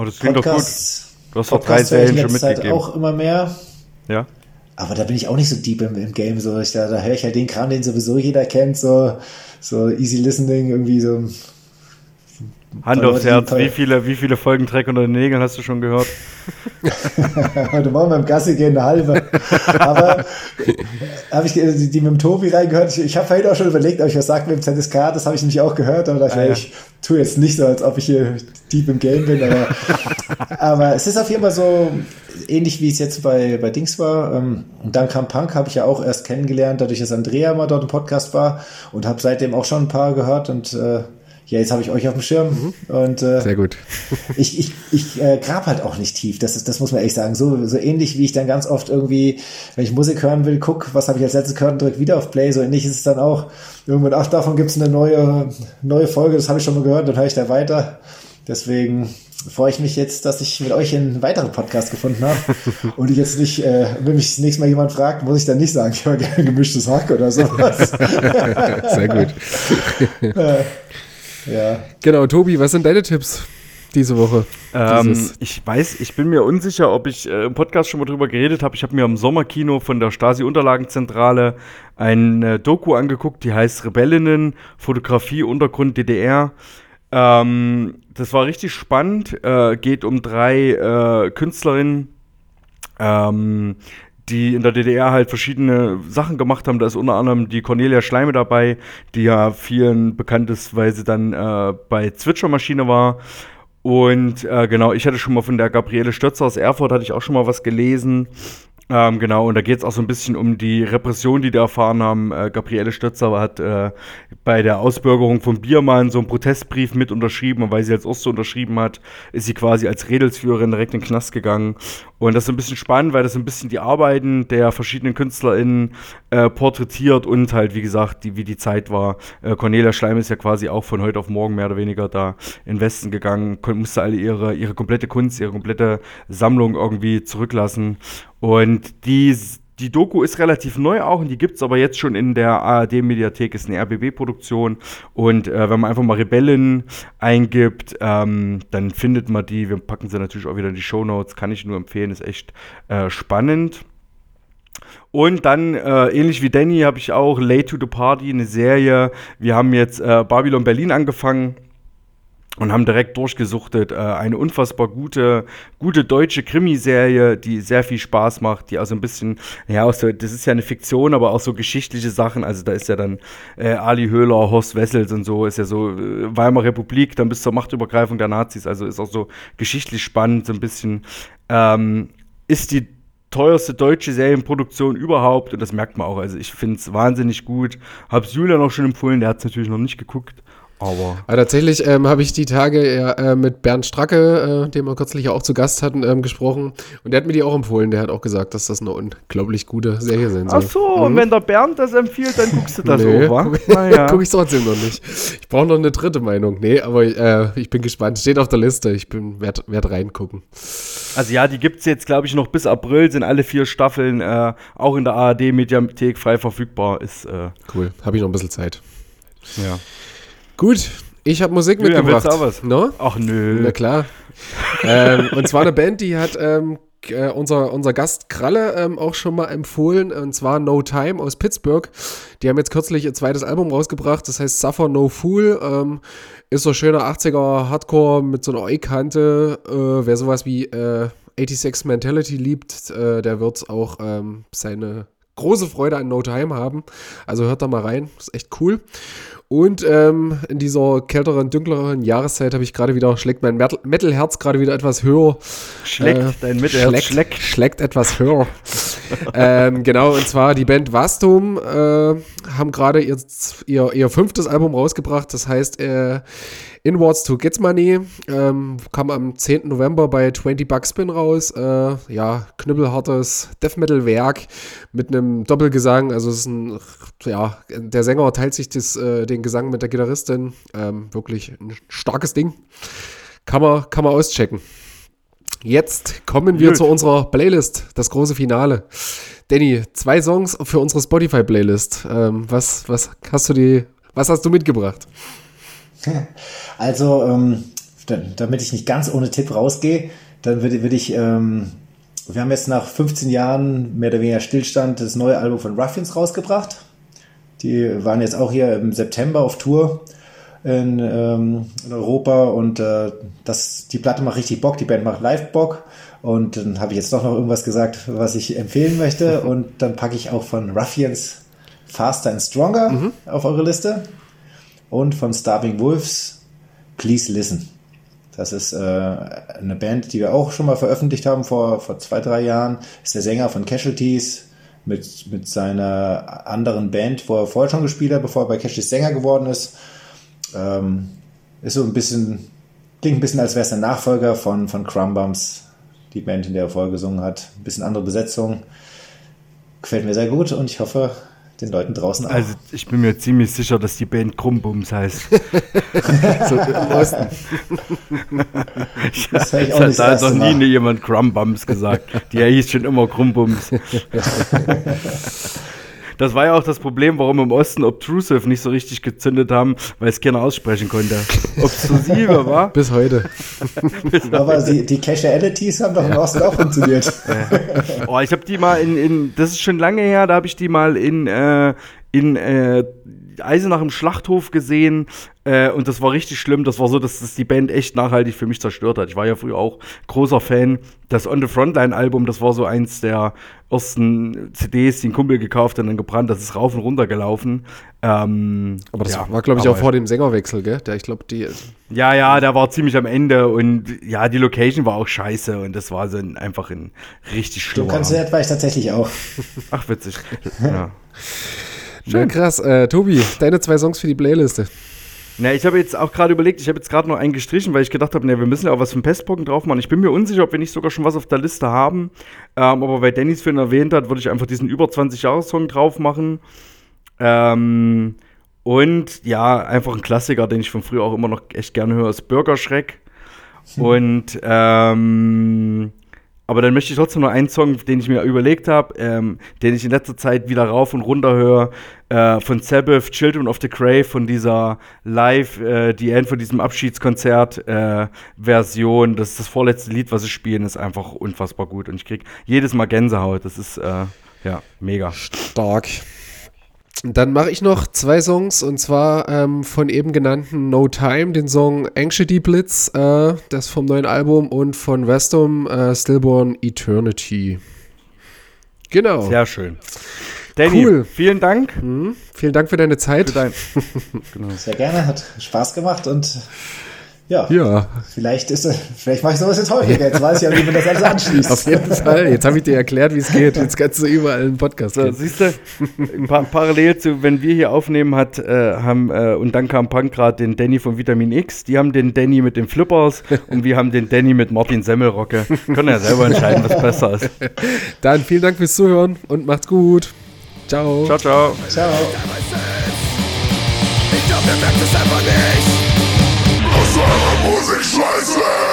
Oh, das klingt doch gut. Podcasts, Du hast doch drei Podcasts Serien schon letzter Zeit mitgegeben. auch immer mehr. Ja? Aber da bin ich auch nicht so deep im, im Game. So, ich, da, da höre ich halt den Kram, den sowieso jeder kennt, so, so easy listening, irgendwie so. Hand aufs Herz, wie viele, wie viele Folgen Dreck unter den Nägeln hast du schon gehört? Heute Morgen beim Gassi gehen eine halbe. Aber habe ich die, die mit dem Tobi reingehört. Ich, ich habe vorhin auch schon überlegt, ob ich was sage mit dem ZSK. Das habe ich nämlich auch gehört. Aber dachte, Ah, ja. ich tue jetzt nicht so, als ob ich hier deep im Game bin. Aber, aber es ist auf jeden Fall so ähnlich, wie es jetzt bei, bei Dings war. Ähm, Und dann kam Punk, habe ich ja auch erst kennengelernt, dadurch, dass Andrea mal dort im Podcast war. Und habe seitdem auch schon ein paar gehört. Und äh, ja, jetzt habe ich euch auf dem Schirm. Und äh, Sehr gut. ich, ich, ich äh, grab halt auch nicht tief, das, ist, das muss man ehrlich sagen. So, so ähnlich wie ich dann ganz oft irgendwie, wenn ich Musik hören will, guck, was habe ich als letztes gehört und drück wieder auf Play. So ähnlich ist es dann auch. Irgendwann, ach, davon gibt's eine neue, neue Folge, das habe ich schon mal gehört, dann höre ich da weiter. Deswegen freue ich mich jetzt, dass ich mit euch einen weiteren Podcast gefunden habe und ich jetzt nicht, äh, wenn mich das nächste Mal jemand fragt, muss ich dann nicht sagen, ich höre gerne gemischtes Hack oder sowas. Sehr gut. Ja. Genau, Tobi, was sind deine Tipps diese Woche? Ähm, ich weiß, ich bin mir unsicher, ob ich äh, im Podcast schon mal drüber geredet habe. Ich habe mir im Sommerkino von der Stasi-Unterlagenzentrale ein äh, Doku angeguckt, die heißt Rebellinnen, Fotografie, Untergrund DDR. Ähm, das war richtig spannend. Äh, geht um drei äh, Künstlerinnen, ähm, die in der DDR halt verschiedene Sachen gemacht haben. Da ist unter anderem die Cornelia Schleime dabei, die ja vielen bekannt ist, weil sie dann äh, bei Zwitschermaschine war. Und äh, genau, ich hatte schon mal von der Gabriele Stötzer aus Erfurt, hatte ich auch schon mal was gelesen. Ähm, genau, und da geht es auch so ein bisschen um die Repression, die die erfahren haben. Äh, Gabriele Stötzer hat äh, bei der Ausbürgerung von Biermann so einen Protestbrief mit unterschrieben und weil sie als Erste unterschrieben hat, ist sie quasi als Redelsführerin direkt in den Knast gegangen. Und das ist ein bisschen spannend, weil das ein bisschen die Arbeiten der verschiedenen KünstlerInnen äh, porträtiert und halt, wie gesagt, die, wie die Zeit war. Äh, Cornelia Schleim ist ja quasi auch von heute auf morgen mehr oder weniger da in Westen gegangen, musste alle ihre, ihre komplette Kunst, ihre komplette Sammlung irgendwie zurücklassen. Und die, die Doku ist relativ neu auch und die gibt es aber jetzt schon in der ARD-Mediathek, ist eine RBB-Produktion. Und äh, wenn man einfach mal Rebellen eingibt, ähm, dann findet man die. Wir packen sie natürlich auch wieder in die Shownotes, kann ich nur empfehlen, ist echt äh, spannend. Und dann, äh, ähnlich wie Danny, habe ich auch Late to the Party, eine Serie. Wir haben jetzt äh, Babylon Berlin angefangen und haben direkt durchgesuchtet. Äh, eine unfassbar gute, gute deutsche Krimiserie, die sehr viel Spaß macht, die auch so ein bisschen, ja, auch so, das ist ja eine Fiktion, aber auch so geschichtliche Sachen. Also da ist ja dann äh, Ali Höhler, Horst Wessels und so, ist ja so äh, Weimarer Republik, dann bis zur Machtübergreifung der Nazis. Also ist auch so geschichtlich spannend, so ein bisschen. Ähm, ist die teuerste deutsche Serienproduktion überhaupt und das merkt man auch. Also ich finde es wahnsinnig gut. Hab's Julian auch schon empfohlen, der hat es natürlich noch nicht geguckt. Aber Aber tatsächlich ähm, habe ich die Tage ja, äh, mit Bernd Stracke, äh, den wir kürzlich ja auch zu Gast hatten, ähm, gesprochen. Und der hat mir die auch empfohlen. Der hat auch gesagt, dass das eine unglaublich gute Serie sein soll. Ach so, und wenn der Bernd das empfiehlt, dann guckst du das nee, auch, wa? guck, Naja. guck ich trotzdem noch nicht. Ich brauche noch eine dritte Meinung. Nee, aber äh, ich bin gespannt. Steht auf der Liste. Ich bin werd, werd reingucken. Also ja, die gibt's jetzt, glaube ich, noch bis April, sind alle vier Staffeln äh, auch in der ARD-Mediathek frei verfügbar. Ist, äh, Cool. Habe ich noch ein bisschen Zeit. ja. Gut, ich habe Musik Julian, mitgebracht. willst du auch was? No? Ach nö. Na klar. ähm, und zwar eine Band, die hat ähm, äh, unser, unser Gast Kralle ähm, auch schon mal empfohlen, und zwar No Time aus Pittsburgh. Die haben jetzt kürzlich ihr zweites Album rausgebracht, das heißt Suffer No Fool. Ähm, ist so schöner 80er Hardcore mit so einer Eukante. Äh, wer sowas wie äh, 86 Mentality liebt, äh, der wird auch ähm, seine große Freude an No Time haben. Also hört da mal rein, ist echt cool. Und ähm, in dieser kälteren, dunkleren Jahreszeit habe ich gerade wieder, schlägt mein Metal- Metal-Herz gerade wieder etwas höher. Schleckt Äh, dein Mittelherz, schlägt, schlägt etwas höher. Ähm, genau, und zwar die Band Vastum äh, haben gerade ihr, ihr, ihr fünftes Album rausgebracht, das heißt äh, Inwards to Gets Money, ähm, kam am 10. November bei 20 Bucks Spin raus. Äh, ja, knüppelhartes Death Metal Werk mit einem Doppelgesang. Also es ist ein, ja, der Sänger teilt sich das, äh, den Gesang mit der Gitarristin. Ähm, wirklich ein starkes Ding. Kann man, kann man auschecken. Jetzt kommen wir Gut. zu unserer Playlist, das große Finale. Danny, zwei Songs für unsere Spotify-Playlist. Ähm, was, was hast du die, was hast du mitgebracht? Also, ähm, da- damit ich nicht ganz ohne Tipp rausgehe, dann würde, würde ich, ähm, wir haben jetzt nach 15 Jahren mehr oder weniger Stillstand das neue Album von Ruffians rausgebracht. Die waren jetzt auch hier im September auf Tour in, ähm, in Europa und äh, das, die Platte macht richtig Bock, die Band macht live Bock. Und dann habe ich jetzt doch noch irgendwas gesagt, was ich empfehlen möchte. Und dann packe ich auch von Ruffians Faster and Stronger auf eure Liste und von Starving Wolves Please Listen. Das ist äh, eine Band, die wir auch schon mal veröffentlicht haben vor, vor zwei, drei Jahren. Ist der Sänger von Casualties mit, mit seiner anderen Band, wo er vorher schon gespielt hat, bevor er bei Casualties Sänger geworden ist. Ähm, ist so ein bisschen, klingt ein bisschen, als wäre es ein Nachfolger von, von Crumbums, die Band, in der er vorher gesungen hat. Ein bisschen andere Besetzung. Gefällt mir sehr gut und ich hoffe, den Leuten draußen auch. Also ich bin mir ziemlich sicher, dass die Band Krumbums heißt. So, im Osten. das ich auch da nicht das hat noch nie Mal. jemand Crumbums gesagt. Die hieß schon immer Krumbums. Das war ja auch das Problem, warum im Osten Obtrusive nicht so richtig gezündet haben, weil es keiner aussprechen konnte. Obtrusive, war? Bis heute. Aber die, die Casualities haben doch im Osten auch funktioniert. Oh, ich habe die mal in, in, das ist schon lange her, da habe ich die mal in, äh, in äh, Eisenach im Schlachthof gesehen äh, und das war richtig schlimm. Das war so, dass das die Band echt nachhaltig für mich zerstört hat. Ich war ja früher auch großer Fan. Das On the Frontline Album, das war so eins der ersten CDs, die ein Kumpel gekauft hat und dann gebrannt. Das ist rauf und runter gelaufen. Ähm, Aber das ja, war, glaube ich, auch vor dem Sängerwechsel, gell? Der, ich glaube, die. Ja, ja, der war ziemlich am Ende und ja, die Location war auch scheiße und das war so ein, einfach ein richtig Du schlimmer. kannst Abend. war ich tatsächlich auch. Ach, witzig. ja. Schön krass. Äh, Tobi, deine zwei Songs für die Playliste. Na, ich habe jetzt auch gerade überlegt, ich habe jetzt gerade noch einen gestrichen, weil ich gedacht habe, ne, wir müssen ja auch was vom Pestpocken drauf machen. Ich bin mir unsicher, ob wir nicht sogar schon was auf der Liste haben. Ähm, aber weil Dennis vorhin erwähnt hat, würde ich einfach diesen über 20 Jahre Song drauf machen. Ähm, und ja, einfach ein Klassiker, den ich von früher auch immer noch echt gerne höre, ist Bürgerschreck. Und ähm, aber dann möchte ich trotzdem noch einen Song, den ich mir überlegt habe, ähm, den ich in letzter Zeit wieder rauf und runter höre, äh, von Sabbath, Children of the Grave, von dieser Live, äh, die End von diesem Abschiedskonzert äh. Das ist das vorletzte Lied, was sie spielen, ist einfach unfassbar gut. Und ich krieg jedes Mal Gänsehaut. Das ist äh, ja mega. Stark. Dann mache ich noch zwei Songs und zwar ähm, von eben genannten No Time, den Song Anxiety Blitz, äh, das vom neuen Album und von Westum äh, Stillborn Eternity. Genau. Sehr schön. Danny, Cool. vielen Dank. Vielen Dank für deine Zeit. Für dein Sehr gerne, hat Spaß gemacht und ja, Ja, vielleicht ist es, vielleicht mache ich sowas jetzt häufiger. Jetzt weiß ich ja, wie man das alles anschließt. auf jeden Fall. Jetzt habe ich dir erklärt, wie es geht. Jetzt kannst du überall einen Podcast So, gehen. siehst du, pa parallel zu, wenn wir hier aufnehmen, hat, äh, haben, äh, und dann kam Pankrat den Danny von Vitamin X, die haben den Danny mit den Flippers und wir haben den Danny mit Martin Semmelrocke. Können ja selber entscheiden, was besser ist. Dann vielen Dank fürs Zuhören und macht's gut. Ciao. Ciao, ciao. Ciao. Ich glaub, ihr merkt es einfach nicht. Aus eurer scheiße!